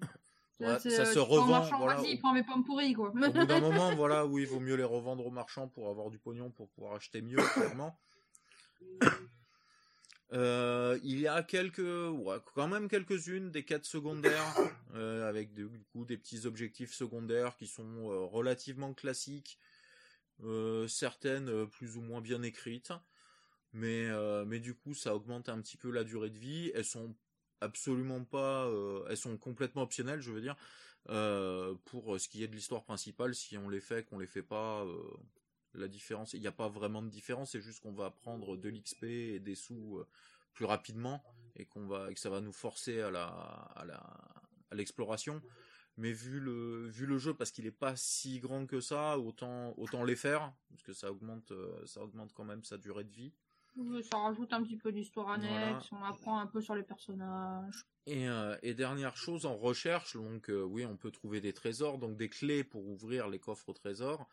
Ouais, ça euh, se revend. Voilà, Vas-y, au- prends mes pommes pourries quoi. au bout d'un moment, voilà, où il vaut mieux les revendre aux marchands pour avoir du pognon pour pouvoir acheter mieux, clairement. Euh, il y a quelques, ouais, quand même quelques-unes des quêtes secondaires euh, avec du coup des petits objectifs secondaires qui sont euh, relativement classiques, euh, certaines euh, plus ou moins bien écrites, mais euh, mais du coup ça augmente un petit peu la durée de vie. Elles sont absolument pas, elles sont complètement optionnelles, je veux dire pour ce qui est de l'histoire principale, si on les fait, qu'on les fait pas, la différence, il n'y a pas vraiment de différence, c'est juste qu'on va prendre de l'XP et des sous plus rapidement et qu'on va, que ça va nous forcer à la, à l'exploration. Mais vu le, vu le jeu, parce qu'il est pas si grand que ça, autant, autant les faire, parce que ça augmente, euh, ça augmente quand même sa durée de vie. Ça rajoute un petit peu d'histoire annexe, Voilà. on apprend un peu sur les personnages. Et, euh, et dernière chose en recherche, donc euh, oui, on peut trouver des trésors, donc des clés pour ouvrir les coffres au trésor,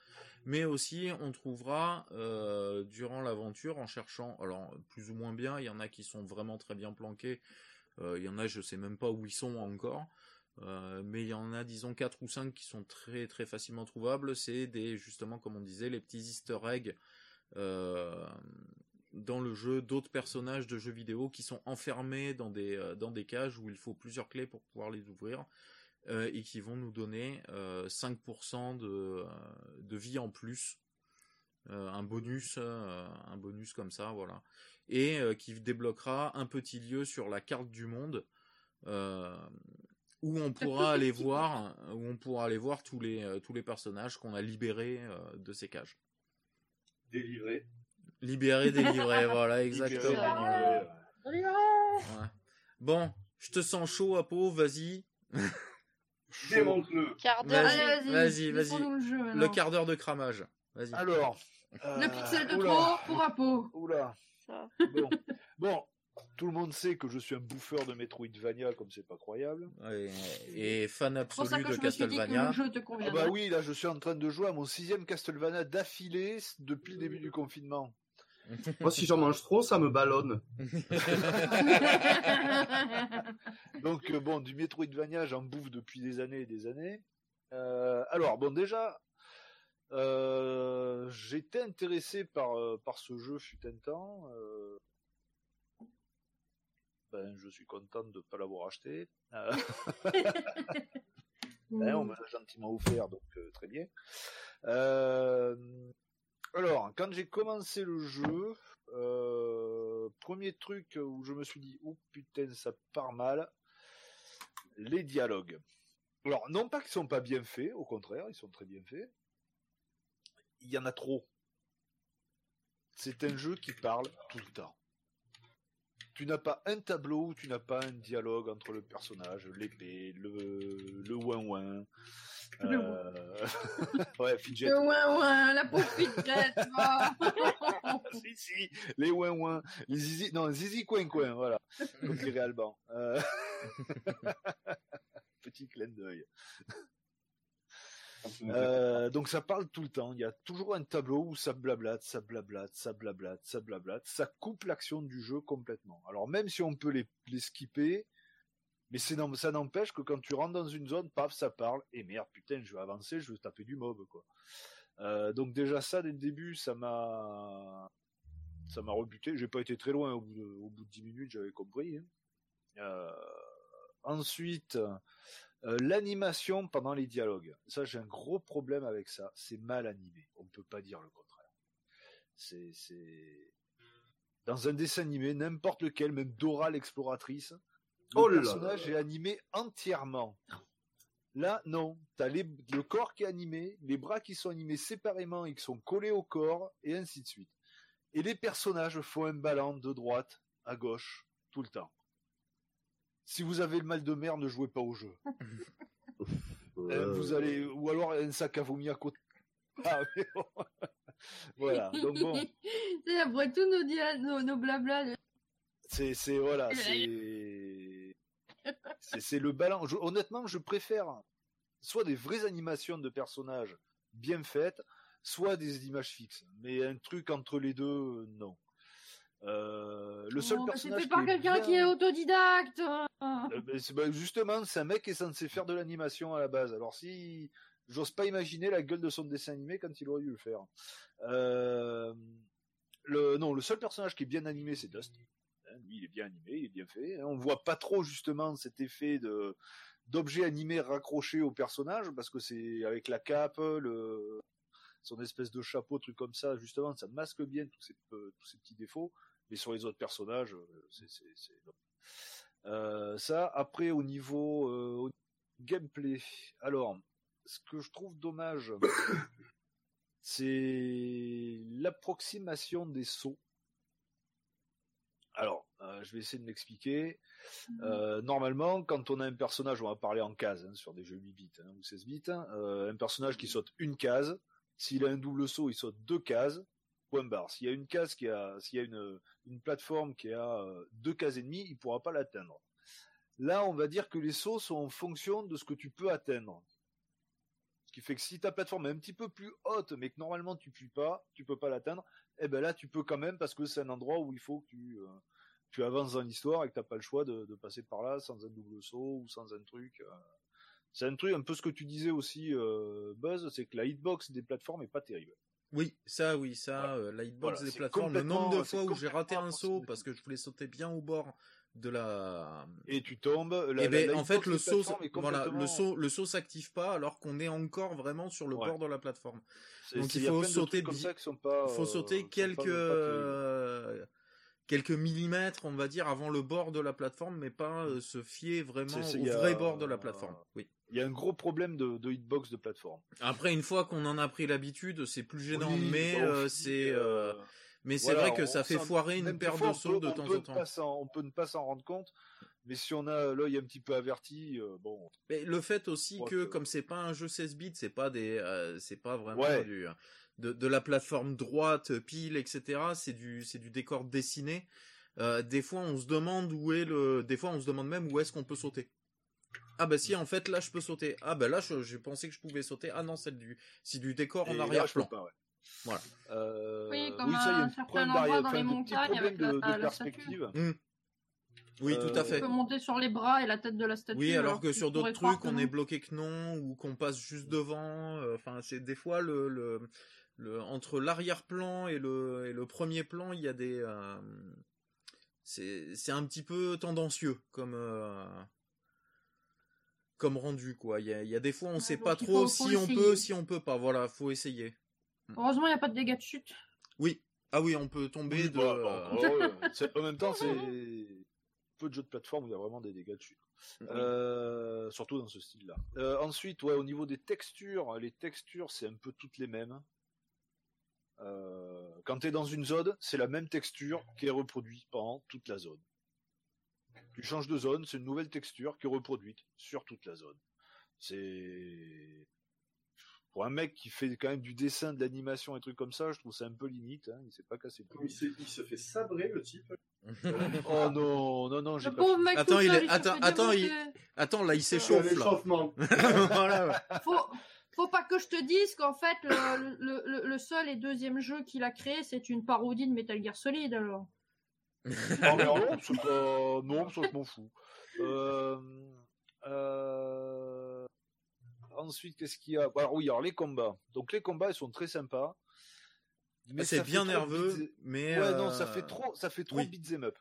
mais aussi on trouvera euh, durant l'aventure en cherchant, alors plus ou moins bien, il y en a qui sont vraiment très bien planqués, Il y en a, je sais même pas où ils sont encore. Euh, mais il y en a, disons, quatre ou cinq qui sont très très facilement trouvables. C'est des, justement, comme on disait, les petits easter eggs euh, dans le jeu d'autres personnages de jeux vidéo qui sont enfermés dans des, euh, dans des cages où il faut plusieurs clés pour pouvoir les ouvrir et qui vont nous donner euh, 5% de, de vie en plus. Un bonus, un bonus comme ça, voilà, et qui débloquera un petit lieu sur la carte du monde où on pourra aller voir, où on pourra aller voir tous les euh, tous les personnages qu'on a libérés euh, de ces cages. Délivré. Libérés, délivrés, voilà, exactement. libéré, ouais. Ouais. Bon, je te sens chaud, Apo, vas-y. Démonte-le. Quart d'heure. Vas-y, Allez, vas-y, le quart d'heure de cramage. Vas-y. Alors. Le euh, pixel de oula, trop pour Apo. Oula. Ça. Bon. bon. Tout le monde sait que je suis un bouffeur de Metroidvania, comme c'est pas croyable. Ouais, et fan ça absolu que de je me suis dit que Castlevania. le jeu te Ah bah oui, là je suis en train de jouer à mon sixième Castlevania d'affilée depuis le début du confinement. Moi, si j'en mange trop, ça me ballonne. Donc euh, bon, du Metroidvania, j'en bouffe depuis des années et des années. Euh, alors bon, déjà, euh, j'étais intéressé par par ce jeu fut un temps. euh, ben, je suis content de pas l'avoir acheté. Euh, hein, on me l'a gentiment offert, donc euh, très bien. Euh, alors, quand j'ai commencé le jeu, premier truc où je me suis dit, oh putain, ça part mal, les dialogues. Alors, non pas qu'ils sont pas bien faits, au contraire, ils sont très bien faits. Il y en a trop. C'est un jeu qui parle tout le temps. Tu n'as pas un tableau où tu n'as pas un dialogue entre le personnage, l'épée, le, le. Le Euh... ouais, fidget. Le ouin ouin, la pauvre va. si, si, les ouin-ouin, les zizi, non, zizi coin-coin, voilà, comme dirait Alban. Euh, Petit clin d'œil. Euh, donc ça parle tout le temps. Il y a toujours un tableau où ça blablate, ça blablate, ça blablate, ça blablate. Ça coupe l'action du jeu complètement. Alors même si on peut les, les skipper, mais c'est non- ça n'empêche que quand tu rentres dans une zone, paf, ça parle. Et merde, putain, je vais avancer, je vais taper du mob, quoi. Euh, donc déjà ça dès le début, ça m'a, ça m'a rebuté. J'ai pas été très loin au bout de, au bout de 10 minutes, j'avais compris. hein. Euh, ensuite, euh, l'animation pendant les dialogues. Ça, j'ai un gros problème avec ça. C'est mal animé. On peut pas dire le contraire. C'est, c'est dans un dessin animé, n'importe lequel, même Dora l'exploratrice, le Oh là personnage là. est animé entièrement. Là, non. T'as les, le corps qui est animé, les bras qui sont animés séparément et qui sont collés au corps, et ainsi de suite. Et les personnages font un ballon de droite à gauche tout le temps. Si vous avez le mal de mer, ne jouez pas au jeu. Euh, vous allez ou alors un sac à vomi à côté. Ah, mais bon. voilà. Donc bon, C'est après tout nos, dia- nos, nos blabla. de- c'est c'est voilà, c'est c'est c'est le ballon. Je- honnêtement, je préfère soit des vraies animations de personnages bien faites, soit des images fixes. Mais un truc entre les deux, euh, non. Euh, le seul Oh, bah, c'est personnage fait par qui est quelqu'un bien- qui est autodidacte. Euh, c'est- ben, justement, c'est un mec qui est censé faire de l'animation à la base. Alors si j'ose pas imaginer la gueule de son dessin animé quand il aurait dû le faire. Euh, le non, le seul personnage qui est bien animé, c'est Dust. Hein, Lui, il est bien animé, il est bien fait. hein. On voit pas trop justement cet effet de d'objet animé raccroché au personnage parce que c'est avec la cape, le son espèce de chapeau, truc comme ça. Justement, ça masque bien tous ces euh, tous ces petits défauts. Mais sur les autres personnages, euh, c'est. Euh, ça, après, au niveau, euh, au gameplay. Alors, ce que je trouve dommage, c'est l'approximation des sauts. Alors, euh, je vais essayer de m'expliquer. Euh, normalement, quand on a un personnage, on va parler en case hein, sur des jeux 8 bits hein, ou 16 bits, hein, euh, un personnage qui saute une case, s'il a un double saut, il saute deux cases, point barre. S'il y a une case qui a, s'il y a une, plateforme qui a euh, deux cases et demie, il pourra pas l'atteindre. Là, on va dire que les sauts sont en fonction de ce que tu peux atteindre. Ce qui fait que si ta plateforme est un petit peu plus haute, mais que normalement tu puis pas, tu peux pas l'atteindre, eh ben là tu peux quand même parce que c'est un endroit où il faut que tu, euh, avances dans l'histoire et que t'as pas le choix de, de passer par là sans un double saut ou sans un truc. euh. C'est un truc un peu ce que tu disais aussi, euh, Buzz, c'est que la hitbox des plateformes est pas terrible. Oui, ça, oui, ça, euh, la hitbox Voilà, des plateformes, le nombre de complètement- fois où j'ai raté complètement un saut parce que je voulais sauter bien au bord de la. Et tu tombes. La, Eh ben, la- en fait, le saut, est voilà, le complètement- saut, le saut s'active pas alors qu'on est encore vraiment sur le Ouais. bord de la plateforme. donc il faut de sauter bi- ça qui sont pas. Il faut euh, sauter quelques euh, quelques millimètres, on va dire, avant le bord de la plateforme, mais pas euh, se fier vraiment au a- vrai bord de la plateforme. Oui. Il y a un gros problème de, de hitbox de plateforme. Après, une fois qu'on en a pris l'habitude, c'est plus gênant, Oui, mais bah, au euh, final, c'est euh, euh, mais c'est voilà, vrai que ça fait foirer une paire fois, de sauts de temps en temps. on peut ne pas s'en rendre compte, mais si on a l'œil un petit peu averti, euh, bon. Mais le fait aussi que que- comme c'est pas un jeu 16 bits, c'est pas des, euh, c'est pas vraiment Ouais. du, de, de la plateforme droite, pile, etc. C'est du, c'est du décor dessiné. Euh, des fois, on se demande où est le, des fois, on se demande même où est-ce qu'on peut sauter. Ah bah si, en fait, là, je peux sauter. Ah bah là, je- j'ai pensé que je pouvais sauter. Ah non, c'est du, c'est du décor en arrière-plan. ouais. Voilà. Euh, Oui, comme ça, il y a un certain problème endroit dans enfin, les montagnes avec la- de, de la statue. perspective. Oui, Euh, tout à fait. peux monter sur les bras et la tête de la statue. Oui, alors que sur d'autres trucs, on non. est bloqué que non, ou qu'on passe juste devant. euh, Enfin, c'est des fois le, le, le entre l'arrière-plan et le, et le premier plan, il y a des, euh, c'est, un petit peu tendancieux comme, euh, comme rendu quoi. Il y a, il y a des fois, on Ouais, sait pas trop faut- faut si on essayer. peut, si on peut pas. Voilà, faut essayer. Heureusement, il n'y a pas de dégâts de chute. Oui. Ah oui, on peut tomber Oui, de. bah, bah, ouais, c'est- en même temps, c'est peu de jeux de plateforme où il y a vraiment des dégâts dessus. Euh, surtout dans ce style-là. Euh, ensuite, ouais, au niveau des textures, les textures, c'est un peu toutes les mêmes. Euh, quand tu es dans une zone, c'est la même texture qui est reproduite pendant toute la zone. Tu changes de zone, c'est une nouvelle texture qui est reproduite sur toute la zone. C'est pour un mec qui fait quand même du dessin, de l'animation et trucs comme ça, je trouve ça un peu limite. Hein, il s'est pas cassé il, se, il se fait sabrer, le type. Oh non, non, non, j'ai Le pas. mec Attends, il est- attends, attends, il-. Attends, là, il s'échauffe là. l'échauffement. voilà. Faut, faut pas que je te dise qu'en fait, le, le, le, le seul et deuxième jeu qu'il a créé, c'est une parodie de Metal Gear Solid, alors. Non, mais non, non, ça je m'en fous. Euh... euh, Ensuite, qu'est-ce qu'il y a? Alors oui, alors les combats. Donc les combats, ils sont très sympas. Mais c'est bien nerveux, beats- mais. Ouais, non, euh, ça fait trop, ça fait trop oui. beat'em up.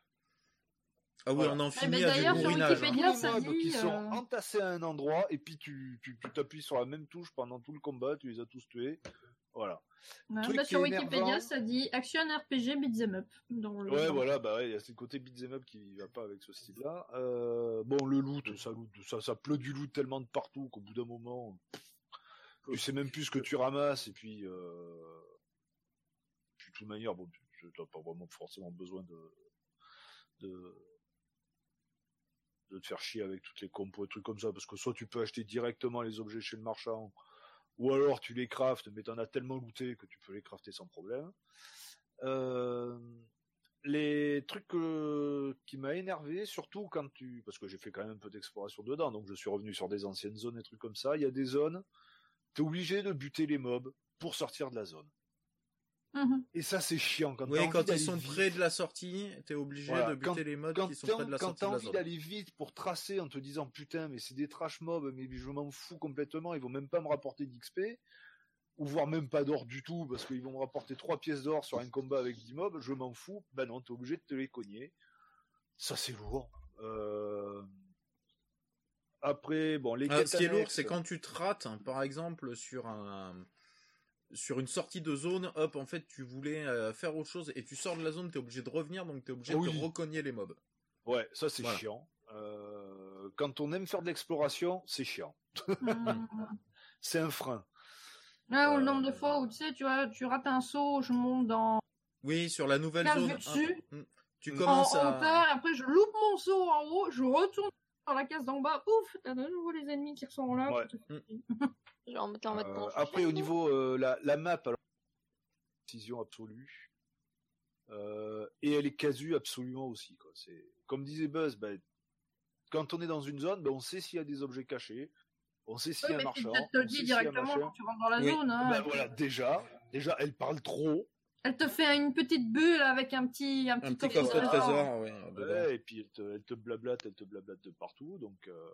Ah oui, Voilà. on en Eh finit d'ailleurs, sur bourrinage. hein. Qui sont euh, entassés à un endroit et puis tu tu tu t'appuies sur la même touche pendant tout le combat, tu les as tous tués. Voilà. Ouais, truc bah, sur Wikipédia, énervant. ça dit Action RPG Beat'em Up. Dans le Ouais, voilà, bah ouais, il y a ce côté beat'em up qui va pas avec ce style-là. Euh, bon, le loot, ça loot, ça, ça pleut du loot tellement de partout qu'au bout d'un moment, tu sais même plus ce que tu ramasses et puis, euh, puis de toute manière, bon, t'as pas vraiment forcément besoin de, de, de te faire chier avec toutes les compos et trucs comme ça parce que soit tu peux acheter directement les objets chez le marchand ou alors tu les craftes, mais t'en as tellement looté que tu peux les crafter sans problème. Euh, les trucs euh, qui m'a énervé, surtout quand tu, parce que j'ai fait quand même un peu d'exploration dedans, donc je suis revenu sur des anciennes zones et trucs comme ça. Il y a des zones, t'es obligé de buter les mobs pour sortir de la zone. Mhm. Et ça c'est chiant. Quand Oui, t'as envie quand ils d'aller sont vite. près de la sortie, t'es obligé Voilà, de buter quand- les mobs quand qui sont t'as- près de la quand sortie t'as de la envie d'aller vite pour tracer en te disant putain mais c'est des trash mobs mais je m'en fous complètement ils vont même pas me rapporter d'XP ou voire même pas d'or du tout parce qu'ils vont me rapporter 3 pièces d'or sur un combat avec 10 mobs je m'en fous. Bah non t'es obligé de te les cogner. Ça c'est lourd. Euh, après bon les Ah, ce qui est lourd, c'est quand tu te rates, hein, par exemple, sur un sur une sortie de zone, hop, en fait, tu voulais euh, faire autre chose et tu sors de la zone, t'es obligé de revenir, donc t'es obligé de Oui. recogner les mobs. ouais ça c'est Voilà. chiant Euh, quand on aime faire de l'exploration c'est chiant Mhm. c'est un frein Là, ou le Euh, nombre de fois où tu sais, tu, vois, tu rates un saut, je monte dans Oui, sur la nouvelle zone. dessus. hop, mm, tu En- commences en à. hauteur, et après je loupe mon saut en haut, je retourne dans la case d'en bas, ouf, t'as de nouveau les ennemis qui sont là. Ouais. Genre, t'es en mode Euh, après, au niveau euh, la, la map, alors précision absolue, euh, et elle est casu absolument aussi. Quoi. C'est comme disait Buzz, ben, quand on est dans une zone, ben, on sait s'il y a des objets cachés, on sait s'il y a un tu marchand, peut-être te le on sait dis directement quand tu rentres dans la Oui. zone. Hein, Ben, voilà, déjà, déjà, elle parle trop. Elle te fait une petite bulle avec un petit, un petit, Un petit coffre trésor, ouais, dedans. Ouais, et puis elle te, elle te blablate, elle te blablate de partout. Donc euh,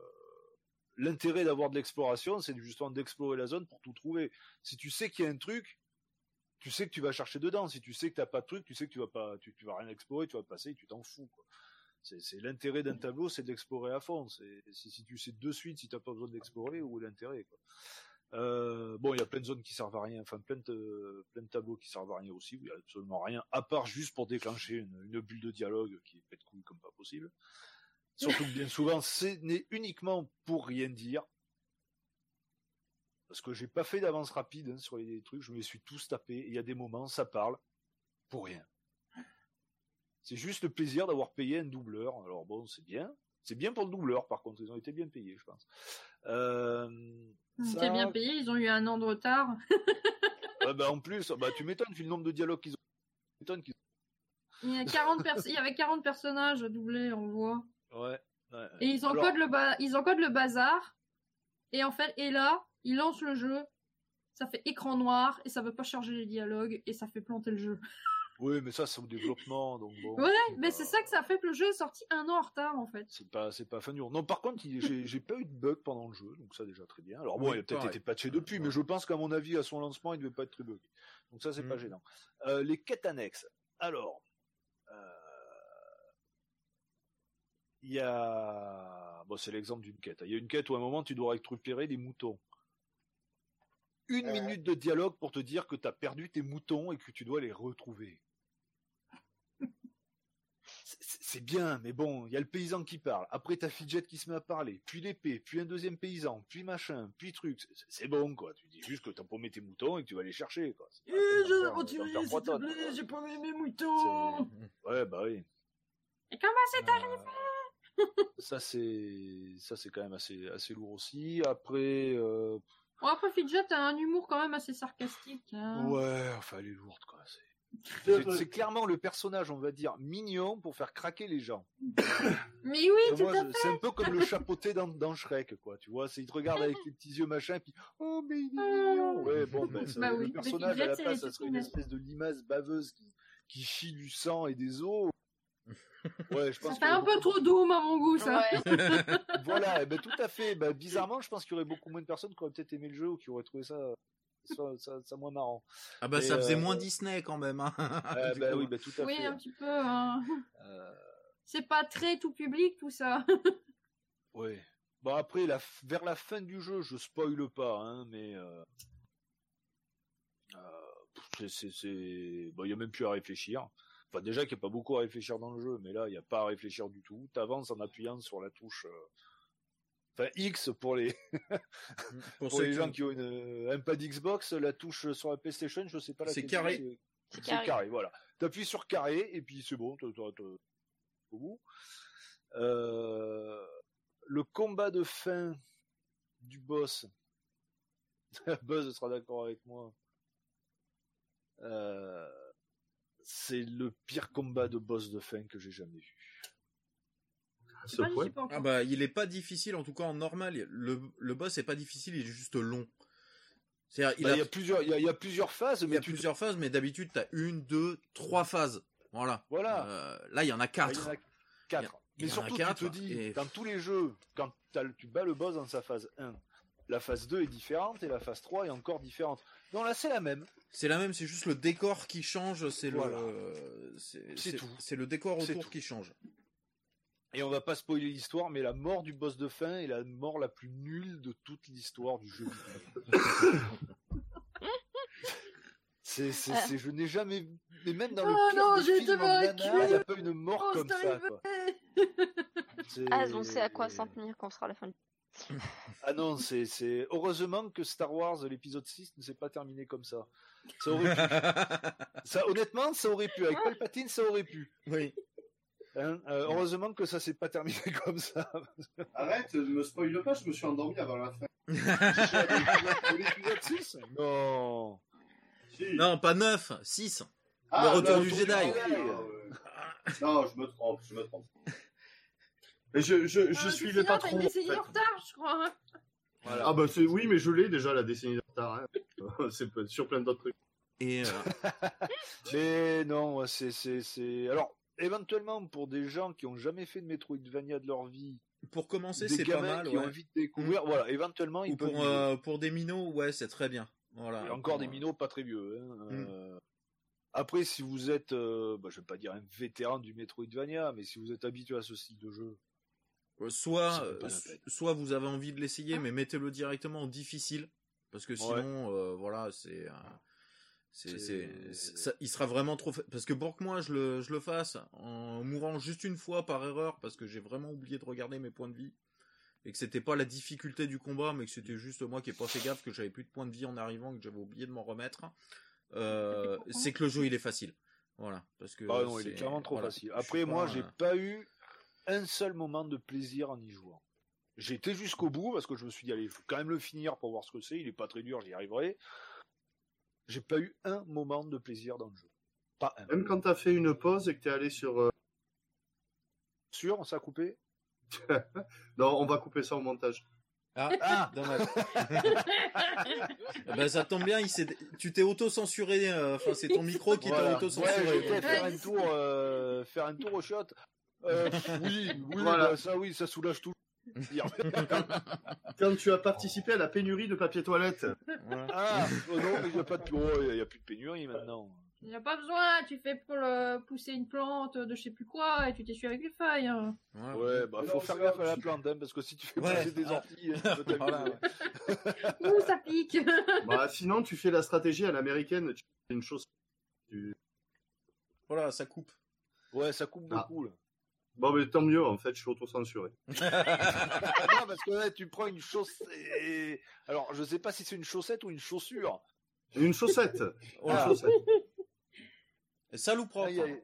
l'intérêt d'avoir de l'exploration, c'est justement d'explorer la zone pour tout trouver. Si tu sais qu'il y a un truc, tu sais que tu vas chercher dedans. Si tu sais que t'as pas de truc, tu sais que tu vas pas, tu, tu vas rien explorer, tu vas passer, tu t'en fous. Quoi. C'est, c'est l'intérêt d'un tableau, c'est d'explorer à fond. C'est, si, si tu sais de suite si t'as pas besoin d'explorer, où est l'intérêt quoi. Euh, bon, il y a plein de zones qui servent à rien, enfin plein de, tableaux qui servent à rien aussi, il y a absolument rien, à part juste pour déclencher une, bulle de dialogue qui pète couille comme pas possible. Surtout que bien souvent, c'est n'est uniquement pour rien dire. Parce que j'ai pas fait d'avance rapide hein, sur les trucs, je me suis tous tapés, et il y a des moments, ça parle, pour rien. C'est juste le plaisir d'avoir payé un doubleur. Alors bon, c'est bien. C'est bien pour le doubleur, par contre, ils ont été bien payés, je pense. Euh, ça- étaient bien payés, ils ont eu un an de retard. Ouais, bah, en plus, bah, tu m'étonnes vu le nombre de dialogues qu'ils ont. Il y, a 40 pers- il y avait 40 personnages doublés, on voit. Ouais. ouais. Et ils Alors- encodent, le ba- ils encodent le bazar. Et en fait, et là, ils lancent le jeu. Ça fait écran noir et ça veut pas charger les dialogues et ça fait planter le jeu. Oui, mais ça, c'est au développement, donc bon. Ouais, mais pas- c'est ça que ça fait que le jeu est sorti un an en retard en fait. C'est pas, c'est pas fin dur. Non, par contre, j'ai, pas eu de bug pendant le jeu, donc ça déjà très bien. Alors bon, Oui, il a peut-être été patché depuis, mais je pense qu'à mon avis, à son lancement, il devait pas être très bugué. Donc ça, c'est pas Mm. gênant. Euh, les quêtes annexes. Alors, euh, il y a, bon, c'est l'exemple d'une quête. Il y a une quête où à un moment, tu dois récupérer des moutons. Une Ouais. minute de dialogue pour te dire que tu as perdu tes moutons et que tu dois les retrouver. C'est- bien, mais bon, il y a le paysan qui parle. Après, t'as Fidget qui se met à parler. Puis l'épée, puis un deuxième paysan, puis machin, puis truc. C'est- bon, quoi. Tu dis juste que t'as paumé tes moutons et que tu vas les chercher, quoi. D'en faire- d'en faire trois tonnes, quoi. pas mis mes moutons. Ouais, bah oui. Et comment c'est arrivé? Ça, c'est, ça, c'est quand même assez, assez lourd aussi. Après, euh, Bon, après, Fidget a un humour quand même assez sarcastique. hein. ouais, enfin, elle est lourde, quoi. C'est- C'est clairement le personnage, on va dire, mignon pour faire craquer les gens. Mais oui, Et tout moi, à je- c'est un peu comme le chapeauté dans, dans Shrek, quoi. Tu vois, c'est il te regarde avec les petits yeux machin, puis oh mais il est mignon. Ouais, bon, ben, ça- Bah le oui, personnage Fidget, à la place, ça serait une espèce de limace baveuse qui, qui chie du sang et des os. Ouais, je Ça fait un peu trop doux à mon goût, ça. Ouais. Voilà, eh ben, tout à fait. Ben, bizarrement, je pense qu'il y aurait beaucoup moins de personnes qui auraient peut-être aimé le jeu ou qui auraient trouvé ça, ça, ça- ça moins marrant. Ah bah Et, ça faisait euh, moins Disney quand même. Hein. Euh, ben oui, ben, tout à Oui, fait. un petit peu. hein. Euh, C'est pas très tout public, tout ça. Ouais. Bon après, la, f- vers la fin du jeu, je spoile pas, hein, mais euh, euh, c'est, c'est, bon, il y a même plus à réfléchir. Enfin, déjà qu'il n'y a pas beaucoup à réfléchir dans le jeu, mais là, il n'y a pas à réfléchir du tout. T'avances en appuyant sur la touche, euh, enfin X pour les Pour les qui- gens qui ont une, un pad Xbox, la touche sur la PlayStation, je sais pas C'est laquelle carré. c'est. Carré. carré, voilà. T'appuies sur carré et puis c'est bon, t'as- au bout. Euh, le combat de fin du boss. Buzz sera d'accord avec moi. Euh, c'est le pire combat de boss de fin que j'ai jamais vu. Ce pas, point. pas encore. Ah bah il est pas difficile en tout cas en normal. Le, le boss est pas difficile, il est juste long. Il Bah, a, Il y a plusieurs, il y a, il y a plusieurs phases, il y mais a tu plusieurs phases, mais d'habitude t'as une, deux, trois phases. Voilà. Voilà. Euh, là il y en a Ah, il y quatre. en a quatre. Il y Mais en a surtout, quatre, tu te dis, et- dans tous les jeux, quand tu bats le boss dans sa phase 1, la phase 2 est différente et la phase 3 est encore différente. Non, là, c'est la même. C'est la même, c'est juste le décor qui change. C'est Voilà. le, c'est tout. C'est le décor autour qui change. Et on va pas spoiler l'histoire, mais la mort du boss de fin est la mort la plus nulle de toute l'histoire du jeu. c'est, c'est, c'est- je n'ai jamais mais même dans le Oh non, des films il n'y a pas une mort Oh, comme c'est ça. Quoi. Ah, on sait à quoi s'en tenir quand on sera à la fin du. Ah non, c'est, c'est heureusement que Star Wars l'épisode 6 ne s'est pas terminé comme ça. Ça aurait pu. ça, honnêtement, ça aurait pu. Avec Palpatine, ça aurait pu. oui. Hein, euh, heureusement que ça s'est pas terminé comme ça. Arrête, ne me spoile pas, je me suis endormi avant la fin. l'épisode 6 Non. Si. non, pas 9, 6. Ah, le retour non, du Jedi. Jedi, euh, Non, je me trompe, je me trompe. Mais je, je, je Ah, suivais Christina, pas t'as trop. une en décennie fait. en retard, je crois. hein. Voilà. Ah bah c'est oui, mais je l'ai déjà la décennie de retard. hein. c'est sur plein d'autres trucs. Et euh, Mais non, c'est, c'est, c'est. Alors, éventuellement, pour des gens qui ont jamais fait de Metroidvania de leur vie, pour commencer, c'est pas gamins mal. qui ouais. ont envie de découvrir, voilà, éventuellement, ils Ou peuvent. pour, euh, pour des minots, ouais, c'est très bien. Voilà. Et encore des Pour, euh, minots pas très vieux. hein, Mm. euh. Après, si vous êtes, euh, bah, je vais pas dire un vétéran du Metroidvania, mais si vous êtes habitué à ce style de jeu, Euh, Soit, pas la euh, soit vous avez envie de l'essayer, mais mettez-le directement en difficile, parce que sinon, euh, voilà, c'est, euh, c'est, ça- il sera vraiment trop. fa- Parce que pour que moi je le, je le fasse en mourant juste une fois par erreur, parce que j'ai vraiment oublié de regarder mes points de vie, et que c'était pas la difficulté du combat, mais que c'était juste moi qui ai pas fait gaffe, que j'avais plus de points de vie en arrivant, que j'avais oublié de m'en remettre. euh, c'est que le jeu il est facile. Voilà, parce que. ah non, il est c'est- clairement trop voilà. facile. Après, moi, pas, j'ai euh, pas eu un seul moment de plaisir en y jouant. J'ai été jusqu'au bout parce que je me suis dit, allez, il faut quand même le finir pour voir ce que c'est. Il est pas très dur, j'y arriverai. J'ai pas eu un moment de plaisir dans le jeu. Pas un. Même quand t'as fait une pause et que t'es allé sur... euh, Sûr, ça a coupé Non, on va couper ça au montage. Ah, Ah dommage. Eh ben, ça tombe bien, il s'est... tu t'es auto-censuré, euh, enfin c'est ton micro qui Voilà. t'a auto-censuré. Ouais, j'étais faire un tour, euh, faire un tour au shot. Euh, oui, oui, Voilà. bah, ça, oui, ça soulage tout. Quand tu as participé à la pénurie de papier toilette, voilà. ah, oh non, il n'y a pas de, oh, il y a plus de pénurie maintenant. Il n'y a pas besoin, tu fais pour le- pousser une plante de je sais plus quoi et tu t'essuies avec les feuilles. hein. Ouais. Ouais, bah, faut Non, faire gaffe à la plante, hein, parce que si tu fais Ouais. pousser des orties, hein, tu peux Voilà. Ouh, ça pique bah, sinon tu fais la stratégie à l'américaine, tu fais une chose... tu- Voilà, ça coupe. Ouais, ça coupe Ah. beaucoup, là. Bon, mais tant mieux, en fait, je suis auto-censuré. Non, parce que là, tu prends une chaussette. Alors, je sais pas si c'est une chaussette ou une chaussure. Une chaussette Voilà. Une chaussette. Sale ou propre. Les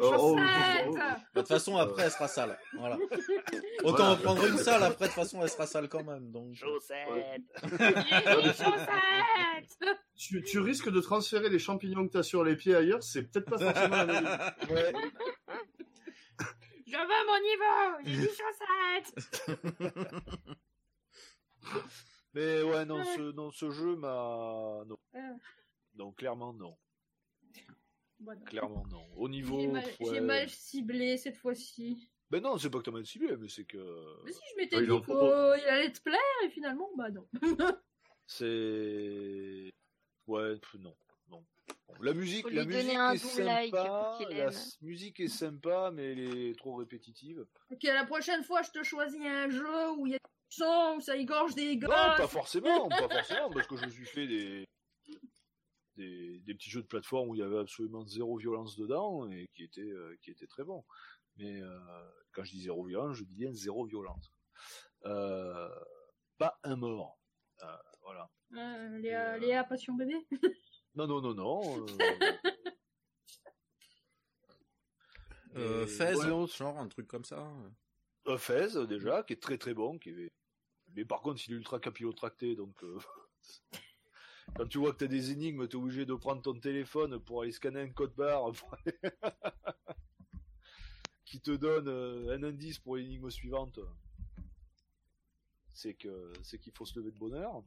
Oh, oh, chaussettes. Bah, De toute façon, après, elle sera sale. Voilà. Autant Voilà. en prendre une sale, après, de toute façon, elle sera sale quand même. Donc... Chaussette. Les chaussettes Tu, tu risques de transférer les champignons que t'as sur les pieds ailleurs, c'est peut-être pas forcément la même. Ouais. Je veux mon niveau J'ai des chaussettes Mais ouais, non, ce, non, ce jeu m'a. Non. Euh. Non, clairement, non. Bon, non. Clairement, non. Au niveau. J'ai mal, ouais. j'ai mal ciblé cette fois-ci. Ben non, c'est pas que t'as mal ciblé, mais c'est que. Mais si je m'étais en dit qu'il allait te plaire et finalement, bah non. C'est. Ouais, pff, non. Non. La musique, la musique est like sympa. La musique est sympa, mais elle est trop répétitive. Ok, la prochaine fois, je te choisis un jeu où il y a du sang, où ça égorge des Non, gosses. pas forcément, pas forcément, parce que je me suis fait des, des, des petits jeux de plateforme où il y avait absolument zéro violence dedans et qui étaient, euh, qui étaient très bons. Mais euh, quand je dis zéro violence, je dis bien zéro violence. Euh, pas un mort. Euh, voilà. Euh, Léa, Euh. Léa, passion bébé. Non, non, non, non. euh, Euh, Et Fez, voyons. genre un truc comme ça. euh, Fez, déjà, qui est très très bon, qui est... mais par contre, il est ultra capillotracté, donc euh, quand tu vois que tu as des énigmes, tu es obligé de prendre ton téléphone pour aller scanner un code barre aller- qui te donne euh, un indice pour l'énigme suivante. C'est que c'est qu'il faut se lever de bonheur.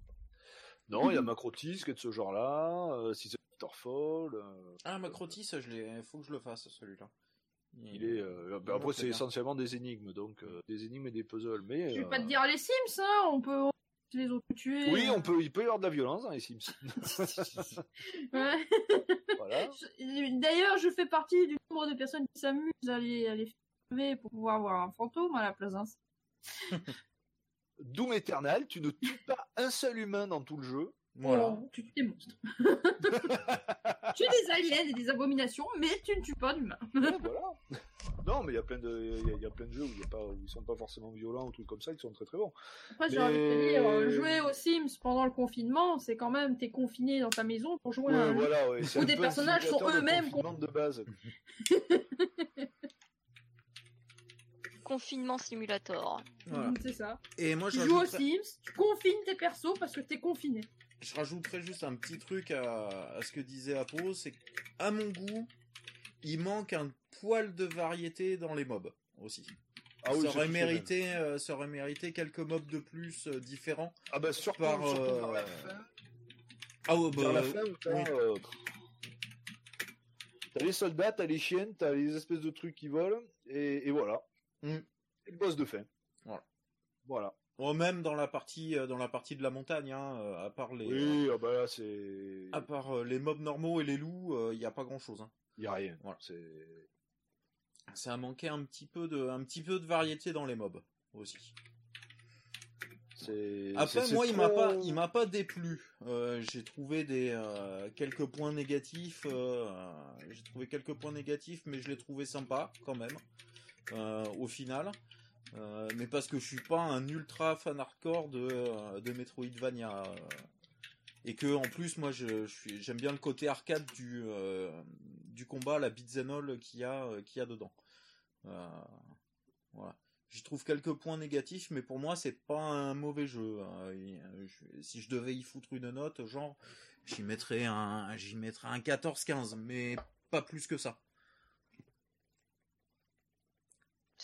Non, il y a Macrotis qui est de ce genre-là, euh, si c'est euh, Ah, Macrotis, je l'ai... faut que je le fasse, celui-là. il est. euh, bah, après, c'est essentiellement des énigmes, donc euh, des énigmes et des puzzles. Mais Je vais euh, pas te dire les Sims, hein. On peut les autres tuer. Oui, on peut, il peut y avoir de la violence dans les Sims. Ouais. voilà. Je- D'ailleurs, je fais partie du nombre de personnes qui s'amusent à les, à les filmer pour pouvoir voir un fantôme à la place d'un. Doom Eternal, tu ne tues pas un seul humain dans tout le jeu. Voilà. Oh, tu tues des monstres. tu tues des aliens et des abominations, mais tu ne tues pas d'humains. Ouais, voilà. Non, mais il y a plein de, il y a- il y a plein de jeux où, y a pas, où ils sont pas forcément violents ou trucs comme ça, qui sont très très bons. Après, j'ai envie de te dire, euh, jouer aux Sims pendant le confinement, c'est quand même, t'es confiné dans ta maison pour jouer à un jeu. voilà, ouais. c'est Où un des personnages sont eux-mêmes confinement de base. Confinement simulator. Voilà. C'est ça. Et moi, je Tu joues aux Sims, tu confines tes persos parce que t'es confiné. je rajouterais juste un petit truc à, à ce que disait Apo, c'est qu'à mon goût, il manque un poil de variété dans les mobs aussi. Ah oui, ça, aurait mérité, euh, ça aurait mérité quelques mobs de plus euh, différents. Ah bah surtout, Par, surtout euh, la fin. Ah ouais, la bah, fin, t'as, oui. euh, t'as les soldats, t'as les chiennes, t'as les espèces de trucs qui volent, et, et voilà. Mm. Et le boss de fin. Voilà. Voilà. Oh, même dans la partie, euh, dans la partie de la montagne, hein, euh, à part les, Oui, ah bah c'est. à part euh, les mobs normaux et les loups, il n'y a pas grand chose. Hein. Y a rien. Voilà. C'est. Ça a manqué un petit peu de, un petit peu de variété dans les mobs aussi. c'est- Après, c'est- moi, c'est il m'a trop- pas, il m'a pas déplu. Euh, j'ai trouvé des euh, quelques points négatifs. euh, j'ai trouvé quelques points négatifs, mais je l'ai trouvé sympa quand même. Euh, au final, Euh, mais parce que je suis pas un ultra fan hardcore de euh, Metroidvania. et que en plus, moi, je, j'aime bien le côté arcade du du combat, la beat'em qu'il y a, qu'il y a dedans. Voilà. J'y trouve quelques points négatifs, mais pour moi, c'est pas un mauvais jeu. hein. Si je devais y foutre une note, genre, j'y mettrais un, j'y mettrais un 14-15, mais pas plus que ça.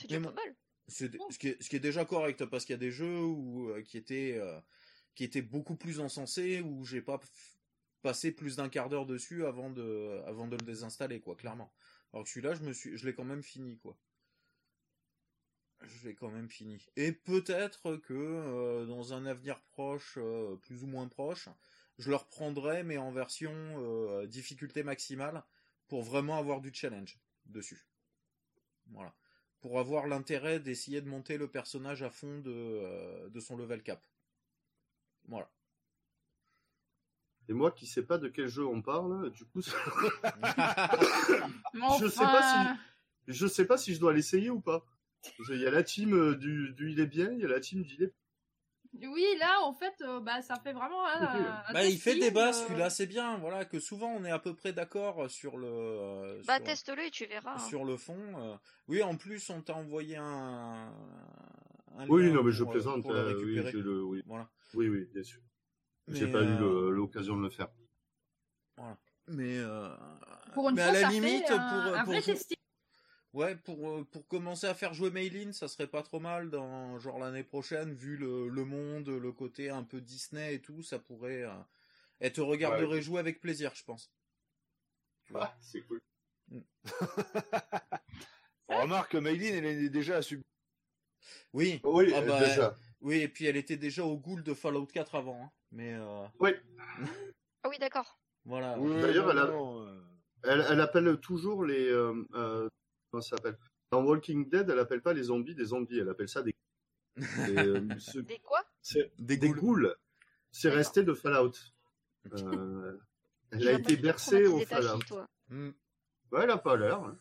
C'est déjà Mais pas moi- mal. C'est Oh. ce qui est, ce qui est déjà correct parce qu'il y a des jeux où euh, qui étaient euh, qui étaient beaucoup plus encensés où j'ai pas passé plus d'un quart d'heure dessus avant de avant de le désinstaller quoi clairement. Alors que celui-là je me suis je l'ai quand même fini quoi. Je l'ai quand même fini. Et peut-être que euh, dans un avenir proche plus ou moins proche, je le reprendrai mais en version difficulté maximale pour vraiment avoir du challenge dessus. Voilà pour avoir l'intérêt d'essayer de monter le personnage à fond de, euh, de son level cap. Voilà. Et moi qui sais pas de quel jeu on parle, du coup, Je sais pas je sais pas si je dois l'essayer ou pas. Qu'il y a la team euh, du, du il est bien, il y a la team du il est Oui, là, en fait, euh, bah, ça fait vraiment un. un Bah, il fait débat euh, celui-là, c'est bien. Voilà que souvent on est à peu près d'accord sur le euh, Bah, teste-le et tu verras. hein. sur le fond. euh. Oui, en plus on t'a envoyé un. un Oui, non, mais je pour, euh, plaisante. pour le euh, oui, le, oui, Voilà. oui, oui, bien sûr. J'ai Mais, pas eu euh, l'occasion de le faire. Mais euh, Pour une mais fois, à la ça limite fait un, pour un pour vrai jou- testing. Ouais, pour, euh, pour commencer à faire jouer Maylin, ça serait pas trop mal dans genre l'année prochaine, vu le, le monde, le côté un peu Disney et tout, ça pourrait. Euh, elle te regarderait jouer avec plaisir, je pense. Ah, c'est cool. On remarque que Maylin, elle est déjà à sub. Oui, Oui, Ah bah, déjà. oui, et puis elle était déjà au ghoul de Fallout 4 avant, hein. mais euh, Ah oui, d'accord. voilà. Oui, D'ailleurs, elle a- euh, Elle, elle appelle toujours les. Euh, euh, comment ça s'appelle? Dans Walking Dead, elle appelle pas les zombies des zombies, elle appelle ça des. des, euh, ce- Des quoi? Des des ghouls. ghouls. C'est resté de Fallout. Euh, elle a été bercée au Fallout. toi. Hmm. Ouais, elle a pas l'air. hein.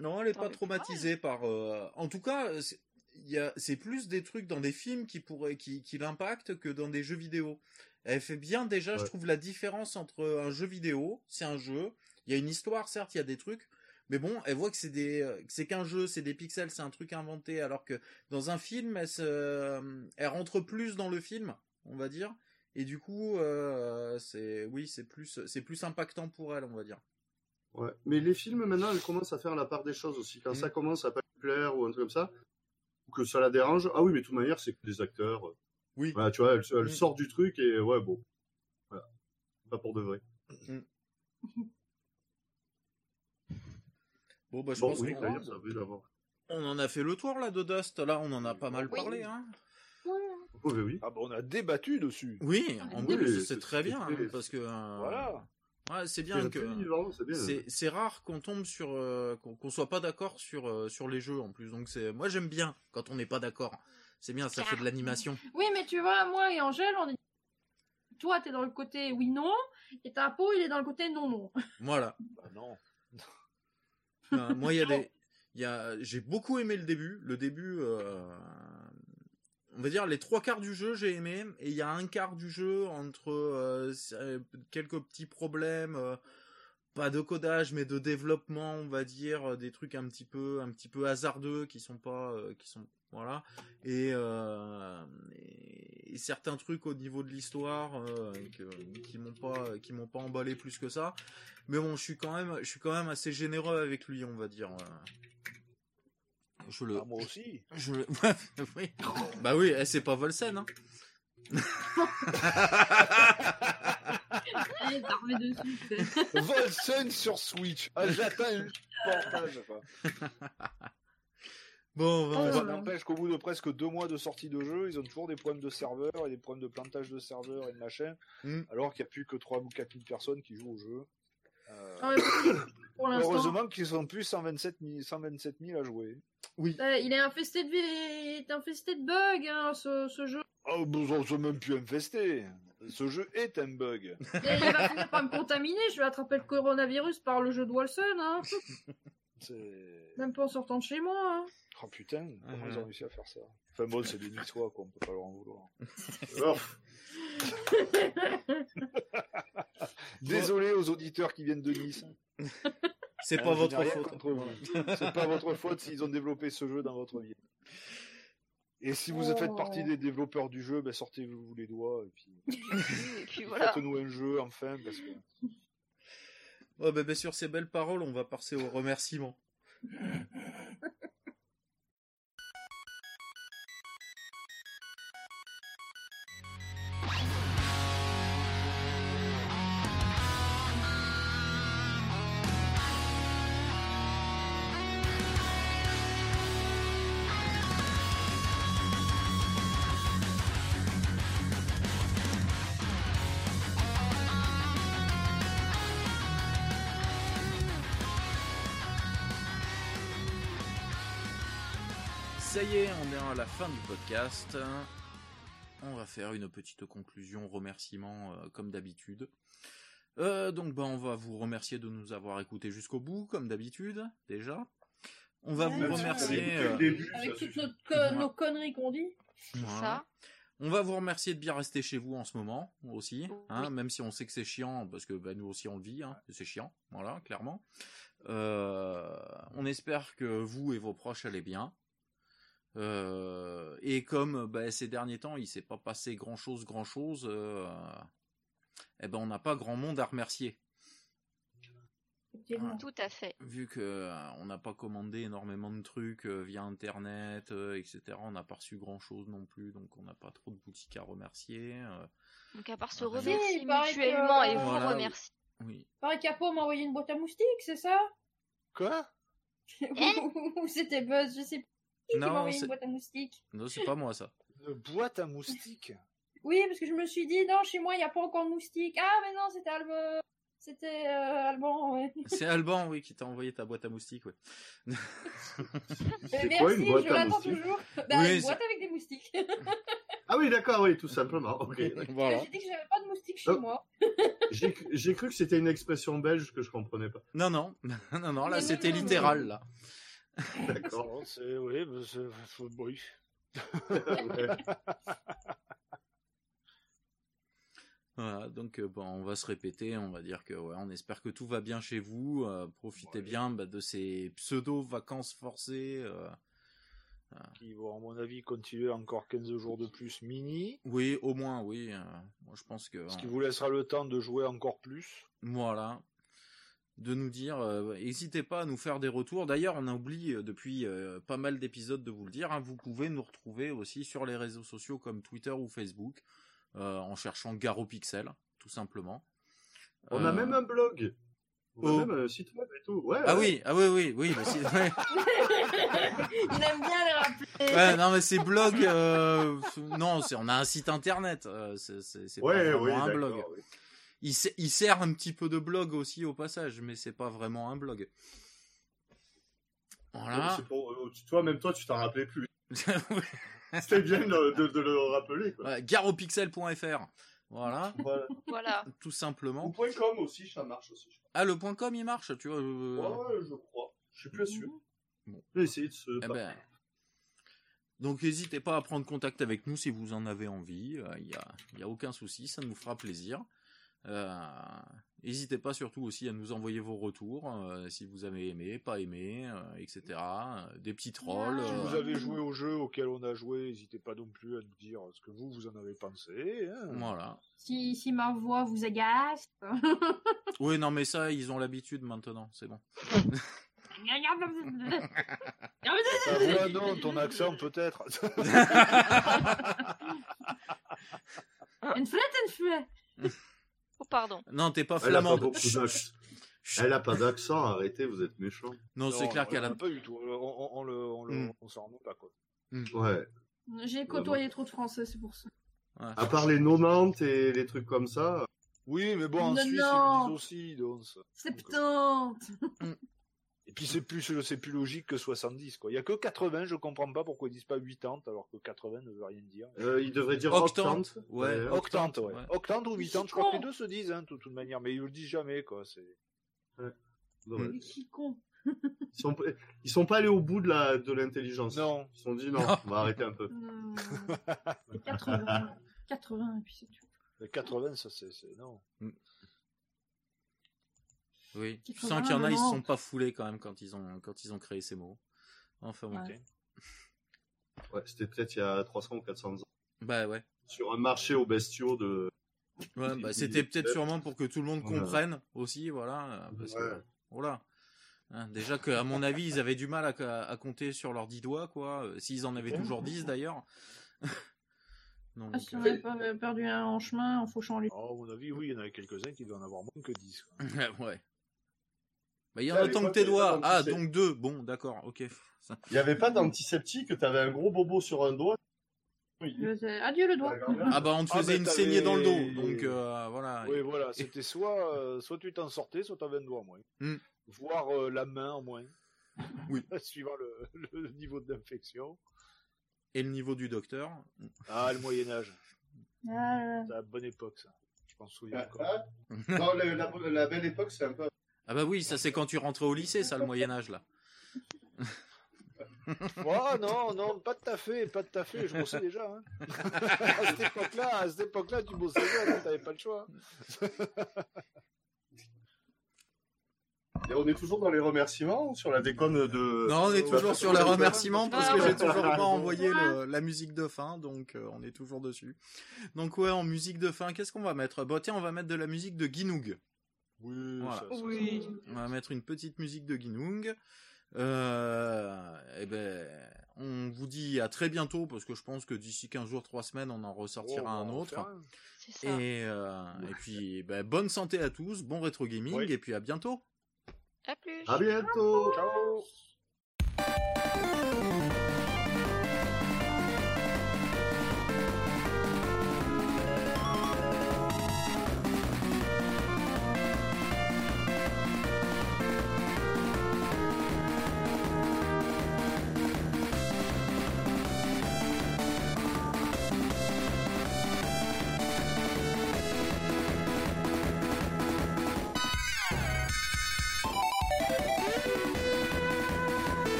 Non, elle est pas traumatisée par. euh, En tout cas, c'est- il y a... c'est plus des trucs dans des films qui pourraient qui, qui l'impactent que dans des jeux vidéo. Elle fait bien déjà, je trouve la différence entre un jeu vidéo, c'est un jeu, il y a une histoire certes, il y a des trucs, mais bon, elle voit que c'est des euh, que c'est qu'un jeu, c'est des pixels, c'est un truc inventé, alors que dans un film, elle, se... elle rentre plus dans le film, on va dire, et du coup, euh, c'est oui, c'est plus c'est plus impactant pour elle, on va dire. Ouais. Mais les films, maintenant, elles commencent à faire la part des choses aussi. Quand Mm. ça commence à pas lui plaire ou un truc comme ça, ou que ça la dérange, ah oui, mais de toute manière, c'est que des acteurs. Oui. Voilà, tu vois, elle, elle Mm. sort du truc et ouais, bon. Voilà. Pas pour de vrai. Bon, bah je Bon, pense oui, qu'on d'ailleurs, ça. On en a fait le tour là de Dust, là on en a pas mal Oui. parlé. Hein Oh, oui. Ah bah on a débattu dessus. oui, en Oui, plus c'est- très bien hein, parce que euh, Voilà. ouais, c'est bien que c'est rare qu'on tombe sur euh, qu'on qu'on soit pas d'accord sur euh, sur les jeux en plus. Donc c'est moi j'aime bien quand on n'est pas d'accord. C'est bien, ça fait de l'animation. Oui, mais tu vois, moi et Angèle, on est. Toi, t'es dans le côté oui-non, et ta peau, il est dans le côté non-non. Voilà. Bah non. Euh, moi il y a des il y a j'ai beaucoup aimé le début, le début euh, on va dire les trois quarts du jeu j'ai aimé. Et il y a un quart du jeu entre euh, c'est- quelques petits problèmes euh, pas de codage mais de développement on va dire euh, des trucs un petit peu un petit peu hasardeux qui sont pas euh, qui sont voilà. Et, euh, et, et certains trucs au niveau de l'histoire euh, que- qui m'ont pas qui m'ont pas emballé plus que ça mais bon je suis quand même je suis quand même assez généreux avec lui on va dire euh. je le Ah, moi aussi. je le- oui. bah oui eh, c'est pas Volsen hein Volsen sur Switch. Ah, portage. Bon, Ça là. n'empêche qu'au bout de presque deux mois de sortie de jeu, ils ont toujours des problèmes de serveurs et des problèmes de plantage de serveurs et de machin, Mm. alors qu'il n'y a plus que 3 ou 4 000 personnes qui jouent au jeu. Euh, Pour l'instant, heureusement qu'ils sont plus 127 000, 127 000 à jouer. euh, il est infesté de, il est infesté de bugs, hein, ce, ce jeu. Oh, ils sont même plus infestés. Ce jeu est un bug. Et il va finir par me contaminer. Je vais attraper le coronavirus par le jeu de Wilson. Hein. C'est... Même pas en sortant de chez moi. Hein. Oh putain, comment Mhm. ils ont réussi à faire ça Enfin bon, c'est des Niçois, quoi, on peut pas leur en vouloir. Désolé aux auditeurs qui viennent de Nice. c'est pas je votre faute. C'est pas votre faute s'ils ont développé ce jeu dans votre vie. Et si vous Oh. faites partie des développeurs du jeu, ben sortez-vous les doigts et puis puis voilà. faites-nous un jeu enfin parce que ben, ben, sur ces belles paroles, on va passer aux remerciements. Y est, on est à la fin du podcast. On va faire une petite conclusion, remerciement euh, comme d'habitude. Euh, donc bah, on va vous remercier de nous avoir écoutés jusqu'au bout, comme d'habitude, déjà. On va Ouais, vous remercier. Euh, début, Avec toutes nos, nos conneries qu'on dit. Voilà. ça. On va vous remercier de bien rester chez vous en ce moment aussi, hein, Oui. même si on sait que c'est chiant, parce que bah, nous aussi on le vit, hein, c'est chiant, voilà, clairement. Euh, on espère que vous et vos proches allez bien. Euh, et comme bah, ces derniers temps il s'est pas passé grand chose, grand chose, euh, eh ben on n'a pas grand monde à remercier. Tout à fait. Vu que euh, on n'a pas commandé énormément de trucs euh, via internet, euh, etc. On n'a pas reçu grand chose non plus, donc on n'a pas trop de boutiques à remercier. euh, Donc à part se Ah, remercier mutuellement et vous Voilà. remercier. oui. Pareil Capo m'a envoyé une boîte à moustiques, c'est ça? Quoi? Ou c'était Buzz, je sais pas. Qui m'a Non, envoyé c'est- une boîte à moustiques non, c'est pas moi ça. Une boîte à moustiques. Oui, parce que je me suis dit, non, chez moi, il n'y a pas encore de moustiques. Ah, mais non, c'était Alban. C'était euh, Alban, ouais. C'est Alban, oui, qui t'a envoyé ta boîte à moustiques, ouais. C'est merci, quoi, une boîte je à l'attends moustiques toujours. Bah, Oui, une boîte avec des moustiques. Ah oui, d'accord, oui, tout simplement. Ok. voilà. J'ai dit que j'avais pas de moustiques chez Oh. moi. J'ai cru que c'était une expression belge que je comprenais pas. Non, non, non, non, là c'était littéral, là. D'accord. C'est oui, mais c'est faut- oui. Ouais. Voilà, donc euh, bon, on va se répéter, on va dire que ouais, on espère que tout va bien chez vous. euh, profitez Ouais. bien bah, de ces pseudo vacances forcées. euh. Qui vont, à mon avis, continuer encore 15 jours de plus mini. Oui, au moins, oui. euh, moi, je pense que Ce qui euh, vous laissera le temps de jouer encore plus. voilà, de nous dire. euh, N'hésitez pas à nous faire des retours. D'ailleurs, on a oublié euh, depuis euh, pas mal d'épisodes de vous le dire. hein, vous pouvez nous retrouver aussi sur les réseaux sociaux comme Twitter ou Facebook euh, en cherchant Garo Pixel, tout simplement. On Euh, a même un blog. On a Oh. même un site web et tout. Ouais, Ah ouais. oui, ah oui, oui, oui. ouais. Il aime bien les rappeler. Ouais, non, mais c'est blog. euh, non, c'est on a un site internet. euh, c'est pas oui, un blog. oui. Il, se- il sert un petit peu de blog aussi au passage, mais c'est pas vraiment un blog. Voilà. Pour- euh, Toi, même toi, tu t'en rappelais plus. C'était bien de, de- de le rappeler. Quoi. Ouais, Garopixel.fr. Voilà, Voilà. Voilà. tout Ou simplement. point .com aussi, ça marche aussi. je Ah, le point .com il marche, tu vois. euh. Ouais, je crois. Je suis plus sûr. J'ai essayé de se. eh ben, Donc n'hésitez pas à prendre contact avec nous si vous en avez envie. Il n'y a, y a aucun souci, ça nous fera plaisir. Euh, N'hésitez pas surtout aussi à nous envoyer vos retours, euh, si vous avez aimé, pas aimé, euh, etc. Des petits trolls. Si vous avez joué au jeu auquel on a joué, n'hésitez pas non plus à nous dire ce que vous, vous en avez pensé. hein. Voilà. Si, si ma voix vous agace. Oui, non, mais ça, ils ont l'habitude maintenant, c'est bon. Ta voix, non, ton accent peut-être. Une flette, une flette. Faut pardon. Non, t'es pas Elle a pas flamande. beaucoup Chut, d'accent. chut. Elle a pas d'accent, arrêtez, vous êtes méchants. Non, c'est clair qu'elle a. Pas du tout. On, on- on le, on le, Hmm. on s'en rend pas quoi. Ouais. J'ai côtoyé trop de Français, c'est pour ça. Ouais. À part les nonantes et les trucs comme ça. Oui, mais bon, en Non, Suisse, non. ils le disent aussi. Donc, ça- 70 Et puis c'est plus, c'est plus logique que 70 quoi. Il y a que 80, je comprends pas pourquoi ils disent pas 80 alors que 80 ne veut rien dire. Euh, il devrait dire Octante. octante. Ouais. Octante, ouais. Octante ou Mais 80, c'est je crois que les deux se disent, hein, de toute manière, mais ils le disent jamais, quoi. C'est... Ouais. Mais qui con Ils sont, ils sont pas allés au bout de la de l'intelligence. Non. Ils se sont dit non, on va arrêter un peu. Hmm. C'est 80. 80, et puis c'est tout. Le 80, ça, c'est, c'est... non. Oui. Tu sens qu'il y en a, ils se sont pas foulés quand même quand ils ont, quand ils ont créé ces mots. Enfin bon. Ouais. Ouais, c'était peut-être il y a 300 ou 400 ans. Bah ouais. Sur un marché aux bestiaux de. Ouais, bah, c'était peut-être sûrement pour que tout le monde comprenne aussi, voilà. euh, que, voilà. Hein, déjà que, à mon avis, ils avaient du mal à, à compter sur leurs 10 doigts, quoi. euh, S'ils en avaient toujours 10 d'ailleurs. Donc, Ah, si on euh, avait pas perdu un en chemin en fauchant les. Oh, à mon avis, oui, il y en avait quelques-uns qui doivent en avoir moins que 10. quoi. ouais. Bah, il y en a tant que tes doigts. Ah, donc deux. Bon, d'accord, ok. Ça- Il y avait pas d'antiseptique, t'avais un gros bobo sur un doigt. Le- Adieu le doigt. Ah bah, on te Ah, faisait une saignée dans le dos. Donc, euh, voilà. Oui, voilà, c'était soit, euh, soit tu t'en sortais, soit t'avais un doigt en moins. Hmm. Voire euh, la main en moins. Oui. Suivant le, le niveau d'infection. Et le niveau du docteur. Ah, le Moyen-Âge. Ah, C'est la bonne époque, ça. Je m'en souviens Ah, encore. ah. Non, la, la- la belle époque, c'est un peu. Ah bah oui, ça c'est quand tu rentrais au lycée, ça, le Moyen-Âge, là. Oh non, non, pas tout à fait, pas tout à fait, je bossais déjà. Hein. à cette époque-là, à cette époque-là, tu bossais déjà, donc t'avais pas le choix. Et on est toujours dans les remerciements ou sur la déconne de. Non, on est toujours sur les remerciements parce que j'ai toujours pas envoyé le- la musique de fin, donc euh, on est toujours dessus. Donc ouais, en musique de fin, qu'est-ce qu'on va mettre? Bah tiens, on va mettre de la musique de Ginoog. Oui, Voilà. ça, ça, Oui. On va mettre une petite musique de Ginoog. Euh, et ben, on vous dit à très bientôt parce que je pense que d'ici 15 jours, 3 semaines, on en Oh, ressortira on va un autre. faire un. C'est ça. Et, euh, et puis, ben, bonne santé à tous, bon rétro gaming Oui. et puis à bientôt. À plus. À bientôt! Ciao